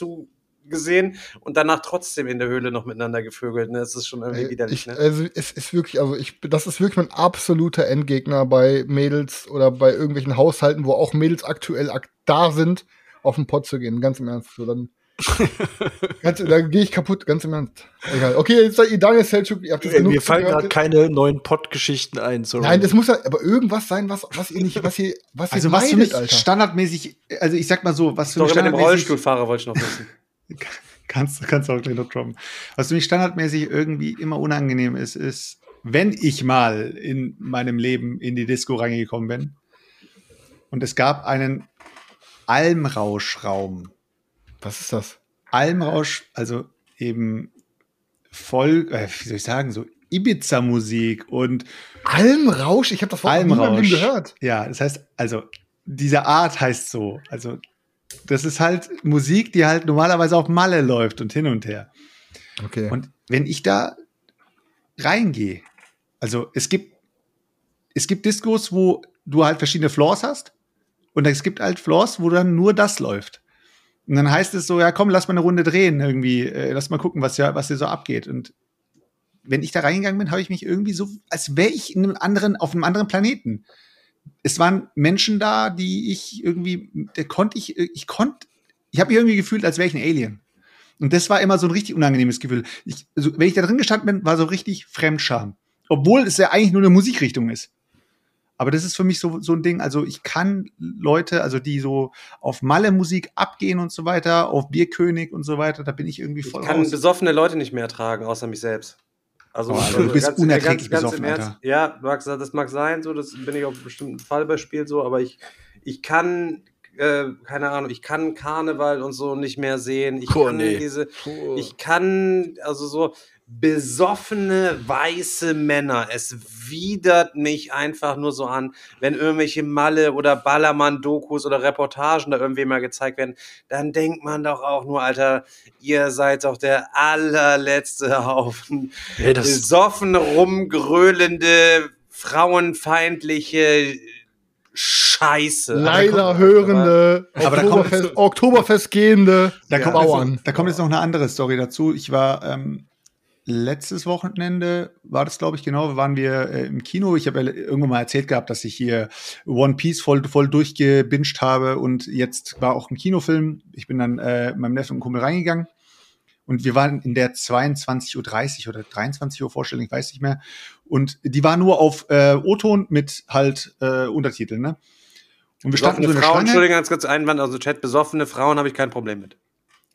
zugesehen und danach trotzdem in der Höhle noch miteinander gevögelt. Ne? Das ist schon irgendwie Ey, widerlich. Ich, ne? also es ist wirklich, also ich, das ist wirklich mein absoluter Endgegner bei Mädels oder bei irgendwelchen Haushalten, wo auch Mädels aktuell ak da sind, auf den Pott zu gehen. Ganz im Ernst. So, dann <laughs> ganz, da gehe ich kaputt, ganz im Ernst. Egal. Okay, jetzt seid ihr Daniel Selchuk, ihr habt das Ey, genug Mir fallen gerade keine neuen Pott-Geschichten ein. Sorry. Nein, das muss ja aber irgendwas sein, was, was ihr nicht, was ihr, was ihr Also was für meidet, mich Alter. standardmäßig, also ich sag mal so, was für mich Doch mit dem standardmäßig, Rollstuhlfahrer wollte ich noch wissen. <laughs> kannst, kannst auch gleich noch droppen. Was für mich standardmäßig irgendwie immer unangenehm ist, ist, wenn ich mal in meinem Leben in die Disco reingekommen bin und es gab einen Almrauschraum. Was ist das? Almrausch, also eben voll, äh, wie soll ich sagen, so Ibiza-Musik und Almrausch? Ich habe das Wort noch nie in meinem Leben Almrausch. gehört. Ja, das heißt, also diese Art heißt so. Also das ist halt Musik, die halt normalerweise auf Malle läuft und hin und her. Okay. Und wenn ich da reingehe, also es gibt, es gibt Discos, wo du halt verschiedene Floors hast und es gibt halt Floors, wo dann nur das läuft. Und dann heißt es so, ja komm, lass mal eine Runde drehen irgendwie, äh, lass mal gucken, was ja, was hier so abgeht. Und wenn ich da reingegangen bin, habe ich mich irgendwie so, als wäre ich in einem anderen, auf einem anderen Planeten. Es waren Menschen da, die ich irgendwie, der konnte ich, ich konnte, ich habe mich irgendwie gefühlt, als wäre ich ein Alien. Und das war immer so ein richtig unangenehmes Gefühl. Ich, also, wenn ich da drin gestanden bin, war so richtig Fremdscham. Obwohl es ja eigentlich nur eine Musikrichtung ist. Aber das ist für mich so, so ein Ding. Also ich kann Leute, also die so auf Malle-Musik abgehen und so weiter, auf Bierkönig und so weiter, da bin ich irgendwie voll Ich kann raus. besoffene Leute nicht mehr ertragen, außer mich selbst. Also, Oh, Alter, du bist unerträglich besoffen, im Ernst. Alter. Ja, mag, das mag sein, so, das bin ich auf bestimmten Fall bei Spiel so, aber ich, ich kann, äh, keine Ahnung, ich kann Karneval und so nicht mehr sehen. Ich Puh, kann nee. diese, ich kann, also so besoffene weiße Männer, es widert mich einfach nur so an, wenn irgendwelche Malle oder Ballermann-Dokus oder Reportagen da irgendwie mal gezeigt werden, dann denkt man doch auch nur, Alter, ihr seid doch der allerletzte Haufen Ey, das, besoffen rumgröhlende, frauenfeindliche Scheiße. Leila hörende, Aber da kommt- Oktoberfest, Oktoberfest gehende Da, kommt jetzt Bauern. noch, da kommt jetzt noch eine andere Story dazu. Ich war ähm, letztes Wochenende, war das glaube ich genau, waren wir äh, im Kino. Ich habe ja irgendwann mal erzählt gehabt, dass ich hier One Piece voll, voll durchgebinged habe und jetzt war auch ein Kinofilm. Ich bin dann äh, meinem Neffen und Kumpel reingegangen und wir waren in der 22.30 Uhr oder 23 Uhr Vorstellung, ich weiß nicht mehr. Und die war nur auf äh, O-Ton mit halt äh, Untertiteln, ne? Und wir standen Besoffene so in der Frauen. Entschuldigung, ganz kurz Einwand aus dem Chat, besoffene Frauen habe ich kein Problem mit.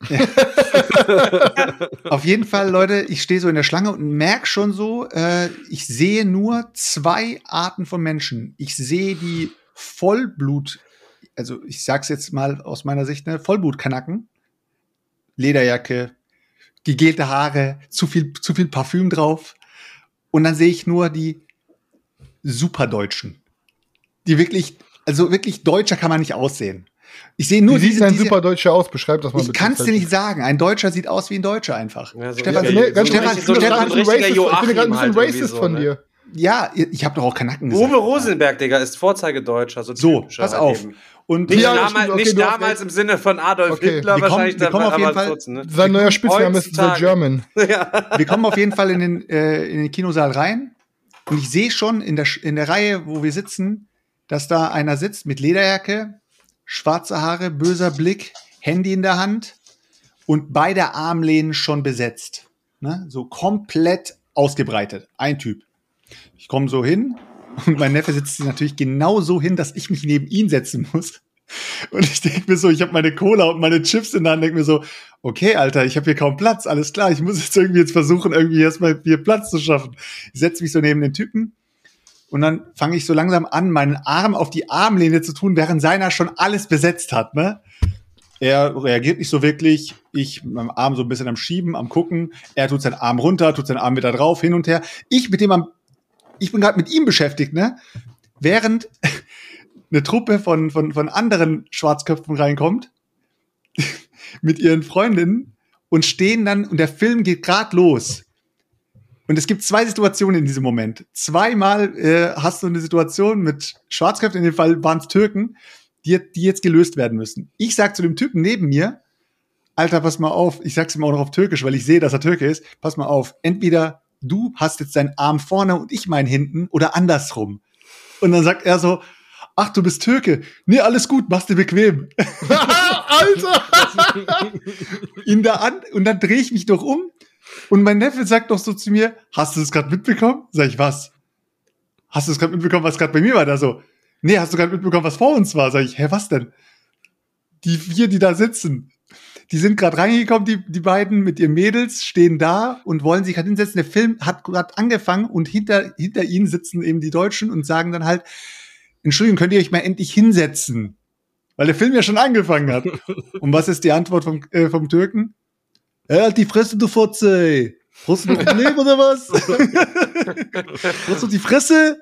<laughs> Auf jeden Fall, Leute, ich stehe so in der Schlange und merke schon so, äh, ich sehe nur zwei Arten von Menschen. Ich sehe die Vollblut, also ich sag's jetzt mal aus meiner Sicht, ne, Vollblutkanacken, Lederjacke, gegelte Haare, zu viel, zu viel Parfüm drauf. Und dann sehe ich nur die Superdeutschen. Die wirklich, also wirklich deutscher kann man nicht aussehen. Ich sehe nur Wie sieht diese, ein diese Superdeutscher aus? Beschreib das mal ich kann es dir nicht sagen. Ein Deutscher sieht aus wie ein Deutscher einfach. Ja, so Stefan, nee, ganz so Stefan, richtig- ich bin so bisschen richtiger racist, ich bin gerade ein Joachim bisschen halt racist so, von ne? dir. ja, ich habe doch auch Kanacken gesagt. Uwe Rosenberg, Digga, ist Vorzeigedeutscher. So, So, pass halt auf. eben. Und Nicht, Ja, damals, okay, nicht damals im Sinne von Adolf Okay. Hitler, Wir kommen- wahrscheinlich wir kommen auf jeden Fall- ne? Sein neuer Spitzname ist The. German. <laughs> wir kommen auf jeden Fall in den, äh, in den Kinosaal rein. Und ich sehe schon in der, in der Reihe, wo wir sitzen, dass da einer sitzt mit Lederjacke, schwarze Haare, böser Blick, Handy in der Hand. und beide Armlehnen schon besetzt. Ne? So komplett ausgebreitet. Ein Typ. Ich komme so hin und mein Neffe sitzt natürlich genau so hin, dass ich mich neben ihn setzen muss. Und ich denke mir so, ich habe meine Cola und meine Chips in der Hand, denke mir so, okay, Alter, ich habe hier kaum Platz, alles klar, ich muss jetzt irgendwie jetzt versuchen, irgendwie erstmal hier Platz zu schaffen. Ich setze mich so neben den Typen und dann fange ich so langsam an, meinen Arm auf die Armlehne zu tun, während seiner schon alles besetzt hat, ne? Er reagiert nicht so wirklich. Ich mit meinem Arm so ein bisschen am Schieben, am Gucken. Er tut seinen Arm runter, tut seinen Arm wieder drauf, hin und her. Ich mit dem am, ich bin gerade mit ihm beschäftigt, ne? Während <laughs> eine Truppe von, von, von anderen Schwarzköpfen reinkommt <laughs> mit ihren Freundinnen und stehen dann und der Film geht gerade los. Und es gibt zwei Situationen in diesem Moment. Zweimal äh, hast du eine Situation mit Schwarzköpfen, in dem Fall waren es Türken, die, die jetzt gelöst werden müssen. Ich sag zu dem Typen neben mir, Alter, pass mal auf, ich sag's ihm auch noch auf Türkisch, weil ich sehe, dass er Türke ist, pass mal auf, entweder du hast jetzt deinen Arm vorne und ich meinen hinten oder andersrum. Und dann sagt er so, ach, du bist Türke. Nee, alles gut, mach's dir bequem. <laughs> Alter! <laughs> In der An und dann drehe ich mich doch um und mein Neffe sagt doch so zu mir, hast du das gerade mitbekommen? Sag ich, was? Hast du das gerade mitbekommen, was gerade bei mir war? Da so, nee, hast du gerade mitbekommen, was vor uns war? Sag ich, hä, was denn? Die vier, die da sitzen, die sind gerade reingekommen, die, die beiden mit ihren Mädels stehen da und wollen sich halt hinsetzen. Der Film hat gerade angefangen und hinter, hinter ihnen sitzen eben die Deutschen und sagen dann halt, Entschuldigung, könnt ihr euch mal endlich hinsetzen? Weil der Film ja schon angefangen hat. und was ist die Antwort vom, äh, vom Türken? Ja, halt die Fresse, du Fotze. Hast du ein Problem oder was? <laughs> Hast du die Fresse?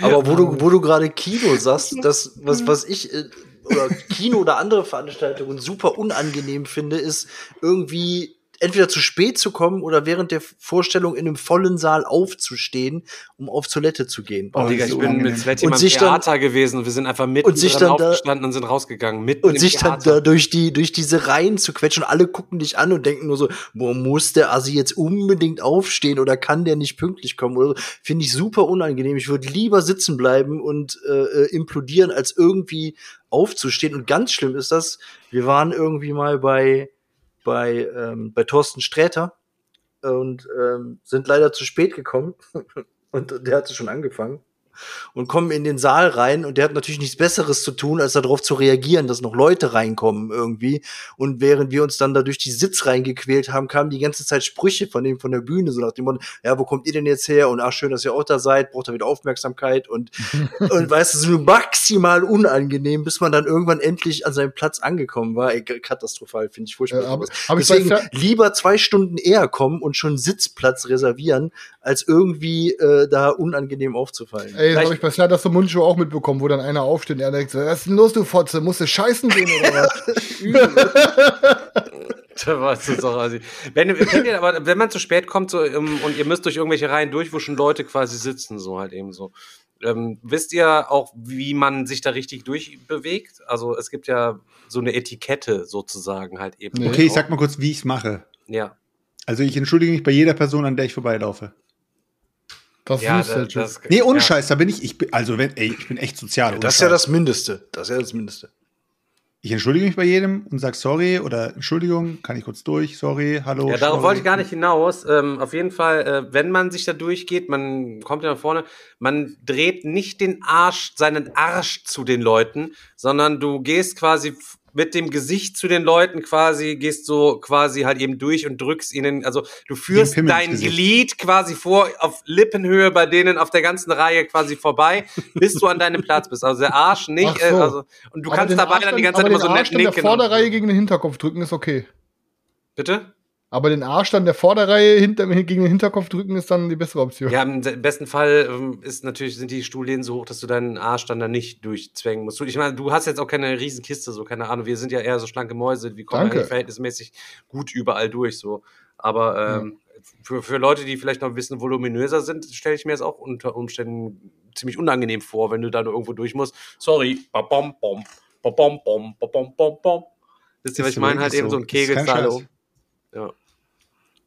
Aber wo du, wo du gerade Kino sagst, das, was, was ich, äh, oder Kino oder andere Veranstaltungen super unangenehm finde, ist irgendwie entweder zu spät zu kommen oder während der Vorstellung in einem vollen Saal aufzustehen, um auf Toilette zu gehen. Oh, Digga, ich bin mit Sveti im Theater dann, gewesen und wir sind einfach mitten und sich dann aufgestanden da, und sind rausgegangen. Mitten und sich Theater. dann da durch die, durch diese Reihen zu quetschen und alle gucken dich an und denken nur so, boah, muss der Assi jetzt unbedingt aufstehen oder kann der nicht pünktlich kommen oder so. Finde ich super unangenehm. Ich würde lieber sitzen bleiben und äh, äh, implodieren, als irgendwie aufzustehen. Und ganz schlimm ist das, wir waren irgendwie mal bei bei, ähm, bei Thorsten Sträter und ähm, sind leider zu spät gekommen. <laughs> und der hatte schon angefangen und kommen in den Saal rein und der hat natürlich nichts Besseres zu tun, als darauf zu reagieren, dass noch Leute reinkommen irgendwie. Und während wir uns dann da durch die Sitz reingequält haben, kamen die ganze Zeit Sprüche von dem von der Bühne, so nach dem Motto, ja, wo kommt ihr denn jetzt her? Und ach, schön, dass ihr auch da seid, braucht ihr wieder Aufmerksamkeit und, <laughs> und weißt du, so maximal unangenehm, bis man dann irgendwann endlich an seinem Platz angekommen war. Ey, katastrophal, finde ich furchtbar. Ja, aber, aber Deswegen lieber zwei Stunden eher kommen und schon Sitzplatz reservieren, als irgendwie äh, da unangenehm aufzufallen. Ey, das habe ich bei Serdar Mundschuh auch mitbekommen, wo dann einer aufsteht und er denkt so, was ist denn los, du Fotze? Musst du scheißen gehen oder was? <laughs> <laughs> da war es auch also, wenn, ihr, aber wenn man zu spät kommt so, um, und ihr müsst durch irgendwelche Reihen durch, wo schon Leute quasi sitzen, so halt eben so. Ähm, wisst ihr auch, wie man sich da richtig durchbewegt? Also es gibt ja so eine Etikette sozusagen halt eben. Okay, ich sag mal kurz, wie ich es mache. Ja. Also ich entschuldige mich bei jeder Person, an der ich vorbeilaufe. Das ja, ist das, das, Nee, ohne ja. Scheiß, da bin ich, ich bin, also wenn, ey, ich bin echt sozial. Ja, das ist ja das Mindeste. Das ist ja das Mindeste. Ich entschuldige mich bei jedem und sage sorry oder Entschuldigung, kann ich kurz durch, sorry, hallo. Ja, darauf sorry. wollte ich gar nicht hinaus. Ähm, auf jeden Fall, äh, wenn man sich da durchgeht, man kommt ja nach vorne, man dreht nicht den Arsch, seinen Arsch zu den Leuten, sondern du gehst quasi mit dem Gesicht zu den Leuten quasi, gehst so quasi halt eben durch und drückst ihnen, also du führst dein Glied quasi vor, auf Lippenhöhe bei denen auf der ganzen Reihe quasi vorbei, <laughs> bis du an deinem Platz bist. Also der Arsch nicht, so. äh, also, und du aber kannst dabei dann die ganze Zeit immer so nett nicken. der Vorderreihe gegen den Hinterkopf drücken ist okay. Bitte? Aber den Arsch dann der Vorderreihe hinter, gegen den Hinterkopf drücken ist dann die bessere Option. Ja, im besten Fall ähm, ist natürlich, sind die Stuhllehnen so hoch, dass du deinen Arsch dann da nicht durchzwängen musst. Ich meine, du hast jetzt auch keine Riesenkiste, so keine Ahnung. Wir sind ja eher so schlanke Mäuse, wir kommen ja verhältnismäßig gut überall durch, so. Aber ähm, ja. für, für Leute, die vielleicht noch ein bisschen voluminöser sind, stelle ich mir das auch unter Umständen ziemlich unangenehm vor, wenn du da nur irgendwo durch musst. Sorry, bom, bom, bom, bom, bom, bom, bom, bom. Wisst ihr, was ich meine? Halt so. eben so ein Kegelzahl um. Ja.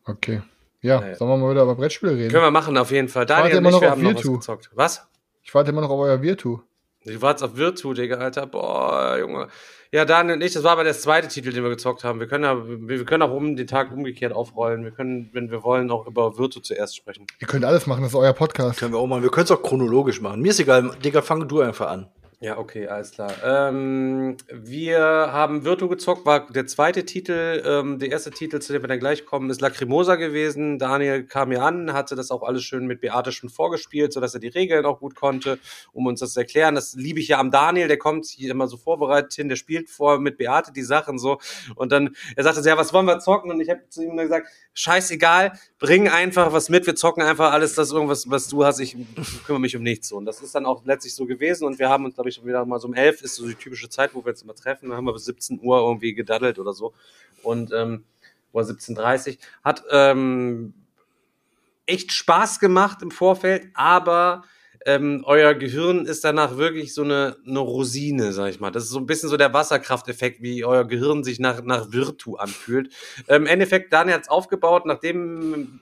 Okay. Ja, naja. sollen wir mal wieder über Brettspiele reden? Können wir machen, auf jeden Fall. Daniel ich warte immer noch auf Virtu. Was? Ich warte immer noch auf euer Virtu. Du warst auf Virtu, Digga, Alter. Boah, Junge. Ja, Daniel und ich, das war aber der zweite Titel, den wir gezockt haben. Wir können, ja, wir können auch um den Tag umgekehrt aufrollen. Wir können, wenn wir wollen, auch über Virtu zuerst sprechen. Ihr könnt alles machen, das ist euer Podcast. Können wir auch machen. Wir können es auch chronologisch machen. Mir ist egal, Digga, fang du einfach an. Ja, okay, alles klar. Ähm, wir haben Virtu gezockt, war der zweite Titel. Ähm, der erste Titel, zu dem wir dann gleich kommen, ist Lacrimosa gewesen. Daniel kam hier an, hatte das auch alles schön mit Beate schon vorgespielt, sodass er die Regeln auch gut konnte, um uns das zu erklären. Das liebe ich ja am Daniel, der kommt hier immer so vorbereitet hin, der spielt vor mit Beate die Sachen so. Und dann, er sagte ja, was wollen wir zocken? Und ich habe zu ihm dann gesagt, scheißegal, bring einfach was mit, wir zocken einfach alles, das irgendwas, was du hast, ich kümmere mich um nichts. Und das ist dann auch letztlich so gewesen. Und wir haben uns, glaube ich, wieder mal so um elf ist so die typische Zeit, wo wir uns immer treffen. Dann haben wir bis 17 Uhr irgendwie gedaddelt oder so. Und ähm, oder 17.30 Hat ähm, echt Spaß gemacht im Vorfeld, aber ähm, euer Gehirn ist danach wirklich so eine, eine Rosine, sag ich mal. Das ist so ein bisschen so der Wasserkrafteffekt, wie euer Gehirn sich nach, nach Virtu anfühlt. Ähm, Im Endeffekt, Daniel hat's aufgebaut, nachdem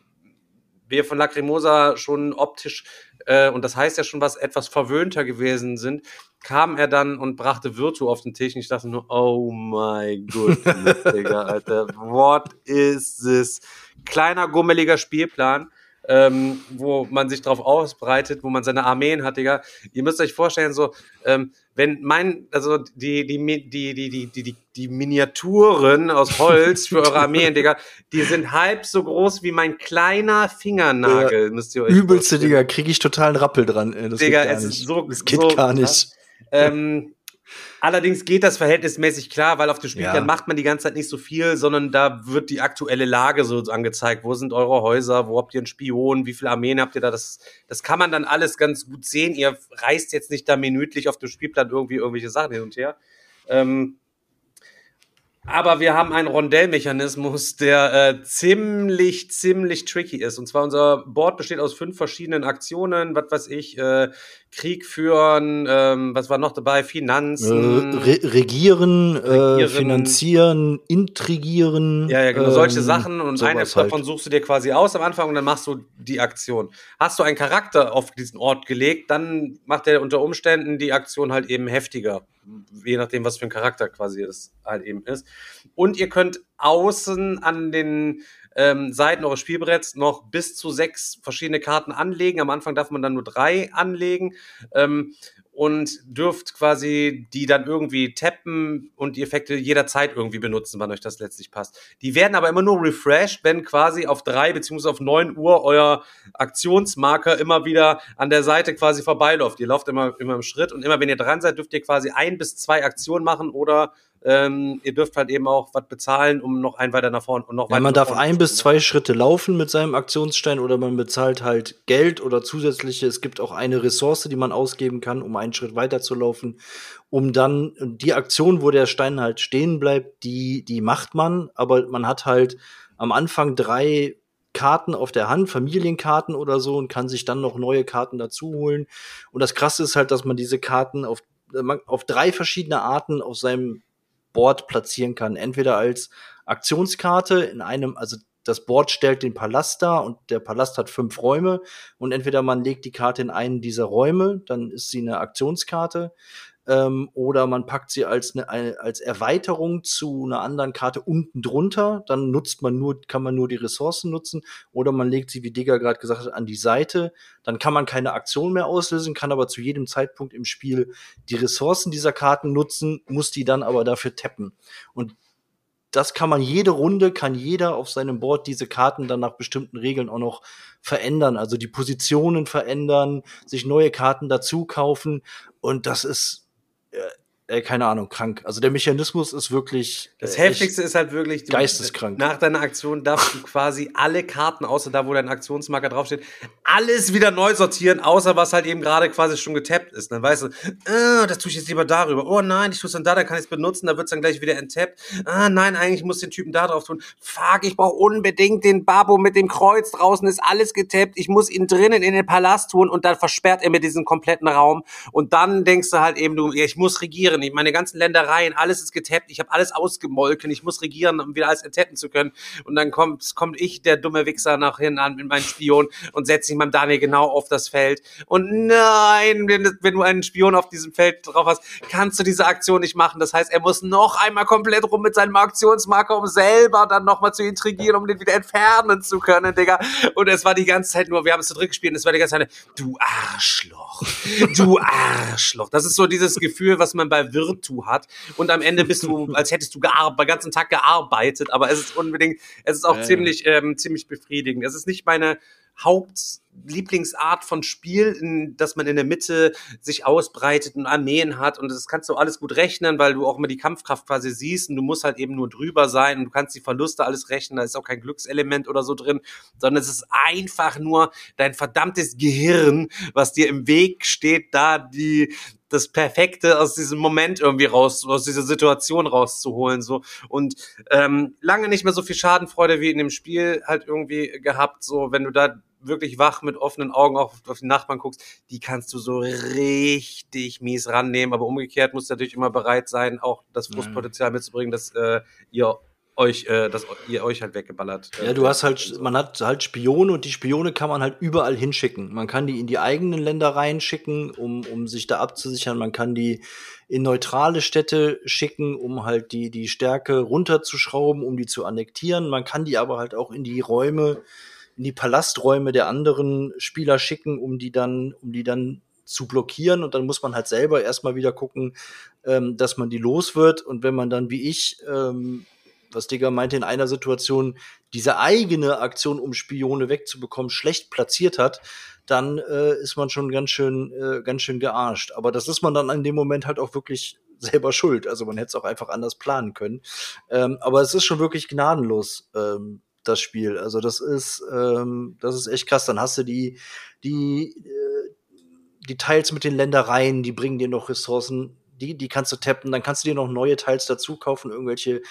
wir von Lacrimosa schon optisch, äh, und das heißt ja schon was, etwas verwöhnter gewesen sind, kam er dann und brachte Virtu auf den Tisch. Und ich dachte nur, oh my goodness, <laughs> Digga, Alter, what is this? Kleiner, gummeliger Spielplan, ähm, wo man sich drauf ausbreitet, wo man seine Armeen hat, Digga. Ihr müsst euch vorstellen, so, ähm, wenn mein, also die, die, die, die, die, die, die, die Miniaturen aus Holz für eure Armeen, Digga, die sind halb so groß wie mein kleiner Fingernagel, Ja, müsst ihr euch Übelste, vorstellen. Digga, kriege ich total einen Rappel dran. Das Digga, geht gar es nicht. ist so, das geht so gar nicht. Ähm, allerdings geht das verhältnismäßig klar, weil auf dem Spielplan Ja. macht man die ganze Zeit nicht so viel, sondern da wird die aktuelle Lage so angezeigt. Wo sind eure Häuser? Wo habt ihr einen Spion? Wie viele Armeen habt ihr da? Das, das kann man dann alles ganz gut sehen. Ihr reißt jetzt nicht da minütlich auf dem Spielplan irgendwie irgendwelche Sachen hin und her. Ähm, aber wir haben einen Rondellmechanismus, der äh, ziemlich, ziemlich tricky ist. Und zwar unser Board besteht aus fünf verschiedenen Aktionen, was weiß ich, äh, Krieg führen, ähm, was war noch dabei, Äh, Finanzen. re regieren, äh, Regieren. finanzieren, intrigieren. Ja, ja, genau, solche ähm, Sachen und eine sowas halt. davon suchst du dir quasi aus am Anfang und dann machst du die Aktion. Hast du einen Charakter auf diesen Ort gelegt, dann macht er unter Umständen die Aktion halt eben heftiger. Je nachdem, was für ein Charakter quasi es halt eben ist. Und ihr könnt außen an den ähm, Seiten eures Spielbretts noch bis zu sechs verschiedene Karten anlegen. Am Anfang darf man dann nur drei anlegen. Ähm, und dürft quasi die dann irgendwie tappen und die Effekte jederzeit irgendwie benutzen, wann euch das letztlich passt. Die werden aber immer nur refreshed, wenn quasi auf drei beziehungsweise auf neun Uhr euer Aktionsmarker immer wieder an der Seite quasi vorbeiläuft. Ihr lauft immer, immer im Schritt und immer wenn ihr dran seid, dürft ihr quasi ein bis zwei Aktionen machen oder ähm, ihr dürft halt eben auch was bezahlen, um noch ein weiter nach vorne und noch Ja, weiter man darf ein bis zwei Schritte laufen mit seinem Aktionsstein oder man bezahlt halt Geld oder zusätzliche. Es gibt auch eine Ressource, die man ausgeben kann, um einen Schritt weiter zu laufen, um dann die Aktion, wo der Stein halt stehen bleibt, die, die macht man, aber man hat halt am Anfang drei Karten auf der Hand, Familienkarten oder so und kann sich dann noch neue Karten dazu holen. Und das Krasse ist halt, dass man diese Karten auf, auf drei verschiedene Arten auf seinem Board platzieren kann. Entweder als Aktionskarte in einem, also das Board stellt den Palast dar und der Palast hat fünf Räume und entweder man legt die Karte in einen dieser Räume, dann ist sie eine Aktionskarte, ähm, oder man packt sie als eine als Erweiterung zu einer anderen Karte unten drunter, dann nutzt man nur, kann man nur die Ressourcen nutzen, oder man legt sie, wie Digger gerade gesagt hat, an die Seite, dann kann man keine Aktion mehr auslösen, kann aber zu jedem Zeitpunkt im Spiel die Ressourcen dieser Karten nutzen, muss die dann aber dafür tappen. Und das kann man jede Runde, kann jeder auf seinem Board diese Karten dann nach bestimmten Regeln auch noch verändern. Also die Positionen verändern, sich neue Karten dazu kaufen. Und das ist, Yeah. Äh, äh, keine Ahnung, krank. Also der Mechanismus ist wirklich. Das äh, Heftigste ist halt wirklich, du, geisteskrank. nach deiner Aktion darfst du quasi alle Karten, außer da, wo dein Aktionsmarker draufsteht, alles wieder neu sortieren, außer was halt eben gerade quasi schon getappt ist. Dann weißt du, ah, das tue ich jetzt lieber darüber. Oh nein, ich tue es dann da, dann kann ich es benutzen, da wird es dann gleich wieder enttappt. Ah nein, eigentlich muss ich den Typen da drauf tun. Fuck, ich brauche unbedingt den Babo mit dem Kreuz. Draußen ist alles getappt. Ich muss ihn drinnen in den Palast tun und dann versperrt er mir diesen kompletten Raum. Und dann denkst du halt eben, du, ja, ich muss regieren. Regieren. Ich, meine ganzen Ländereien, alles ist getappt. Ich habe alles ausgemolken. Ich muss regieren, um wieder alles enttappen zu können. Und dann kommt, kommt ich, der dumme Wichser, nach hinten an mit meinem Spion und setze sich meinem Daniel genau auf das Feld. Und nein, wenn, wenn du einen Spion auf diesem Feld drauf hast, kannst du diese Aktion nicht machen. Das heißt, er muss noch einmal komplett rum mit seinem Aktionsmarker, um selber dann nochmal zu intrigieren, um den wieder entfernen zu können, Digga. Und es war die ganze Zeit nur, wir haben es zu dritt gespielt, und es war die ganze Zeit, du Arschloch, du Arschloch. Das ist so dieses Gefühl, was man bei Virtu hat. Und am Ende bist du, <laughs> als hättest du den ganzen Tag gearbeitet, aber es ist unbedingt, es ist auch ja. ziemlich, ähm, ziemlich befriedigend. Es ist nicht meine Hauptlieblingsart von Spiel, in, dass man in der Mitte sich ausbreitet und Armeen hat und das kannst du alles gut rechnen, weil du auch immer die Kampfkraft quasi siehst und du musst halt eben nur drüber sein und du kannst die Verluste alles rechnen, da ist auch kein Glückselement oder so drin, sondern es ist einfach nur dein verdammtes Gehirn, was dir im Weg steht, da die das Perfekte aus diesem Moment irgendwie raus, aus dieser Situation rauszuholen, so. Und ähm, lange nicht mehr so viel Schadenfreude wie in dem Spiel halt irgendwie gehabt, so, wenn du da wirklich wach mit offenen Augen auf, auf den Nachbarn guckst, die kannst du so richtig mies rannehmen, aber umgekehrt musst du natürlich immer bereit sein, auch das Frustpotenzial mitzubringen, dass äh, ihr euch, äh, dass ihr euch halt weggeballert. äh, Ja, du hast halt, so. man hat halt Spione und die Spione kann man halt überall hinschicken. Man kann die in die eigenen Länder reinschicken, um, um sich da abzusichern. Man kann die in neutrale Städte schicken, um halt die, die Stärke runterzuschrauben, um die zu annektieren. Man kann die aber halt auch in die Räume, in die Palasträume der anderen Spieler schicken, um die dann, um die dann zu blockieren und dann muss man halt selber erstmal wieder gucken, ähm, dass man die los wird und wenn man dann wie ich ähm, was Digger meinte, in einer Situation diese eigene Aktion, um Spione wegzubekommen, schlecht platziert hat, dann äh, ist man schon ganz schön, äh, ganz schön gearscht. Aber das ist man dann in dem Moment halt auch wirklich selber schuld. Also man hätte es auch einfach anders planen können. Ähm, aber es ist schon wirklich gnadenlos, ähm, das Spiel. Also das ist, ähm, das ist echt krass. Dann hast du die, die, äh, die Teils mit den Ländereien, die bringen dir noch Ressourcen. Die, die kannst du tappen, dann kannst du dir noch neue Teils dazu kaufen, irgendwelche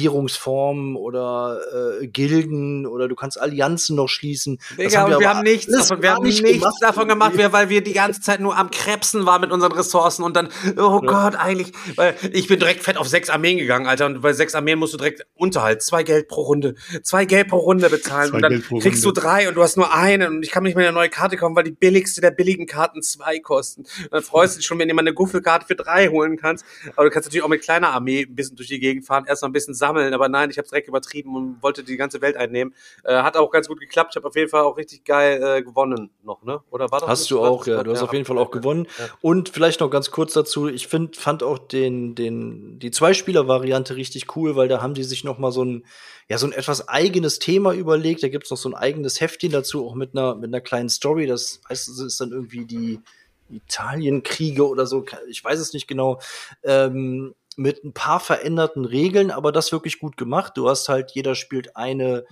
Regierungsformen oder äh, Gilden oder du kannst Allianzen noch schließen. Digga, und wir aber haben nichts davon, wir haben nichts gemacht. davon gemacht, wir- weil wir die ganze Zeit nur am Krebsen waren mit unseren Ressourcen und dann, oh Gott, eigentlich, weil ich bin direkt fett auf sechs Armeen gegangen, Alter, und bei sechs Armeen musst du direkt Unterhalt, zwei Geld pro Runde, zwei Geld pro Runde bezahlen Zwei und dann kriegst Runde. du drei und du hast nur eine und ich kann nicht mehr eine neue Karte kaufen, weil die billigste der billigen Karten zwei kosten. Und dann freust du dich schon, wenn mal eine Guffelkarte für drei holen kannst, aber du kannst natürlich auch mit kleiner Armee ein bisschen durch die Gegend fahren, erst mal ein bisschen sammeln, aber nein, ich habe direkt übertrieben und wollte die ganze Welt einnehmen. Äh, hat auch ganz gut geklappt. Ich habe auf jeden Fall auch richtig geil äh, gewonnen noch, ne? Oder war das? Hast du auch, ja. Du hast Ja, auf jeden Fall auch gewonnen. ja. Und vielleicht noch ganz kurz dazu, ich find, fand auch den, den, die Zwei-Spieler-Variante richtig cool, weil da haben die sich noch mal so ein, ja, so ein etwas eigenes Thema überlegt. Da gibt's noch so ein eigenes Heftchen dazu, auch mit einer, mit einer kleinen Story. Das heißt, es ist dann irgendwie die Italienkriege oder so. Ich weiß es nicht genau. Ähm, mit ein paar veränderten Regeln, aber das wirklich gut gemacht. Du hast halt, jeder spielt eine,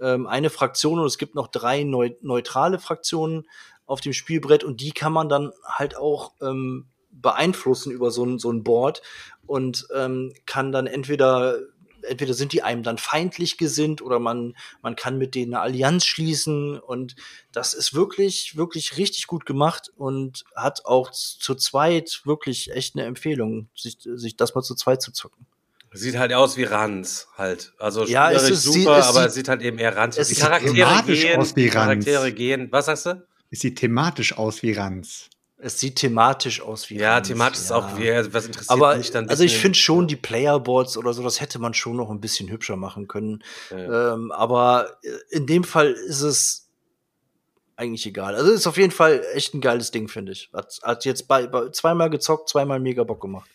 ähm, eine Fraktion und es gibt noch drei neu neutrale Fraktionen auf dem Spielbrett und die kann man dann halt auch ähm, beeinflussen über so ein, so ein Board und ähm, kann dann entweder entweder sind die einem dann feindlich gesinnt oder man, man kann mit denen eine Allianz schließen und das ist wirklich, wirklich richtig gut gemacht und hat auch zu zweit wirklich echt eine Empfehlung, sich, sich das mal zu zweit zu zocken. Sieht halt aus wie Ranz halt. Also Ja, es spielerisch ist- sie- super, es aber sieht- es sieht halt eben eher Ranz. es Die sieht Charaktere thematisch gehen, aus wie die Charaktere Ranz. gehen. Was sagst du? Es sieht thematisch aus wie Ranz. Es sieht thematisch aus wie Ja, thematisch ist ja. auch wie, was interessiert Aber mich dann. also ich finde schon die Playerboards oder so, das hätte man schon noch ein bisschen hübscher machen können. Ja. Ähm, aber äh, in dem Fall ist es eigentlich egal. Also ist auf jeden Fall echt ein geiles Ding, finde ich. Hat, hat jetzt bei, bei zweimal gezockt, zweimal mega Bock gemacht.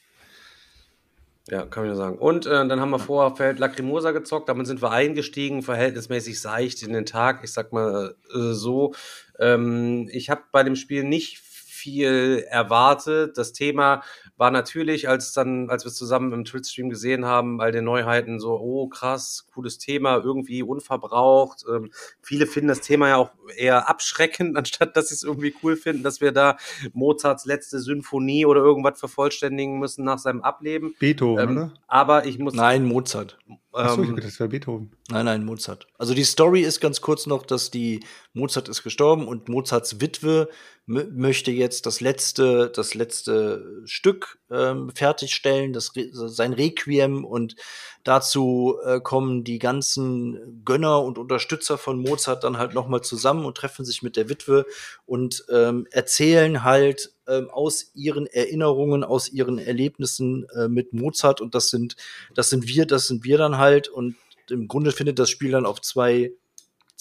Ja, kann ich nur sagen. Und äh, dann haben wir vorher Feld Lacrimosa gezockt, damit sind wir eingestiegen, verhältnismäßig seicht in den Tag, ich sag mal äh, so. Ähm, ich habe bei dem Spiel nicht viel erwartet. Das Thema war natürlich, als dann, als wir es zusammen im Twitch-Stream gesehen haben, all den Neuheiten so, oh krass, cooles Thema, irgendwie unverbraucht. Ähm, viele finden das Thema ja auch eher abschreckend, <laughs> anstatt dass sie es irgendwie cool finden, dass wir da Mozarts letzte Symphonie oder irgendwas vervollständigen müssen nach seinem Ableben. Beethoven, Ähm, oder? aber ich muss. Nein, Mozart. Achso, ich ähm, dachte, das wäre Beethoven. Nein, nein, Mozart. Also die Story ist ganz kurz noch, dass die Mozart ist gestorben und Mozarts Witwe möchte jetzt das letzte, das letzte Stück ähm, fertigstellen, das sein Requiem und dazu äh, kommen die ganzen Gönner und Unterstützer von Mozart dann halt noch mal zusammen und treffen sich mit der Witwe und ähm, erzählen halt ähm, aus ihren Erinnerungen, aus ihren Erlebnissen äh, mit Mozart und das sind das sind wir, das sind wir dann halt und im Grunde findet das Spiel dann auf zwei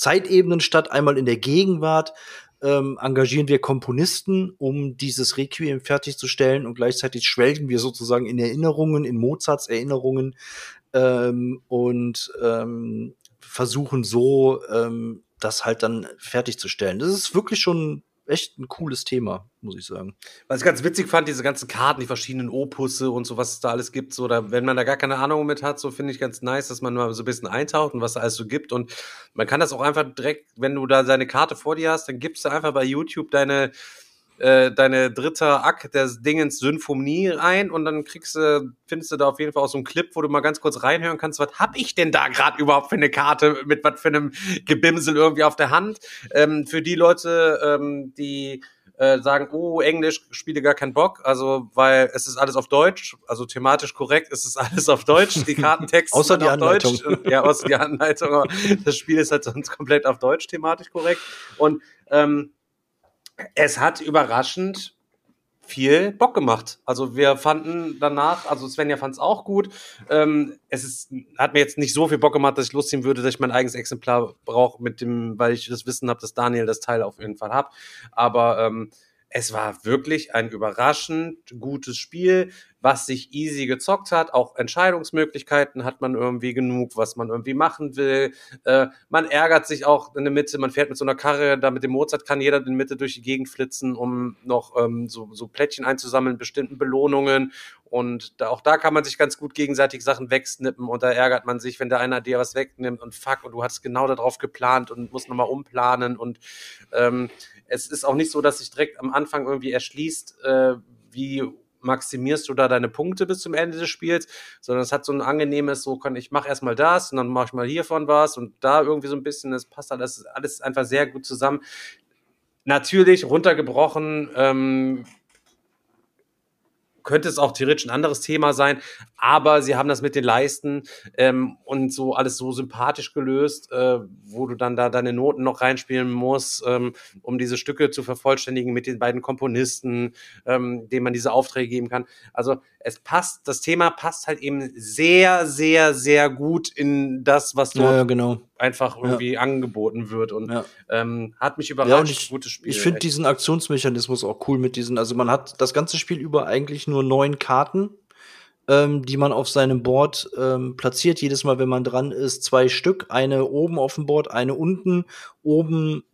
Zeitebenen statt. Einmal in der Gegenwart ähm, engagieren wir Komponisten, um dieses Requiem fertigzustellen und gleichzeitig schwelgen wir sozusagen in Erinnerungen, in Mozarts Erinnerungen ähm, und ähm, versuchen so ähm, das halt dann fertigzustellen. Das ist wirklich schon echt ein cooles Thema, muss ich sagen. Was ich ganz witzig fand, diese ganzen Karten, die verschiedenen Opusse und so, was es da alles gibt, so, da, wenn man da gar keine Ahnung mit hat, so finde ich ganz nice, dass man mal so ein bisschen eintaucht und was da alles so gibt. Und man kann das auch einfach direkt, wenn du da seine Karte vor dir hast, dann gibst du einfach bei YouTube deine äh, deine dritte Akt des Dingens Symphonie ein und dann kriegst du, findest du da auf jeden Fall auch so einen Clip, wo du mal ganz kurz reinhören kannst, was hab ich denn da gerade überhaupt für eine Karte mit was für einem Gebimsel irgendwie auf der Hand. Ähm, für die Leute, ähm, die äh, sagen, oh, Englisch spiele gar keinen Bock, also weil es ist alles auf Deutsch, also thematisch korrekt ist es alles auf Deutsch, die Kartentexte <laughs> außer die auf Anleitung. Deutsch, ja, außer die Anleitung, aber das Spiel ist halt sonst komplett auf Deutsch thematisch korrekt. Und ähm, es hat überraschend viel Bock gemacht. Also wir fanden danach, also Svenja fand es auch gut. Ähm, es ist, hat mir jetzt nicht so viel Bock gemacht, dass ich Lust ziehen würde, dass ich mein eigenes Exemplar brauche, mit dem, weil ich das Wissen habe, dass Daniel das Teil auf jeden Fall hat. Aber ähm, es war wirklich ein überraschend gutes Spiel, was sich easy gezockt hat. Auch Entscheidungsmöglichkeiten hat man irgendwie genug, was man irgendwie machen will. Äh, man ärgert sich auch in der Mitte. Man fährt mit so einer Karre, da mit dem Mozart kann jeder in der Mitte durch die Gegend flitzen, um noch ähm, so, so Plättchen einzusammeln, bestimmten Belohnungen. Und da, auch da kann man sich ganz gut gegenseitig Sachen wegsnippen und da ärgert man sich, wenn der einer dir was wegnimmt und fuck, und du hast genau darauf geplant und musst nochmal umplanen und ähm, es ist auch nicht so, dass sich direkt am Anfang irgendwie erschließt, äh, wie maximierst du da deine Punkte bis zum Ende des Spiels, sondern es hat so ein angenehmes, so kann ich mache erstmal das und dann mache ich mal hiervon was und da irgendwie so ein bisschen, das passt alles, alles einfach sehr gut zusammen. Natürlich runtergebrochen, ähm, könnte es auch theoretisch ein anderes Thema sein, aber sie haben das mit den Leisten ähm, und so alles so sympathisch gelöst, äh, wo du dann da deine Noten noch reinspielen musst, ähm, um diese Stücke zu vervollständigen mit den beiden Komponisten, ähm, denen man diese Aufträge geben kann. Also es passt, das Thema passt halt eben sehr, sehr, sehr gut in das, was dort Ja, genau. Einfach irgendwie angeboten wird und Ja. ähm, hat mich Ja, überrascht. und ich, Gutes Spiel. ich finde diesen Aktionsmechanismus auch cool mit diesen, also man hat das ganze Spiel über eigentlich nur neun Karten, ähm, die man auf seinem Board ähm, platziert. Jedes Mal, wenn man dran ist, zwei Stück. Eine oben auf dem Board, eine unten. Oben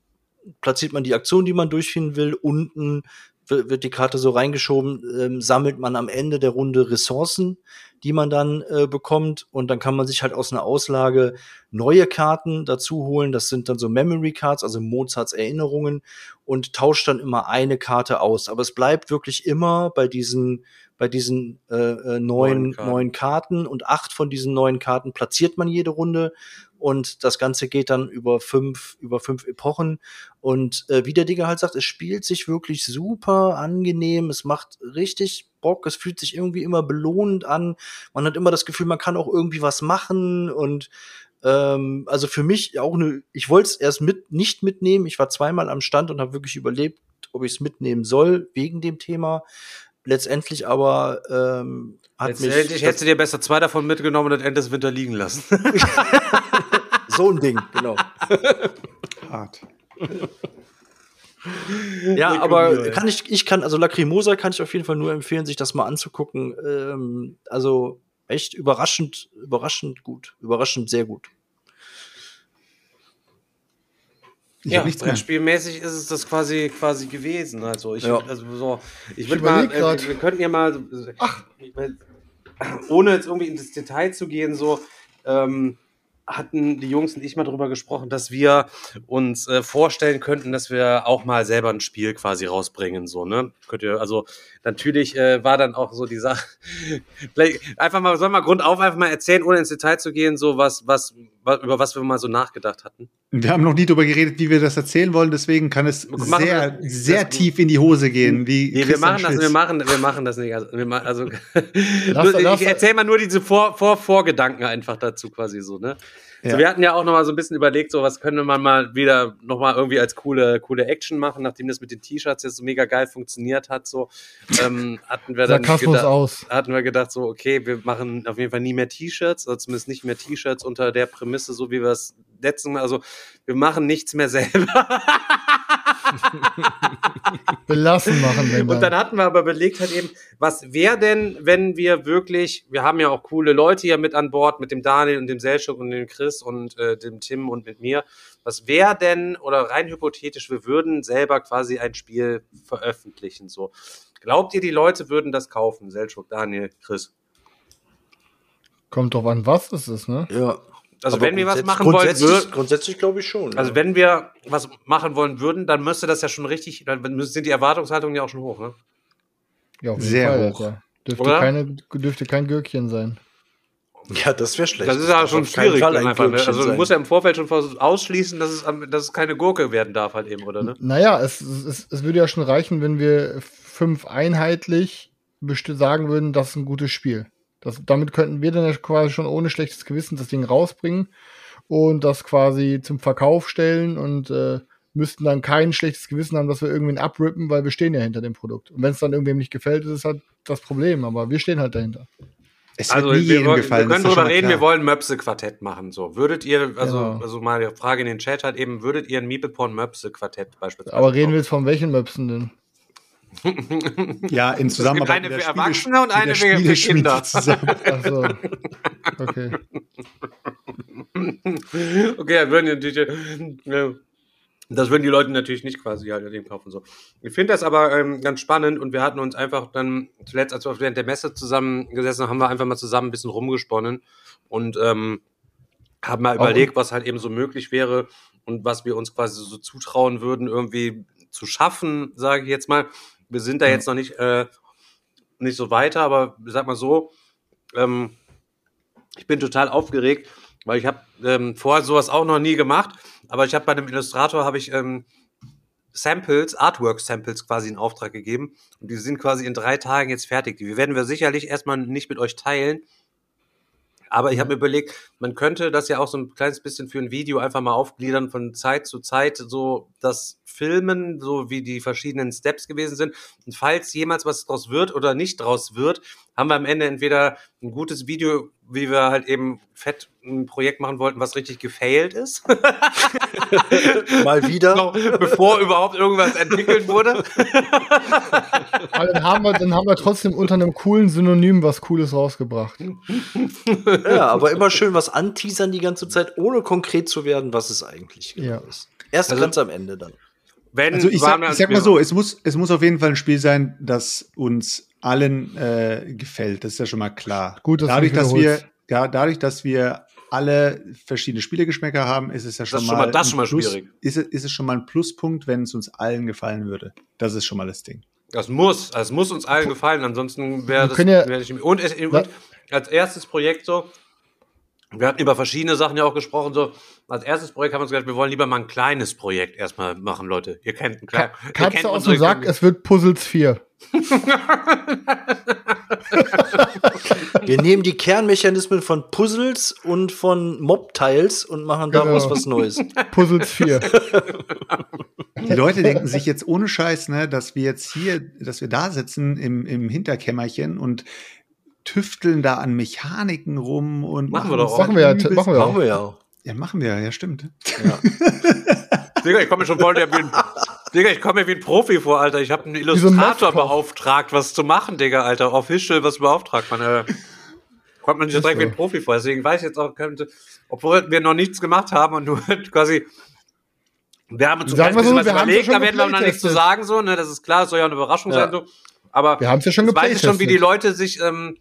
platziert man die Aktion, die man durchführen will. Unten wi- wird die Karte so reingeschoben, ähm, sammelt man am Ende der Runde Ressourcen, die man dann äh, bekommt. Und dann kann man sich halt aus einer Auslage neue Karten dazu holen. Das sind dann so Memory Cards, also Mozarts Erinnerungen und tauscht dann immer eine Karte aus. Aber es bleibt wirklich immer bei diesen bei diesen äh, äh, neun, Neuen Karten. neun Karten und acht von diesen neun Karten platziert man jede Runde und das Ganze geht dann über fünf über fünf Epochen und äh, wie der Digger halt sagt, es spielt sich wirklich super angenehm, es macht richtig Bock, es fühlt sich irgendwie immer belohnend an, man hat immer das Gefühl, man kann auch irgendwie was machen und ähm, also für mich auch eine, ich wollte es erst mit nicht mitnehmen. Ich war zweimal am Stand und habe wirklich überlebt, ob ich es mitnehmen soll wegen dem Thema. Letztendlich aber ähm, hat Letztendlich mich hättest du dir besser zwei davon mitgenommen und das Ende des Winter liegen lassen. <laughs> <laughs> so ein Ding, genau. Hart. Ja, aber kann ich, ich kann, also Lacrimosa kann ich auf jeden Fall nur empfehlen, sich das mal anzugucken. Ähm, also echt überraschend, überraschend gut, überraschend sehr gut. Ich ja. Brettspielmäßig ist es das quasi quasi gewesen. Also ich, Ja. also so, ich Ich würde mal, äh, wir könnten ja mal, ohne jetzt irgendwie ins Detail zu gehen, so ähm, hatten die Jungs und ich mal drüber gesprochen, dass wir uns äh, vorstellen könnten, dass wir auch mal selber ein Spiel quasi rausbringen, so ne? Könnt ihr, also natürlich äh, war dann auch so die Sache, <laughs> vielleicht einfach mal, soll mal Grund auf einfach mal erzählen, ohne ins Detail zu gehen, so was was wa- über was wir mal so nachgedacht hatten. Wir haben noch nie darüber geredet, wie wir das erzählen wollen, deswegen kann es Machen sehr, wir- sehr das- tief in die Hose gehen. Wie Nee, wir machen das, wir machen, wir machen das nicht. Also, wir ma- also Lass- <laughs> ich erzähl mal nur diese Vor, Vor, Vorgedanken einfach dazu quasi so, ne? So, Ja. wir hatten ja auch noch mal so ein bisschen überlegt, so was könnte man mal wieder noch mal irgendwie als coole, coole Action machen, nachdem das mit den T-Shirts jetzt so mega geil funktioniert hat, so ähm, hatten wir <laughs> dann Sarkasmus gedacht, aus. hatten wir gedacht, so, okay, wir machen auf jeden Fall nie mehr T-Shirts, oder zumindest nicht mehr T-Shirts unter der Prämisse, so wie wir es letzten Mal, also wir machen nichts mehr selber. <laughs> <laughs> Belassen machen, wenn Und dann. dann hatten wir aber belegt halt eben, was wäre denn, wenn wir wirklich, wir haben ja auch coole Leute hier mit an Bord, mit dem Daniel und dem Selchuk und dem Chris und äh, dem Tim und mit mir. Was wäre denn, oder rein hypothetisch, wir würden selber quasi ein Spiel veröffentlichen, so. Glaubt ihr, die Leute würden das kaufen? Selchuk, Daniel, Chris. Kommt drauf an, was es ist, ne? Ja. Also Aber wenn wir was machen wollen, grundsätzlich, würden, grundsätzlich glaube ich schon. also ja. wenn wir was machen wollen würden, dann müsste das ja schon richtig, dann sind die Erwartungshaltungen ja auch schon hoch, ne? Ja, auf jeden Sehr Fall, hoch. Dürfte, Oder? keine, dürfte kein Gürkchen sein. ja, das wäre schlecht. Das ist ja schon schwierig. Fall Dann ein einfach, ne? Also du musst ja im Vorfeld schon ausschließen, dass es, dass es keine Gurke werden darf halt eben, oder ne? Naja, es, es, es würde ja schon reichen, wenn wir fünf einheitlich sagen würden, das ist ein gutes Spiel. Das, damit könnten wir dann ja quasi schon ohne schlechtes Gewissen das Ding rausbringen und das quasi zum Verkauf stellen und äh, müssten dann kein schlechtes Gewissen haben, dass wir irgendwen abrippen, weil wir stehen ja hinter dem Produkt. Und wenn es dann irgendwem nicht gefällt, ist es halt das Problem, aber wir stehen halt dahinter. Es wird Also nie wir, jedem wollen- gefallen. wir können mal reden, wir klar. wollen Möpse-Quartett machen. So, würdet ihr, also, Genau. also mal eine Frage in den Chat halt eben, würdet ihr ein Meeple-Porn-Möpse-Quartett beispielsweise? Aber reden wir jetzt von welchen Möpsen denn? Ja, in Zusammenarbeit eine mit der für Erwachsene und eine für- Kinder. <laughs> Zusammen. Ach so. Okay. okay, dann würden die natürlich, das würden die Leute natürlich nicht quasi halt dem kaufen. So. Ich finde das aber ähm, ganz spannend und wir hatten uns einfach dann zuletzt, als wir während der Messe zusammengesessen haben, haben wir einfach mal zusammen ein bisschen rumgesponnen und ähm, haben mal überlegt, was halt eben so möglich wäre und was wir uns quasi so zutrauen würden, irgendwie zu schaffen, sage ich jetzt mal. Wir sind da jetzt noch nicht, äh, nicht so weiter, aber sag mal so, ähm, ich bin total aufgeregt, weil ich habe ähm, vorher sowas auch noch nie gemacht, aber ich habe bei einem Illustrator habe ich ähm, Samples, Artwork-Samples quasi in Auftrag gegeben und die sind quasi in drei Tagen jetzt fertig. Die werden wir sicherlich erstmal nicht mit euch teilen, aber ich habe mir überlegt, man könnte das ja auch so ein kleines bisschen für ein Video einfach mal aufgliedern von Zeit zu Zeit, so das Filmen, so wie die verschiedenen Steps gewesen sind. Und falls jemals was draus wird oder nicht draus wird, haben wir am Ende entweder ein gutes Video, wie wir halt eben fett ein Projekt machen wollten, was richtig gefailt ist, <laughs> Mal wieder. noch bevor überhaupt irgendwas entwickelt wurde. <laughs> Aber dann haben, wir, dann haben wir trotzdem unter einem coolen Synonym was Cooles rausgebracht. Ja, aber immer schön was anteasern die ganze Zeit, ohne konkret zu werden, was es eigentlich genau Ja. ist. Erst Also- ganz am Ende dann. Wenn Also ich sag, ich sag mal so, es muss, es muss auf jeden Fall ein Spiel sein, das uns allen äh, gefällt. Das ist ja schon mal klar. Gut, dass du dadurch, dass wir, ja, dadurch, dass wir alle verschiedene Spielegeschmäcker haben, ist es ja schon ist mal, schon mal- das ein schon mal Plus, schwierig. Ist, es- ist es schon mal ein Pluspunkt, wenn es uns allen gefallen würde. Das ist schon mal das Ding. Das muss, das muss uns allen gefallen, ansonsten wäre das. ja- wär ich, und, es, und als erstes Projekt so, wir hatten über verschiedene Sachen ja auch gesprochen, so, als erstes Projekt haben wir uns gesagt, wir wollen lieber mal ein kleines Projekt erstmal machen, Leute. Ihr kennt ein kleines. Katze aus dem Sack, es wird Puzzles 4. <laughs> Wir nehmen die Kernmechanismen von Puzzles und von Mob-Tiles und machen daraus Genau. was Neues. <laughs> Puzzles 4. Die Leute denken sich jetzt ohne Scheiß, ne, dass wir jetzt hier, dass wir da sitzen im, im Hinterkämmerchen und tüfteln da an Mechaniken rum und Machen wir doch auch. Machen wir ja, machen wir ja. Machen wir ja auch. Ja, machen wir, ja, stimmt. <laughs> Digga, ich komme mir schon voll der, wie ein, Digga, ich komme mir wie ein Profi vor, Alter. Ich habe einen so ein Illustrator Mobkoch. beauftragt, was zu machen, Digga, Alter. Official, was beauftragt man, äh, Kommt man nicht so direkt wie so. ein Profi vor. Deswegen weiß ich jetzt auch, könnte, obwohl wir noch nichts gemacht haben und nur <laughs> quasi wir haben uns so so, was überlegt, ja schon da werden wir noch nichts zu sagen, so, ne, das ist klar, es soll ja eine Überraschung Ja. sein, so. Aber Wir haben's ja schon jetzt weiß ich schon, wie die. Leute sich ähm,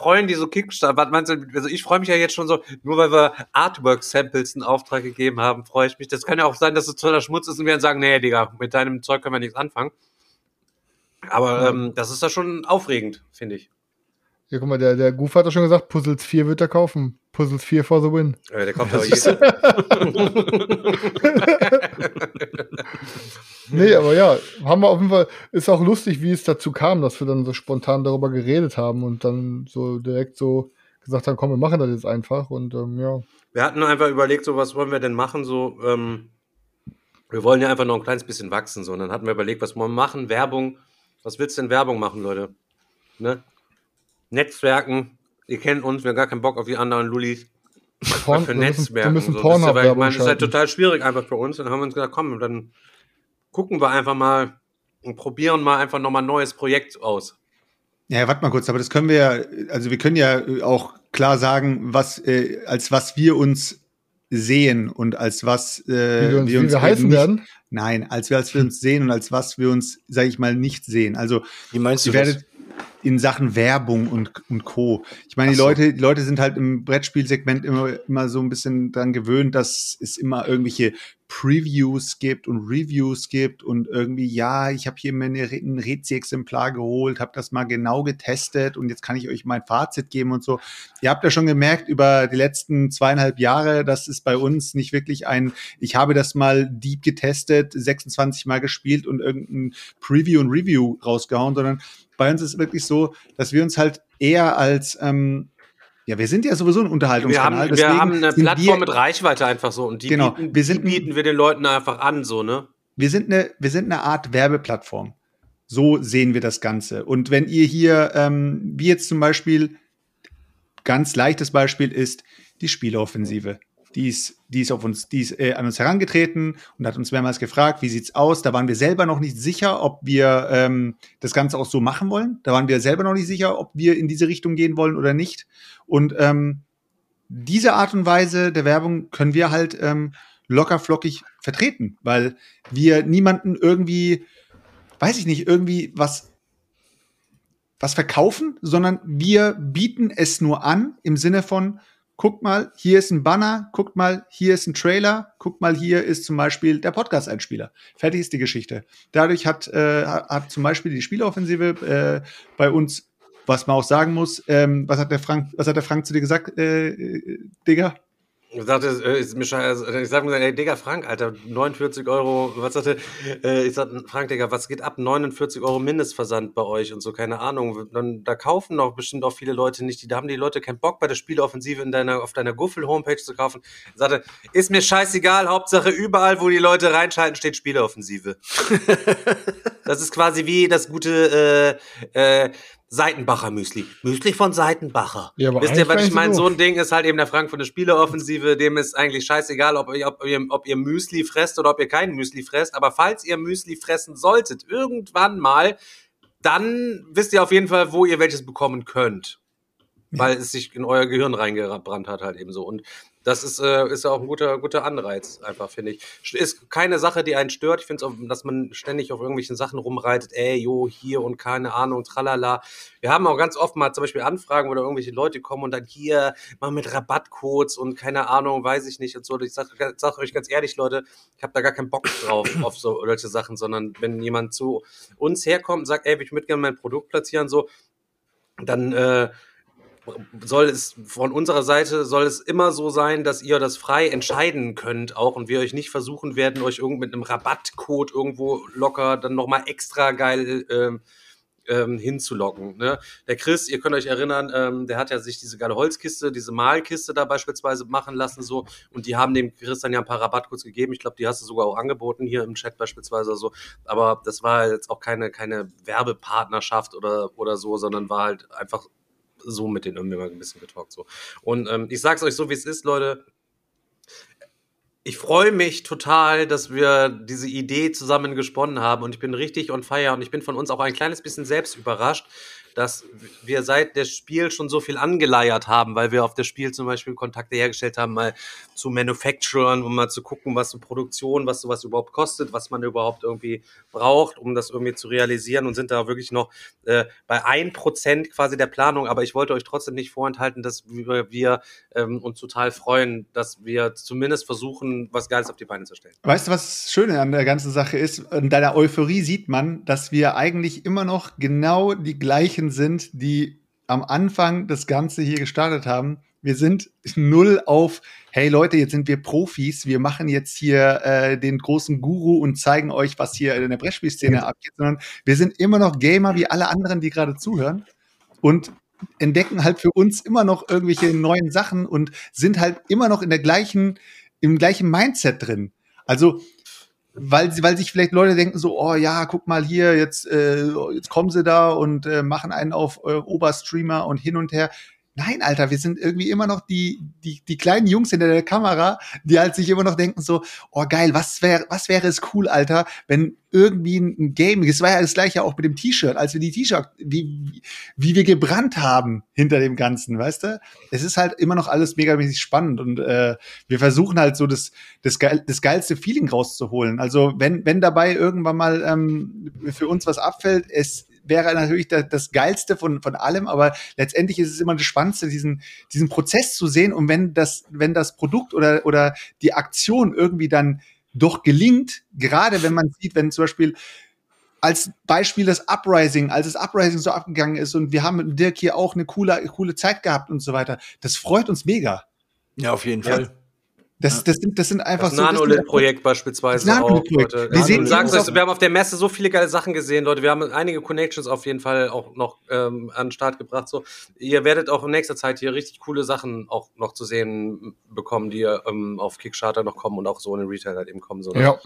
freuen, die so Kickstarter. Was meinst du? Also ich freue mich ja jetzt schon so, nur weil wir Artwork-Samples in Auftrag gegeben haben, freue ich mich. Das kann ja auch sein, dass es toller Schmutz ist und wir dann sagen, nee, Digga, mit deinem Zeug können wir nichts anfangen. Aber ähm, das ist ja schon aufregend, finde ich. Ja, guck mal, der, der Goof hat doch schon gesagt, Puzzles 4 wird er kaufen. Puzzles 4 for the win. Ja, der kommt aber jedes <laughs> Nee, aber ja, haben wir auf jeden Fall, ist auch lustig, wie es dazu kam, dass wir dann so spontan darüber geredet haben und dann so direkt so gesagt haben, komm, wir machen das jetzt einfach und ähm, ja. Wir hatten einfach überlegt, so was wollen wir denn machen, so, ähm, wir wollen ja einfach noch ein kleines bisschen wachsen, so, und dann hatten wir überlegt, was wollen wir machen, Werbung, was willst du denn Werbung machen, Leute? Ne? Netzwerken, ihr kennt uns, wir haben gar keinen Bock auf die anderen Lullis. Porn, für wir müssen, wir Netzwerken. müssen so. Das ist ja, weil ich meine, das ist halt total schwierig einfach für uns. Dann haben wir uns gesagt, komm, dann gucken wir einfach mal und probieren mal einfach nochmal ein neues Projekt aus. Ja, warte mal kurz, aber das können wir ja, also wir können ja auch klar sagen, was, äh, als was wir uns sehen und als was äh, Wie wir uns, wie wir eben heißen nicht, werden. Nein, als wir, als wir uns sehen und als was wir uns, sage ich mal, nicht sehen. Also Wie meinst du ihr das? In Sachen Werbung und, und Co. Ich meine, die so. Leute, die Leute sind halt im Brettspielsegment immer, immer so ein bisschen dran gewöhnt, dass es immer irgendwelche Previews gibt und Reviews gibt und irgendwie, ja, ich habe hier mir eine, ein Rezi-Exemplar geholt, habe das mal genau getestet und jetzt kann ich euch mein Fazit geben und so. Ihr habt ja schon gemerkt über die letzten zweieinhalb Jahre, dass es bei uns nicht wirklich ein, ich habe das mal deep getestet, 26 Mal gespielt und irgendein Preview und Review rausgehauen, sondern bei uns ist wirklich so, dass wir uns halt eher als, ähm, ja, wir sind ja sowieso ein Wir Unterhaltungskanal. haben, wir haben eine Plattform wir, mit Reichweite einfach so und die, Genau, bieten, wir sind die bieten wir den Leuten einfach an, so, ne? wir sind eine, wir sind eine Art Werbeplattform. So sehen wir das Ganze. Und wenn ihr hier, ähm, wie jetzt zum Beispiel, ganz leichtes Beispiel ist die Spieleoffensive. Die ist, die ist auf uns, die ist äh, an uns herangetreten und hat uns mehrmals gefragt, wie sieht's aus? Da waren wir selber noch nicht sicher, ob wir ähm, das Ganze auch so machen wollen. Da waren wir selber noch nicht sicher, ob wir in diese Richtung gehen wollen oder nicht. Und ähm, diese Art und Weise der Werbung können wir halt ähm, locker flockig vertreten, weil wir niemanden irgendwie, weiß ich nicht, irgendwie was was verkaufen, sondern wir bieten es nur an im Sinne von, guckt mal, hier ist ein Banner, guckt mal, hier ist ein Trailer, guckt mal, hier ist zum Beispiel der Podcast-Einspieler. Fertig ist die Geschichte. Dadurch hat, äh, hat zum Beispiel die Spieleoffensive äh, bei uns, was man auch sagen muss, ähm, was hat der Frank, was hat der Frank zu dir gesagt, äh, äh, Digga? Ich sagte, äh, ist mir scheiße, ich sag mir, ey, Digga, Frank, Alter, 49 Euro, was sagte, äh, ich sag, Frank, Digga, was geht ab? 49 Euro Mindestversand bei euch und so, keine Ahnung. Dann, da kaufen doch bestimmt auch viele Leute nicht, die, da haben die Leute keinen Bock, bei der Spieleoffensive in deiner, auf deiner Guffel-Homepage zu kaufen. Ich sagte, ist mir scheißegal, Hauptsache überall, wo die Leute reinschalten, steht Spieleoffensive. <laughs> das ist quasi wie das gute, äh, äh, Seitenbacher Müsli. Müsli von Seitenbacher. Ja, Wisst ihr, was ich meine? So ein Ding ist halt eben der Frank von der Spieleoffensive. Dem ist eigentlich scheißegal, ob, ihr- ob, ihr, ob ihr Müsli fresst oder ob ihr kein Müsli fresst. Aber falls ihr Müsli fressen solltet, irgendwann mal, dann wisst ihr auf jeden Fall, wo ihr welches bekommen könnt. Weil es sich in euer Gehirn reingebrannt hat, halt eben so. Und das ist, äh, ist ja auch ein guter, guter Anreiz, einfach, finde ich. Ist keine Sache, die einen stört. Ich finde es auch, dass man ständig auf irgendwelchen Sachen rumreitet, ey, jo, hier und keine Ahnung, tralala. Wir haben auch ganz oft mal zum Beispiel Anfragen, wo da irgendwelche Leute kommen und dann hier mal mit Rabattcodes und keine Ahnung, weiß ich nicht und so. Ich sag, sag euch ganz ehrlich, Leute, ich habe da gar keinen Bock drauf <clears throat> auf so solche Sachen, sondern wenn jemand zu uns herkommt und sagt, ey, ich würde gerne mein Produkt platzieren, so, dann äh, soll es von unserer Seite soll es immer so sein, dass ihr das frei entscheiden könnt auch und wir euch nicht versuchen werden, euch irgend mit einem Rabattcode irgendwo locker dann nochmal extra geil ähm, ähm, hinzulocken. Ne? Der Chris, ihr könnt euch erinnern, ähm, der hat ja sich diese geile Holzkiste, diese Malkiste da beispielsweise machen lassen so und die haben dem Chris dann ja ein paar Rabattcodes gegeben. Ich glaube, die hast du sogar auch angeboten hier im Chat beispielsweise so. Aber das war jetzt auch keine keine Werbepartnerschaft oder oder so, sondern war halt einfach so mit denen irgendwie mal ein bisschen getalkt so. Und ähm, ich sag's euch so, wie es ist, Leute. Ich freue mich total, dass wir diese Idee zusammen gesponnen haben und ich bin richtig on fire und ich bin von uns auch ein kleines bisschen selbst überrascht, dass wir seit das Spiel schon so viel angeleiert haben, weil wir auf das Spiel zum Beispiel Kontakte hergestellt haben, mal zu Manufacturern, um mal zu gucken, was so Produktion, was sowas überhaupt kostet, was man überhaupt irgendwie braucht, um das irgendwie zu realisieren und sind da wirklich noch äh, bei ein Prozent quasi der Planung. Aber ich wollte euch trotzdem nicht vorenthalten, dass wir, wir ähm, uns total freuen, dass wir zumindest versuchen, was Geiles auf die Beine zu stellen. Weißt du, was Schöne an der ganzen Sache ist? In deiner Euphorie sieht man, dass wir eigentlich immer noch genau die gleichen sind, die am Anfang das Ganze hier gestartet haben, wir sind null auf, hey Leute, jetzt sind wir Profis, wir machen jetzt hier äh, den großen Guru und zeigen euch, was hier in der Brettspielszene abgeht, sondern wir sind immer noch Gamer wie alle anderen, die gerade zuhören und entdecken halt für uns immer noch irgendwelche neuen Sachen und sind halt immer noch in der gleichen, im gleichen Mindset drin. Also weil, weil sich vielleicht Leute denken so, oh ja, guck mal hier, jetzt, äh, jetzt kommen sie da und äh, machen einen auf äh, Oberstreamer und hin und her. Nein, Alter, wir sind irgendwie immer noch die, die, die kleinen Jungs hinter der Kamera, die halt sich immer noch denken so, oh geil, was wäre, was wäre es cool, Alter, wenn irgendwie ein Game, es war ja das gleiche auch mit dem T-Shirt, als wir die T-Shirt, wie, wie wir gebrannt haben hinter dem Ganzen, weißt du? Es ist halt immer noch alles megamäßig spannend und äh, wir versuchen halt so das, das, geil, das geilste Feeling rauszuholen. Also wenn, wenn dabei irgendwann mal ähm, für uns was abfällt, es wäre natürlich das, das Geilste von, von allem, aber letztendlich ist es immer das Spannendste, diesen, diesen Prozess zu sehen. Und wenn das, wenn das Produkt oder, oder die Aktion irgendwie dann doch gelingt, gerade wenn man sieht, wenn zum Beispiel als Beispiel das Uprising, als das Uprising so abgegangen ist und wir haben mit Dirk hier auch eine coole, coole Zeit gehabt und so weiter, das freut uns mega. Ja, auf jeden Fall. Das, das, sind, das sind einfach das so. Nanolith-Projekt beispielsweise das auch. Leute. Wir, sehen sag's euch, wir haben auf der Messe so viele geile Sachen gesehen, Leute. Wir haben einige Connections auf jeden Fall auch noch ähm, an den Start gebracht. So, ihr werdet auch in nächster Zeit hier richtig coole Sachen auch noch zu sehen bekommen, die ähm, auf Kickstarter noch kommen und auch so in den Retail halt eben kommen. So? Ja.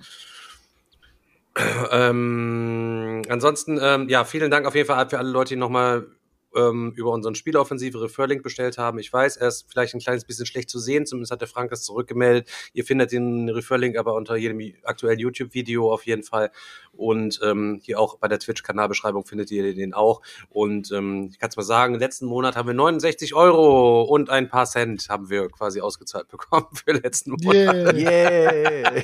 Ähm, ansonsten, ähm, ja, vielen Dank auf jeden Fall für alle Leute, die nochmal ähm, über unseren Spieloffensive Referlink bestellt haben. Ich weiß, er ist vielleicht ein kleines bisschen schlecht zu sehen, zumindest hat der Frank es zurückgemeldet. Ihr findet den Referlink aber unter jedem aktuellen YouTube-Video auf jeden Fall. Und ähm, hier auch bei der Twitch-Kanalbeschreibung findet ihr den auch. Und ähm, ich kann es mal sagen, letzten Monat haben wir 69 Euro und ein paar Cent haben wir quasi ausgezahlt <laughs> bekommen für letzten Monat. Yeah. yeah.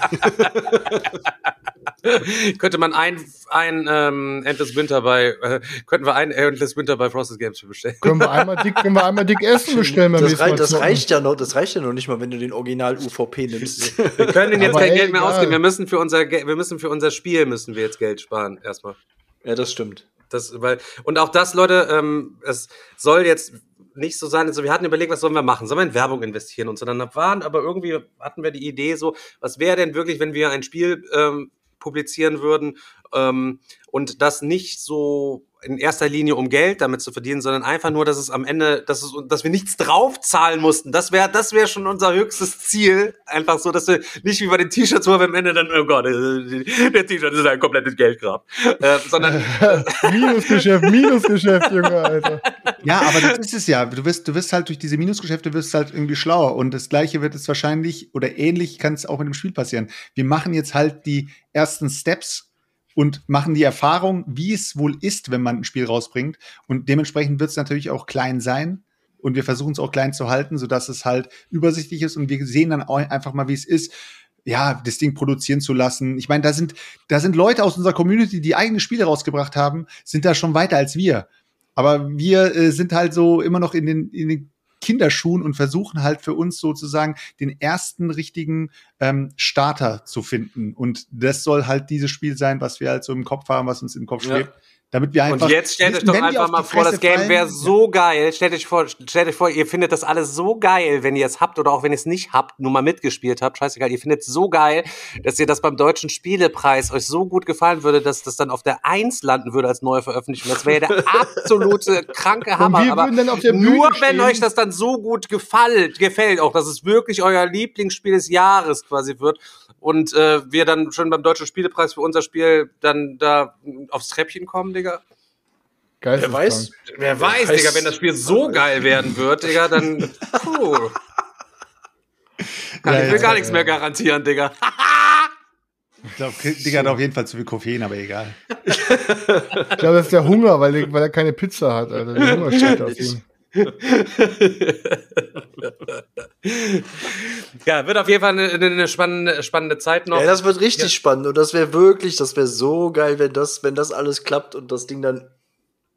<laughs> könnte man ein, ein ähm, Endless Winter bei, äh, könnten wir ein Endless Winter bei Frosted Games bestellen. Können wir einmal dick, können wir einmal dick Essen bestellen, wenn das, rei das reicht ja noch, das reicht ja noch nicht mal, wenn du den Original UVP nimmst. <laughs> wir können den jetzt Aber kein ey, Geld mehr egal. ausgeben. Wir müssen für unser, wir müssen für unser Spiel müssen wir jetzt Geld sparen erstmal. ja, das stimmt. Das, weil, und auch das, Leute, ähm, es soll jetzt nicht so sein, also wir hatten überlegt, was sollen wir machen? Sollen wir in Werbung investieren und so? Dann waren, aber irgendwie hatten wir die Idee so, was wäre denn wirklich, wenn wir ein Spiel ähm, publizieren würden ähm, und das nicht so in erster Linie um Geld damit zu verdienen, sondern einfach nur, dass es am Ende, dass es, dass wir nichts draufzahlen mussten. Das wäre, das wäre schon unser höchstes Ziel. Einfach so, dass wir nicht wie bei den T-Shirts, wo wir am Ende dann, oh Gott, äh, der T-Shirt ist ein komplettes Geldgrab, äh, sondern <laughs> <laughs> Minusgeschäft, Minusgeschäft, Junge, Alter. Ja, aber das ist es ja. Du wirst, du wirst halt durch diese Minusgeschäfte wirst halt irgendwie schlauer. Und das Gleiche wird es wahrscheinlich oder ähnlich kann es auch mit dem Spiel passieren. Wir machen jetzt halt die ersten Steps und machen die Erfahrung, wie es wohl ist, wenn man ein Spiel rausbringt. Und dementsprechend wird es natürlich auch klein sein. Und wir versuchen es auch klein zu halten, sodass es halt übersichtlich ist. Und wir sehen dann auch einfach mal, wie es ist, ja, das Ding produzieren zu lassen. Ich meine, da sind, da sind Leute aus unserer Community, die eigene Spiele rausgebracht haben, sind da schon weiter als wir. Aber wir äh, sind halt so immer noch in den, in den Kinderschuhen und versuchen halt für uns sozusagen den ersten richtigen ähm, Starter zu finden. Und das soll halt dieses Spiel sein, was wir halt so im Kopf haben, was uns im Kopf Ja. Damit wir einfach. Und jetzt stellt euch doch einfach mal vor, das Game wäre so geil. Stellt euch vor, stellt euch vor, ihr findet das alles so geil, wenn ihr es habt oder auch wenn ihr es nicht habt, nur mal mitgespielt habt. Scheißegal, ihr findet es so geil, dass ihr das beim deutschen Spielepreis euch so gut gefallen würde, dass das dann auf der Eins landen würde als neue Veröffentlichung. Das wäre der <laughs> absolute kranke Hammer. Aber nur wenn stehen. euch das dann so gut gefällt, gefällt auch, dass es wirklich euer Lieblingsspiel des Jahres quasi wird und äh, wir dann schon beim deutschen Spielepreis für unser Spiel dann da aufs Treppchen kommen, Digga. Geisteskrank. Wer weiß, Wer weiß, weiß- Digga, wenn das Spiel so geil werden wird, Digga, dann. Puh. <laughs> Kann, Ja, ich will ja, gar ja, nichts mehr garantieren, Digga. <laughs> Ich glaube, Digga hat auf jeden Fall zu viel Koffein, aber egal. Ich glaube, das ist der Hunger, weil, er- weil er keine Pizza hat, Alter. Der Hunger steht auf ihm. Ja, wird auf jeden Fall eine, eine spannende, spannende Zeit noch. Ja, das wird richtig Ja. spannend und das wäre wirklich, das wäre so geil, wenn das, wenn das alles klappt und das Ding dann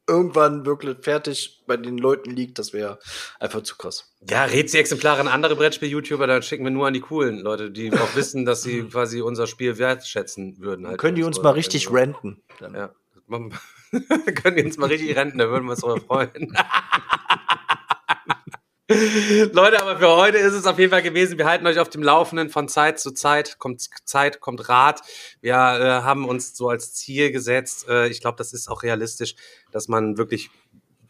irgendwann wirklich fertig bei den Leuten liegt, das wäre einfach zu krass. Ja, Rätsel-Exemplare an andere Brettspiel-YouTuber, dann schicken wir nur an die coolen Leute, die auch <laughs> wissen, dass sie quasi unser Spiel wertschätzen würden. Halt können die uns mal richtig renten. renten. Dann. Ja. <laughs> Können die uns mal richtig renten, da würden wir uns drüber freuen. <laughs> Leute, aber für heute ist es auf jeden Fall gewesen. Wir halten euch auf dem Laufenden von Zeit zu Zeit. Kommt Zeit, kommt Rat. Wir äh, haben uns so als Ziel gesetzt. Äh, ich glaube, das ist auch realistisch, dass man wirklich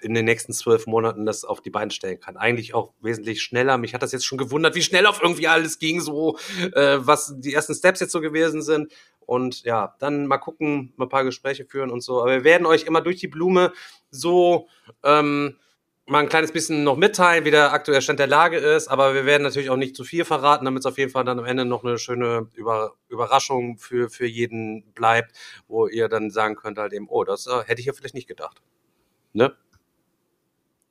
in den nächsten zwölf Monaten das auf die Beine stellen kann. Eigentlich auch wesentlich schneller. Mich hat das jetzt schon gewundert, wie schnell auf irgendwie alles ging, so äh, was die ersten Steps jetzt so gewesen sind. Und ja, dann mal gucken, mal ein paar Gespräche führen und so. Aber wir werden euch immer durch die Blume so ähm, mal ein kleines bisschen noch mitteilen, wie der aktuelle Stand der Lage ist, aber wir werden natürlich auch nicht zu viel verraten, damit es auf jeden Fall dann am Ende noch eine schöne Über Überraschung für, für jeden bleibt, wo ihr dann sagen könnt halt eben, oh, das äh, hätte ich ja vielleicht nicht gedacht. Ne?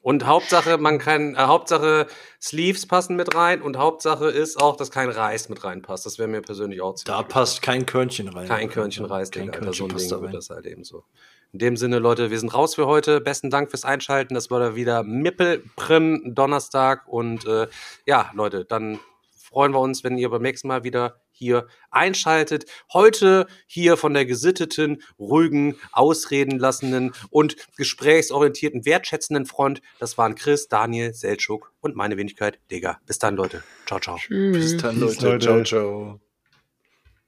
Und Hauptsache, man kann, äh, Hauptsache Sleeves passen mit rein und Hauptsache ist auch, dass kein Reis mit reinpasst. Das wäre mir persönlich auch Da passt kein Körnchen rein. Kein Körnchen Reis, kein Digga. Körnchen so ein passt Ding da wird das halt eben so. In dem Sinne, Leute, wir sind raus für heute. Besten Dank fürs Einschalten. Das war da wieder Mippelprim Donnerstag. Und äh, ja, Leute, dann freuen wir uns, wenn ihr beim nächsten Mal wieder hier einschaltet. Heute hier von der gesitteten, ruhigen, ausreden lassenden und gesprächsorientierten, wertschätzenden Front. Das waren Chris, Daniel, Seltschuk und meine Wenigkeit, Digga. Bis dann, Leute. Ciao, ciao. Bis dann, Peace, Leute. Ciao, ciao.